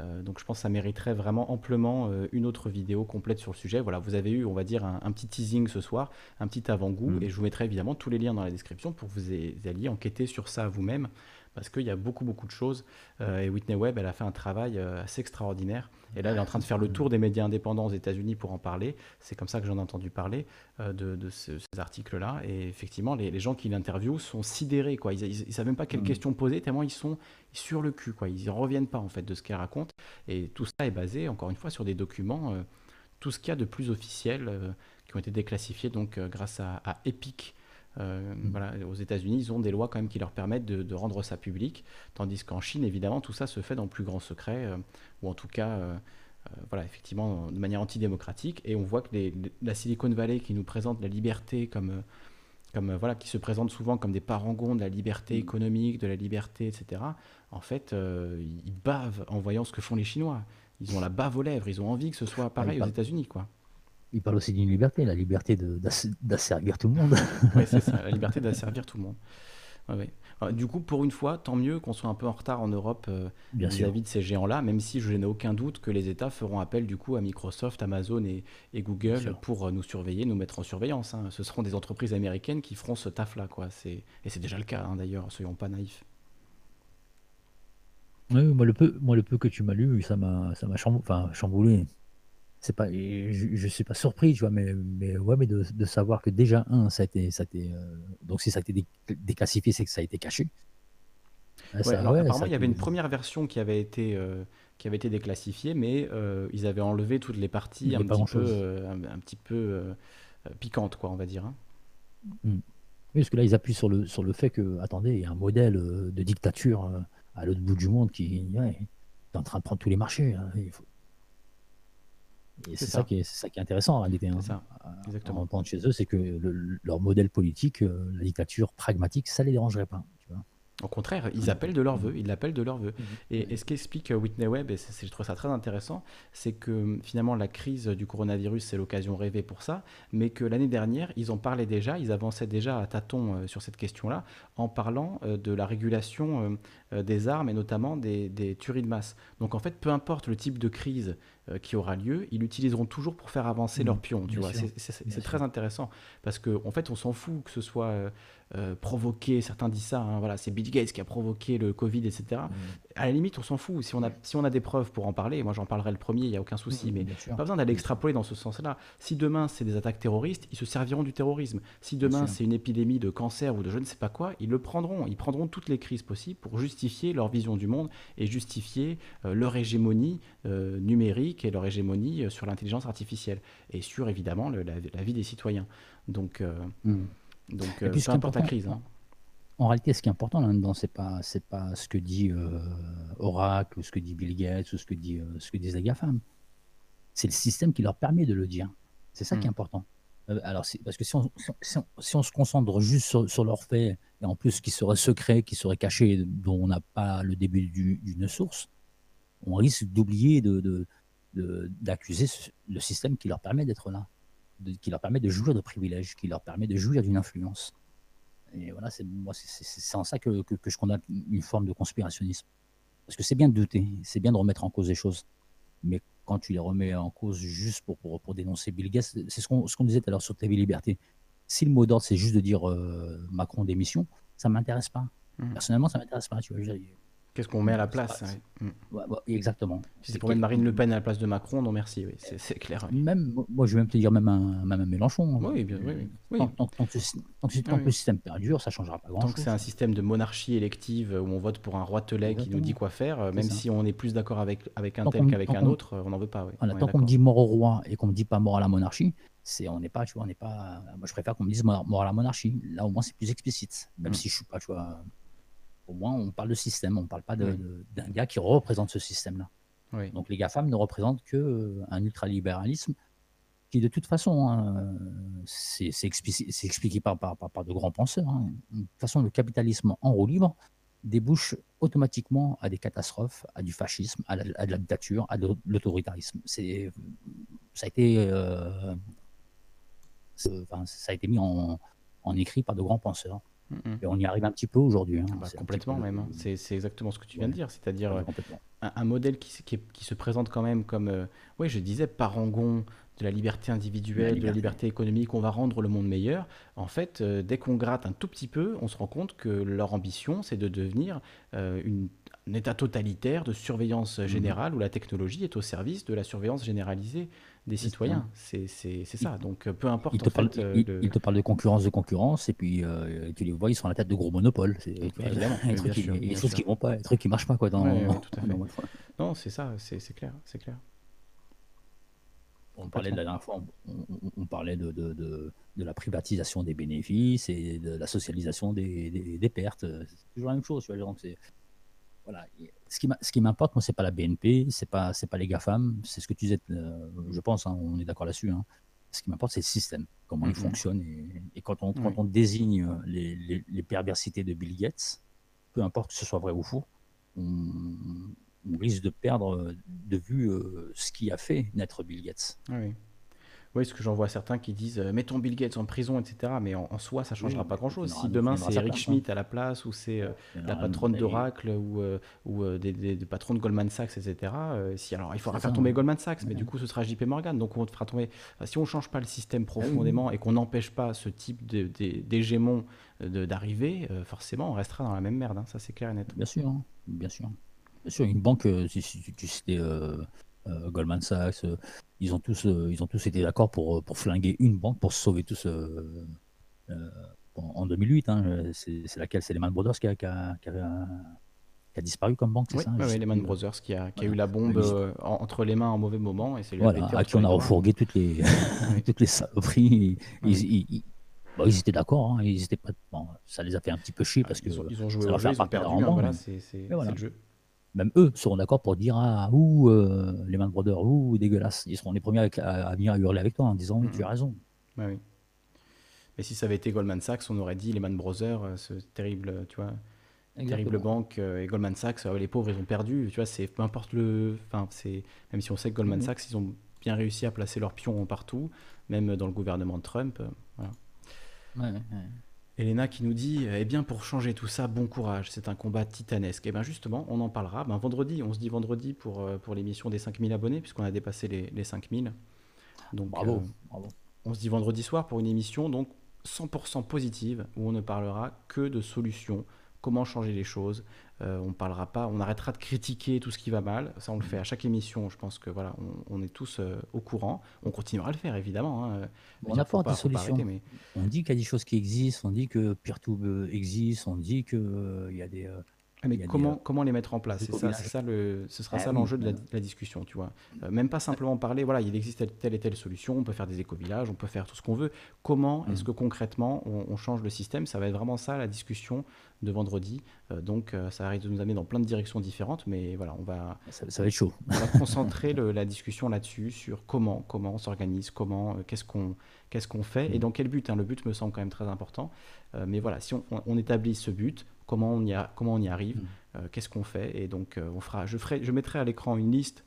euh, donc je pense que ça mériterait vraiment amplement une autre vidéo complète sur le sujet. Voilà, vous avez eu, on va dire, un, petit teasing ce soir, un petit avant-goût. Mm. Et je vous mettrai évidemment tous les liens dans la description pour que vous alliez enquêter sur ça vous-même parce qu'il y a beaucoup, beaucoup de choses. Euh, et Whitney Webb, elle a fait un travail euh, assez extraordinaire. Et là, elle est en train de faire le tour des médias indépendants aux États-Unis pour en parler. C'est comme ça que j'en ai entendu parler euh, de, ces articles-là. Et effectivement, les, gens qui l'interviewent sont sidérés. Quoi. Ils ne savent même pas quelles mm. questions poser, tellement ils sont sur le cul. Quoi. Ils ne reviennent pas en fait de ce qu'elle raconte. Et tout ça est basé, encore une fois, sur des documents, tout ce qu'il y a de plus officiel, qui ont été déclassifiés donc, grâce à, à Epic euh, mm. voilà, aux États-Unis, ils ont des lois quand même qui leur permettent de, rendre ça public, tandis qu'en Chine, évidemment, tout ça se fait dans le plus grand secret, euh, ou en tout cas, euh, voilà, effectivement, de manière antidémocratique. Et on voit que la Silicon Valley, qui nous présente la liberté comme, comme voilà, qui se présente souvent comme des parangons de la liberté mm. économique, de la liberté, etc. En fait, ils bavent en voyant ce que font les Chinois. Ils ont la bave aux lèvres, ils ont envie que ce soit pareil aux États-Unis, quoi. Il parle aussi d'une liberté, la liberté d'asservir tout le monde. (laughs) oui, c'est ça, la (laughs) liberté d'asservir tout le monde. du coup, pour une fois, tant mieux qu'on soit un peu en retard en Europe euh, vis-à-vis de ces géants-là, même si je n'ai aucun doute que les États feront appel du coup à Microsoft, Amazon et, Google pour euh, nous surveiller, nous mettre en surveillance. Hein. Ce seront des entreprises américaines qui feront ce taf-là. Quoi. Et c'est déjà le cas hein, d'ailleurs, soyons pas naïfs. Oui, moi le peu, moi le peu que tu m'as lu, ça m'a, ça m'a chamboulé c'est pas, je, je, suis pas surpris, tu vois, mais, mais ouais, mais de, de savoir que déjà un, ça a été, ça a été euh, donc si ça a été déclassifié, c'est que ça a été caché. apparemment, il y avait une première version qui avait été, euh, qui avait été déclassifiée, mais euh, ils avaient enlevé toutes les parties un petit, peu, un, petit, peu, piquantes, quoi, on va dire. Hein. Mmh. Oui, parce que là, ils appuient sur le, sur le fait que, attendez, il y a un modèle de dictature à l'autre bout du monde qui est en train de prendre tous les marchés. Hein. Il faut, et c'est ça. qui est, ça qui est intéressant en réalité. Hein. Ça. Exactement. En chez eux, c'est que leur modèle politique, euh, la dictature pragmatique, ça les dérangerait pas. Tu vois au contraire, ils appellent de leur vœu, ils l'appellent de leur vœu. Mhm. Et, ce qu'explique euh, Whitney Webb, et je trouve ça très intéressant, c'est que hum, finalement la crise du coronavirus, c'est l'occasion rêvée pour ça, mais que l'année dernière, ils en parlaient déjà, ils avançaient déjà à tâtons euh, sur cette question-là, en parlant de la régulation des armes et notamment des, des tueries de masse. Donc en fait, peu importe le type de crise euh, qui aura lieu, ils l'utiliseront toujours pour faire avancer leur mmh. Tu vois, c'est très intéressant parce qu'en en fait, on s'en fout que ce soit euh, euh, provoqué. Certains disent ça. Hein, voilà, c'est Bill Gates qui a provoqué le Covid, etc. Mmh. À la limite, on s'en fout. Si on a si on a des preuves pour en parler, moi j'en parlerai le premier, il y a aucun souci. Mmh, mais pas besoin d'aller extrapoler dans ce sens-là. Si demain c'est des attaques terroristes, ils se serviront du terrorisme. Si demain c'est une épidémie de cancer ou de je ne sais pas quoi, ils le prendront. Ils prendront toutes les crises possibles pour justifier leur vision du monde et justifier leur hégémonie numérique et leur hégémonie euh, sur l'intelligence artificielle et sur évidemment la, vie des citoyens. Donc, euh, hmm. Donc euh, peu importe la crise. Hein. En réalité, ce qui est important là-dedans, c'est pas c'est pas ce que dit Oracle ou ce que dit Bill Gates ou ce que dit ce que disent les GAFAM. C'est le système qui leur permet de le dire. C'est ça qui est hmm. important. alors, parce que si on, si, on, se concentre juste sur, leurs faits, et en plus qui serait secret, qui serait caché, dont on n'a pas le début d'une source, on risque d'oublier de, d'accuser le système qui leur permet d'être là, qui leur permet de jouir de privilèges, qui leur permet de jouir d'une influence. Et voilà, c'est moi, c'est en ça que, que, je condamne une forme de conspirationnisme. Parce que c'est bien de douter, c'est bien de remettre en cause des choses. Mais quand tu les remets en cause juste pour, pour, pour dénoncer Bill Gates, c'est ce qu'on ce qu'on disait tout à l'heure sur TV Liberté. Si le mot d'ordre, c'est juste de dire euh, Macron démission, ça ne m'intéresse pas. Mmh. Personnellement, ça ne m'intéresse pas. Tu vois, Qu'est-ce qu'on met à la place mm. exactement. Si c'est pour mettre Marine Le Pen à la place de Macron, non merci, oui, c'est clair. Même, moi, je vais même te dire même un, même un Mélenchon. Oui, bien, oui, oui. Tant, que, le système perdure, ça ne changera pas grand-chose. Tant que c'est un système de monarchie élective où on vote pour un roi telet qui nous dit quoi faire, même si on est plus d'accord avec, avec un tel qu'avec un autre, on n'en veut pas. tant qu'on me dit mort au roi et qu'on me dit pas mort à la monarchie, c'est on n'est pas, tu vois, on n'est pas. Moi, je préfère qu'on me dise mort, à la monarchie. Là, au moins, c'est plus explicite, même mm. si je suis pas, tu vois au moins, on parle de système, on ne parle pas d'un gars qui représente ce système-là. Donc les GAFAM ne représentent qu'un euh, ultralibéralisme qui, de toute façon, hein, c'est expliqué par, par, par, de grands penseurs. Hein. De toute façon, le capitalisme en roue libre, débouche automatiquement à des catastrophes, à du fascisme, à, la, de la dictature, à de l'autoritarisme. Ça a été, euh, ça a été mis en, en, écrit par de grands penseurs. Et on y arrive un petit peu aujourd'hui. Hein. Ah bah, complètement même. Hein. C'est exactement ce que tu viens de dire. C'est-à-dire euh, un, modèle qui, qui, se présente quand même comme, euh, oui, je disais, parangon de la liberté individuelle, de la liberté économique, on va rendre le monde meilleur. En fait, euh, dès qu'on gratte un tout petit peu, on se rend compte que leur ambition, c'est de devenir une, un État totalitaire de surveillance mhm. générale où la technologie est au service de la surveillance généralisée des citoyens. C'est ça. Donc euh, peu importe. Il te, parle, euh, il, te parle de concurrence, de concurrence, et puis euh, tu les vois, ils sont à la tête de gros monopoles. C'est des (laughs) trucs qui vont pas, des trucs qui marchent pas quoi. Dans, (laughs) non, c'est ça, c'est clair, c'est clair. On parlait de la dernière fois, on, parlait de, de, de, de, la privatisation des bénéfices et de la socialisation des, des, des pertes. C'est toujours la même chose. Tu vois, c'est voilà. Ce qui m'importe, moi, c'est pas la BNP, c'est pas, c'est pas les GAFAM, c'est ce que tu disais, euh, je pense, hein, on est d'accord là-dessus. Hein. Ce qui m'importe, c'est le système, comment il mm-hmm. fonctionne. Et, quand, on, quand on désigne les, les, perversités de Bill Gates, peu importe que ce soit vrai ou faux, on, risque de perdre de vue euh, ce qui a fait naître Bill Gates. Ah oui. Oui, ce que j'en vois certains qui disent euh, mettons Bill Gates en prison, etc. Mais en, soi, ça ne changera pas grand-chose. Si demain c'est Eric Schmidt à la place, ou c'est euh, la patronne d'Oracle, ou, euh, ou des, des, patrons de Goldman Sachs, etc. si, alors, il faudra faire tomber Goldman Sachs, mais du coup, ce sera JP Morgan. Donc, on fera tomber. si on ne change pas le système profondément et qu'on n'empêche pas ce type d'hégémon d'arriver, forcément, on restera dans la même merde. Hein. Ça, c'est clair et net. Bien sûr, hein. bien sûr. Bien sûr, une banque, si, tu citais Goldman Sachs, euh, ils ont tous, euh, ils ont tous été d'accord pour, pour flinguer une banque, pour se sauver tous en 2008. Hein, c'est laquelle? C'est Lehman Brothers qui a, qui, a, qui, a, disparu comme banque, c'est ça? Oui, Lehman Brothers qui a, qui a eu la bombe entre les mains en mauvais moment. Et voilà, à qui on a refourgué toutes les, (laughs) toutes les saloperies. Ils, ils, étaient d'accord, hein, ils étaient pas, bon, ça les a fait un petit peu chier parce que ils ont, ils ont joué au jeu, ils ont perdu. Hein, voilà, c'est le jeu même eux seront d'accord pour dire Ah, ouh, euh, les Lehman Brothers, ouh, dégueulasse. Ils seront les premiers à, venir hurler avec toi en disant Tu as raison. oui. Mais si ça avait été Goldman Sachs, on aurait dit Lehman Brothers, euh, ce terrible, tu vois, terrible banque, euh, et Goldman Sachs, les pauvres, ils ont perdu. Tu vois, c'est peu importe le. Enfin, c'est même si on sait que Goldman mhm. Sachs, ils ont bien réussi à placer leurs pions partout, même dans le gouvernement de Trump. voilà. Ouais, ouais. Elena qui nous dit Eh bien, pour changer tout ça, bon courage, c'est un combat titanesque. Et eh bien, justement, on en parlera ben, vendredi. On se dit vendredi pour, euh, pour l'émission des 5000 abonnés, puisqu'on a dépassé les, les 5000. Donc, bravo, euh, bravo, On se dit vendredi soir pour une émission donc 100% positive, où on ne parlera que de solutions, comment changer les choses, euh, on parlera pas, on arrêtera de critiquer tout ce qui va mal. Ça, on le fait à chaque émission. Je pense que voilà, on, est tous euh, au courant. On continuera à le faire évidemment. Hein. on apporte des solutions. On dit qu'il y a des choses qui existent. On dit que PeerTube existe. On dit qu'il euh, y a des mais comment, euh, comment les mettre en place? C'est ça, ça le, ce sera ah ça l'enjeu de la, discussion, tu vois. Euh, même pas simplement parler, voilà, il existe telle et telle solution, on peut faire des éco-villages, on peut faire tout ce qu'on veut. Comment est-ce mm. que concrètement on, change le système? Ça va être vraiment ça la discussion de vendredi. Euh, donc ça arrive de nous amener dans plein de directions différentes, mais voilà, on va. Ça, va être chaud. On va concentrer la discussion là-dessus, sur comment, comment on s'organise, comment, qu'est-ce qu'on qu'est-ce qu'on fait et mm. dans quel but. Hein. Le but me semble quand même très important. mais voilà, si on établit ce but, comment on y, a, comment on y arrive, mm. euh, qu'est-ce qu'on fait. Et donc, euh, on fera, je, ferai, je mettrai à l'écran une liste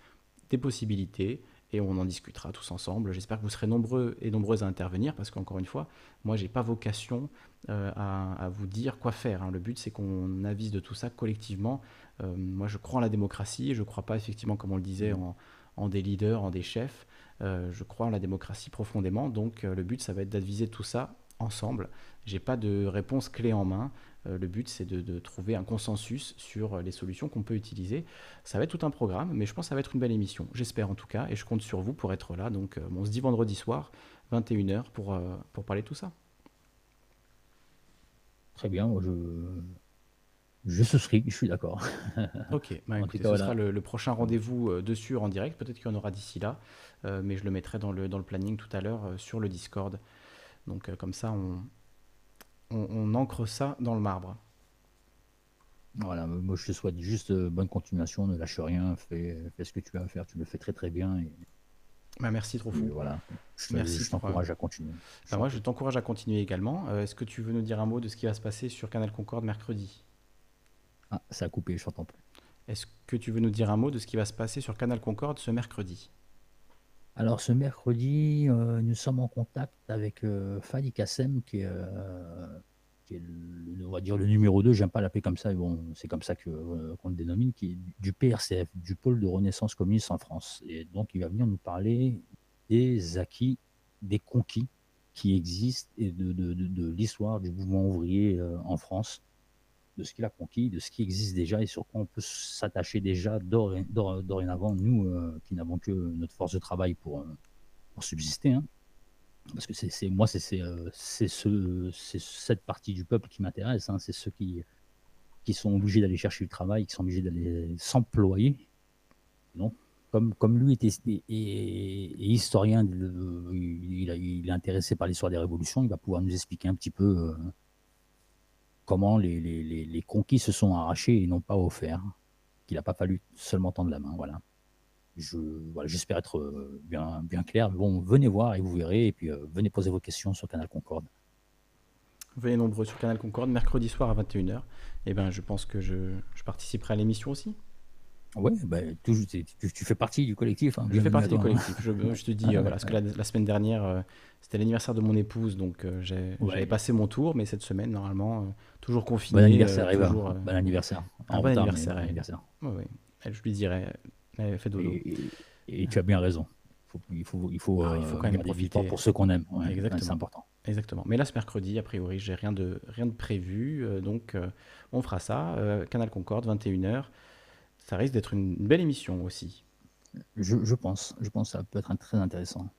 des possibilités et on en discutera tous ensemble. J'espère que vous serez nombreux et nombreuses à intervenir parce qu'encore une fois, moi, j'ai pas vocation euh, à, vous dire quoi faire. Hein. Le but, c'est qu'on avise de tout ça collectivement. moi, je crois en la démocratie. Je ne crois pas effectivement, comme on le disait, mm. en, en des leaders, en des chefs. je crois en la démocratie profondément. Donc, le but, ça va être d'aviser tout ça ensemble. J'ai pas de réponse clé en main. Euh, le but, c'est de, trouver un consensus sur euh, les solutions qu'on peut utiliser. Ça va être tout un programme, mais je pense que ça va être une belle émission. J'espère en tout cas, et je compte sur vous pour être là. Donc, euh, on se dit vendredi soir, 21h, pour, pour parler de tout ça. Très bien, je, je souscris, je suis d'accord. (laughs) ok, bah, ce sera le, prochain rendez-vous dessus en direct. Peut-être qu'il y en aura d'ici là, mais je le mettrai dans le, dans le planning tout à l'heure sur le Discord. Donc, comme ça, on, on, ancre ça dans le marbre. Voilà, moi je te souhaite juste euh, bonne continuation, ne lâche rien, fais, ce que tu as à faire, tu le fais très très bien. Et... Bah, merci trop fou. Voilà, je, merci, t'encourage à continuer. Bah, moi je t'encourage à continuer également. Euh, est-ce que tu veux nous dire un mot de ce qui va se passer sur Canal Concorde mercredi? Ah, ça a coupé, je t'entends plus. Est-ce que tu veux nous dire un mot de ce qui va se passer sur Canal Concorde ce mercredi? Alors ce mercredi, euh, nous sommes en contact avec euh, Fadi Kassem, qui est, euh, le, on va dire le numéro 2, j'aime pas l'appeler comme ça, bon, c'est comme ça qu'on le dénomine, qui est du PRCF, du pôle de renaissance communiste en France. Et donc il va venir nous parler des acquis, des conquis qui existent et de l'histoire du mouvement ouvrier en France de ce qu'il a conquis, de ce qui existe déjà et sur quoi on peut s'attacher déjà dorénavant, nous euh, qui n'avons que notre force de travail pour, euh, subsister. Hein. Parce que c'est moi, c'est euh, ce, cette partie du peuple qui m'intéresse. Hein. C'est ceux qui, sont obligés d'aller chercher du travail, qui sont obligés d'aller s'employer. Comme, lui était, est, historien, il, est intéressé par l'histoire des révolutions, il va pouvoir nous expliquer un petit peu comment les, les, les, conquis se sont arrachés et n'ont pas offerts, qu'il n'a pas fallu seulement tendre la main. Voilà. Je, voilà, j'espère être euh, bien, bien clair. bon, venez voir et vous verrez. Et puis euh, venez poser vos questions sur Canal Concorde. Venez nombreux sur Canal Concorde, mercredi soir à 21h. Et eh ben, je pense que je, je participerai à l'émission aussi. Oui, bah, tu, fais partie du collectif. Hein, je fais partie du collectif. Je, te dis, (laughs) euh, voilà, parce que la, semaine dernière, euh, c'était l'anniversaire de mon épouse, donc euh, j'avais passé mon tour, mais cette semaine, normalement, toujours confiné. Bon anniversaire, Eva. bon anniversaire. Un bon anniversaire. anniversaire. Oui, Je lui dirai, elle fait dodo. Et, tu as bien raison. il faut, il faut, ah, il faut quand même profiter pour ceux qu'on aime. Exactement. C'est important. Exactement. Mais là, ce mercredi, a priori, j'ai rien de, rien de prévu, donc on fera ça. Canal Concorde, 21h ça risque d'être une belle émission aussi. Je, pense, je pense que ça peut être très intéressant.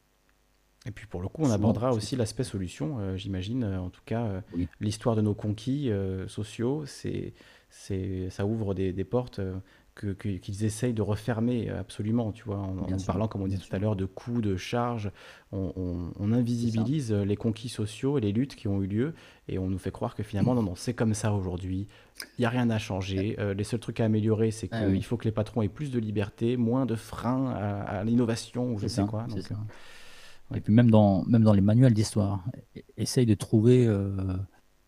Et puis pour le coup, on abordera aussi l'aspect solution, euh, j'imagine. Euh, en tout cas, euh, l'histoire de nos conquis sociaux, c'est, c'est, ça ouvre des, des portes qu'ils essayent de refermer absolument, tu vois, en, parlant, comme on dit tout à l'heure, de coûts, de charges. On, invisibilise les conquis sociaux et les luttes qui ont eu lieu et on nous fait croire que finalement, non, non, c'est comme ça aujourd'hui. Il n'y a rien à changer. Euh, les seuls trucs à améliorer, c'est ah qu'il faut que les patrons aient plus de liberté, moins de freins à, l'innovation ou je sais quoi. Euh, et puis même dans, même dans les manuels d'histoire, essaye de trouver, euh,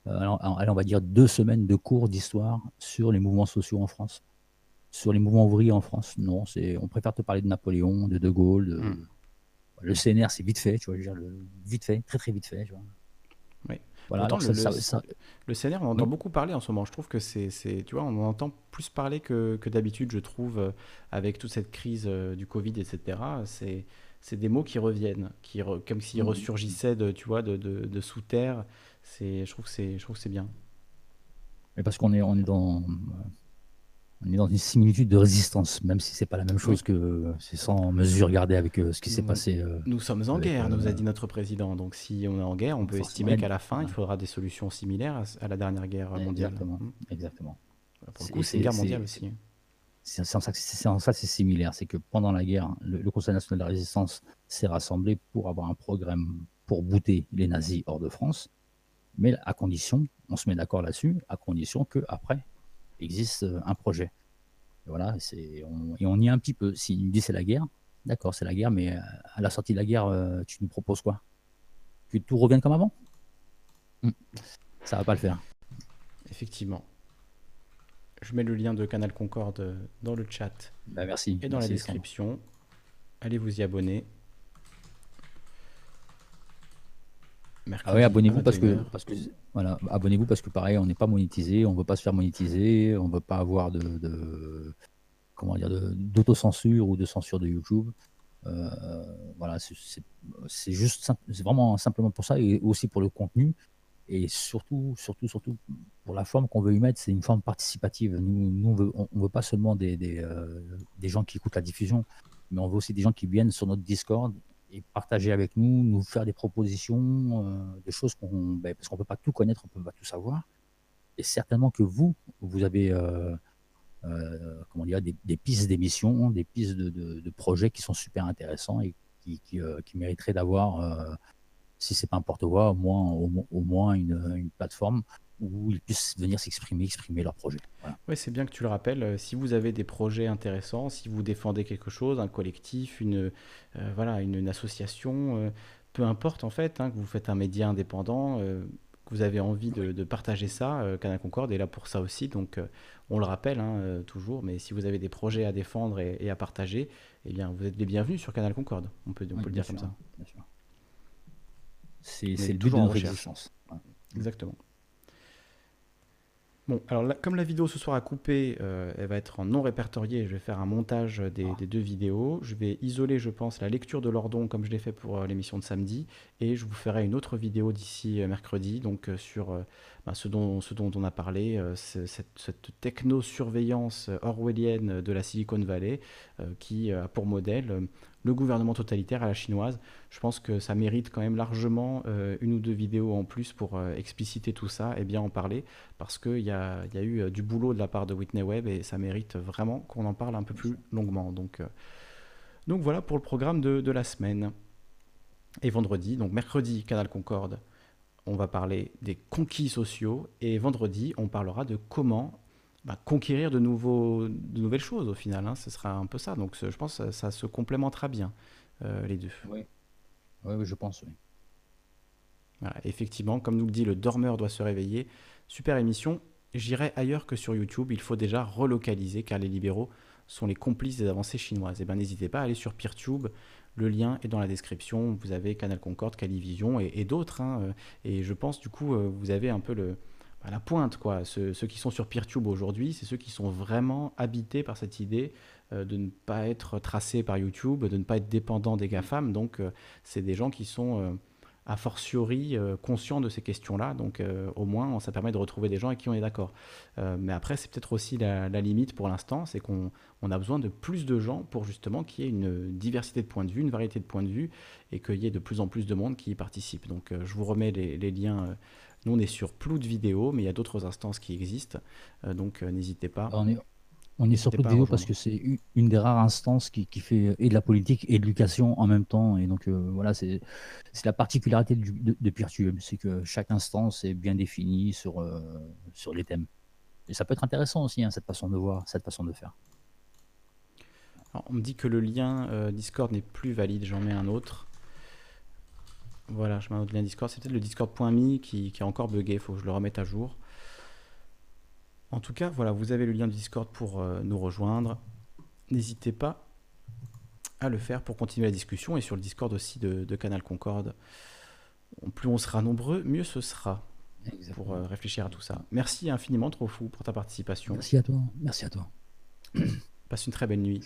on va dire, deux semaines de cours d'histoire sur les mouvements sociaux en France sur les mouvements ouvriers en France. Non, c'est, on préfère te parler de Napoléon, de De Gaulle. Hmm. Le CNR, c'est vite fait, tu vois, le, vite fait, très très vite fait. Tu vois. Oui. Voilà, le, CNR, on entend beaucoup parler en ce moment. Je trouve que c'est, tu vois, on en entend plus parler que, que d'habitude, je trouve, euh, avec toute cette crise euh, du Covid, etc. C'est, c'est des mots qui reviennent, qui comme s'ils hmm. ressurgissaient de, tu vois, de, de, de sous terre. C'est, je trouve que c'est, je trouve que c'est bien. Mais parce qu'on est, on est dans on est dans une similitude de résistance, même si c'est pas la même chose que c'est sans mesure regardée avec euh, ce qui s'est passé. Euh, nous sommes en guerre, nous a dit notre président. Donc si on est en guerre, on peut estimer qu'à la fin, il faudra des solutions similaires à, la dernière guerre mondiale. Exactement. Mmh. Exactement. Pour le coup, c'est une guerre mondiale aussi. C'est en ça que c'est similaire, c'est que pendant la guerre, le, Conseil national de la résistance s'est rassemblé pour avoir un programme pour bouter les nazis hors de France, mais à condition, on se met d'accord là-dessus, à condition que après existe euh, un projet. Et voilà, c'est, on, et on y est un petit peu. S'il nous dit c'est la guerre, d'accord, c'est la guerre, mais euh, à la sortie de la guerre, euh, tu nous proposes quoi? Que tout revienne comme avant? Hmm. Ça va pas le faire. Effectivement. Je mets le lien de Canal Concorde dans le chat. Bah, merci. Et dans la description. Allez vous y abonner. Ah oui, abonnez-vous parce que, parce que voilà, abonnez-vous parce que pareil, on n'est pas monétisé, on veut pas se faire monétiser, on veut pas avoir de, comment dire d'autocensure ou de censure de YouTube. Euh, voilà, c'est juste c'est vraiment simplement pour ça et aussi pour le contenu et surtout surtout surtout pour la forme qu'on veut y mettre, c'est une forme participative. Nous, nous on veut on, veut pas seulement des des, euh, des gens qui écoutent la diffusion, mais on veut aussi des gens qui viennent sur notre Discord partager avec nous, nous faire des propositions, euh, des choses qu'on, ben, parce qu'on peut pas tout connaître, on peut pas tout savoir. Et certainement que vous, vous avez, euh, euh, comment dire, des, pistes d'émissions, des pistes de, projets qui sont super intéressants et qui, mériteraient d'avoir, si c'est pas un porte-voix, au moins, une plateforme où ils puissent venir s'exprimer, exprimer leurs projets. Oui, c'est bien que tu le rappelles. Euh, si vous avez des projets intéressants, si vous défendez quelque chose, un collectif, une, euh, voilà, une, association, euh, peu importe en fait, hein, que vous faites un média indépendant, que vous avez envie de, partager ça, Canal Concorde est là pour ça aussi. Donc, on le rappelle hein, toujours, mais si vous avez des projets à défendre et, à partager, eh bien, vous êtes les bienvenus sur Canal Concorde. On peut, on peut le dire comme ça. C'est le but de notre existence. Exactement. Bon, alors comme la vidéo ce soir a coupé, euh, elle va être en non répertoriée. Je vais faire un montage des, ah. deux vidéos. Je vais isoler, je pense, la lecture de l'ordon comme je l'ai fait pour euh, l'émission de samedi. Et je vous ferai une autre vidéo d'ici euh, mercredi, donc sur ben, ce, dont, ce dont on a parlé, cette, cette techno-surveillance orwellienne de la Silicon Valley, qui a pour modèle le gouvernement totalitaire à la chinoise. Je pense que ça mérite quand même largement euh, une ou deux vidéos en plus pour euh, expliciter tout ça et bien en parler, parce qu'il y a, eu euh, du boulot de la part de Whitney Webb et ça mérite vraiment qu'on en parle un peu plus longuement. Donc, voilà pour le programme de, la semaine. Et vendredi, donc mercredi, Canal Concorde, on va parler des conquis sociaux et vendredi, on parlera de comment bah, conquérir de, nouveaux, de nouvelles choses au final. Hein, ce sera un peu ça. Donc je pense que ça, se complémentera bien, euh, les deux. Oui. oui, je pense, oui. effectivement, comme nous le dit, le dormeur doit se réveiller. Super émission. J'irai ailleurs que sur YouTube. Il faut déjà relocaliser car les libéraux sont les complices des avancées chinoises. Et eh ben n'hésitez pas à aller sur PeerTube. Le lien est dans la description. Vous avez Canal Concorde, Calivision et, et d'autres. Hein, euh, et je pense du coup, euh, vous avez un peu le, à la pointe. Quoi. Ceux, qui sont sur PeerTube aujourd'hui, c'est ceux qui sont vraiment habités par cette idée euh, de ne pas être tracés par YouTube, de ne pas être dépendants des GAFAM. Donc, euh, c'est des gens qui sont euh, a fortiori conscients de ces questions-là. Donc, au moins, ça permet de retrouver des gens avec qui on est d'accord. mais après, c'est peut-être aussi la, limite pour l'instant, c'est qu'on a besoin de plus de gens pour justement qu'il y ait une diversité de points de vue, une variété de points de vue, et qu'il y ait de plus en plus de monde qui y participe. Donc, je vous remets les liens nous, on est sur de vidéo, mais il y a d'autres instances qui existent. Euh, donc, euh, n'hésitez pas. On est, on est sur de vidéo parce que c'est une des rares instances qui, qui, fait et de la politique et de l'éducation en même temps. Et donc, euh, voilà, c'est la particularité de, de PeerTube. C'est que chaque instance est bien définie sur, sur les thèmes. Et ça peut être intéressant aussi, hein, cette façon de voir, cette façon de faire. on me dit que le lien Discord n'est plus valide. J'en mets un autre. Voilà, je mets un autre lien Discord. C'est peut-être le discord.me qui, qui a encore bugué. Il faut que je le remette à jour. En tout cas, voilà, vous avez le lien du Discord pour euh, nous rejoindre. N'hésitez pas à le faire pour continuer la discussion et sur le Discord aussi de, Canal Concorde. Plus on sera nombreux, mieux ce sera pour euh, réfléchir à tout ça. Merci infiniment, trop fou, pour ta participation. Merci à toi. Merci à toi. (clears throat) Passe une très belle nuit.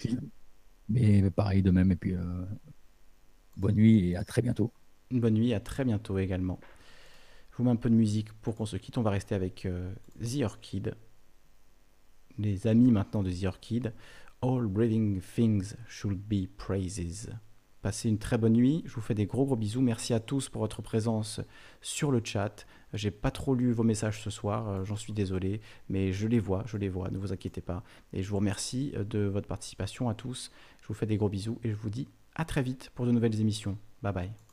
Mais pareil de même. Et puis, euh, bonne nuit et à très bientôt. Une bonne nuit, à très bientôt également. Je vous mets un peu de musique pour qu'on se quitte. On va rester avec euh, The Orchid. Les amis maintenant de The Orchid. All breathing things should be praises. Passez une très bonne nuit. Je vous fais des gros gros bisous. Merci à tous pour votre présence sur le chat. J'ai pas trop lu vos messages ce soir, euh, j'en suis désolé, mais je les vois, je les vois, ne vous inquiétez pas. Et je vous remercie euh, de votre participation à tous. Je vous fais des gros bisous et je vous dis à très vite pour de nouvelles émissions. Bye bye.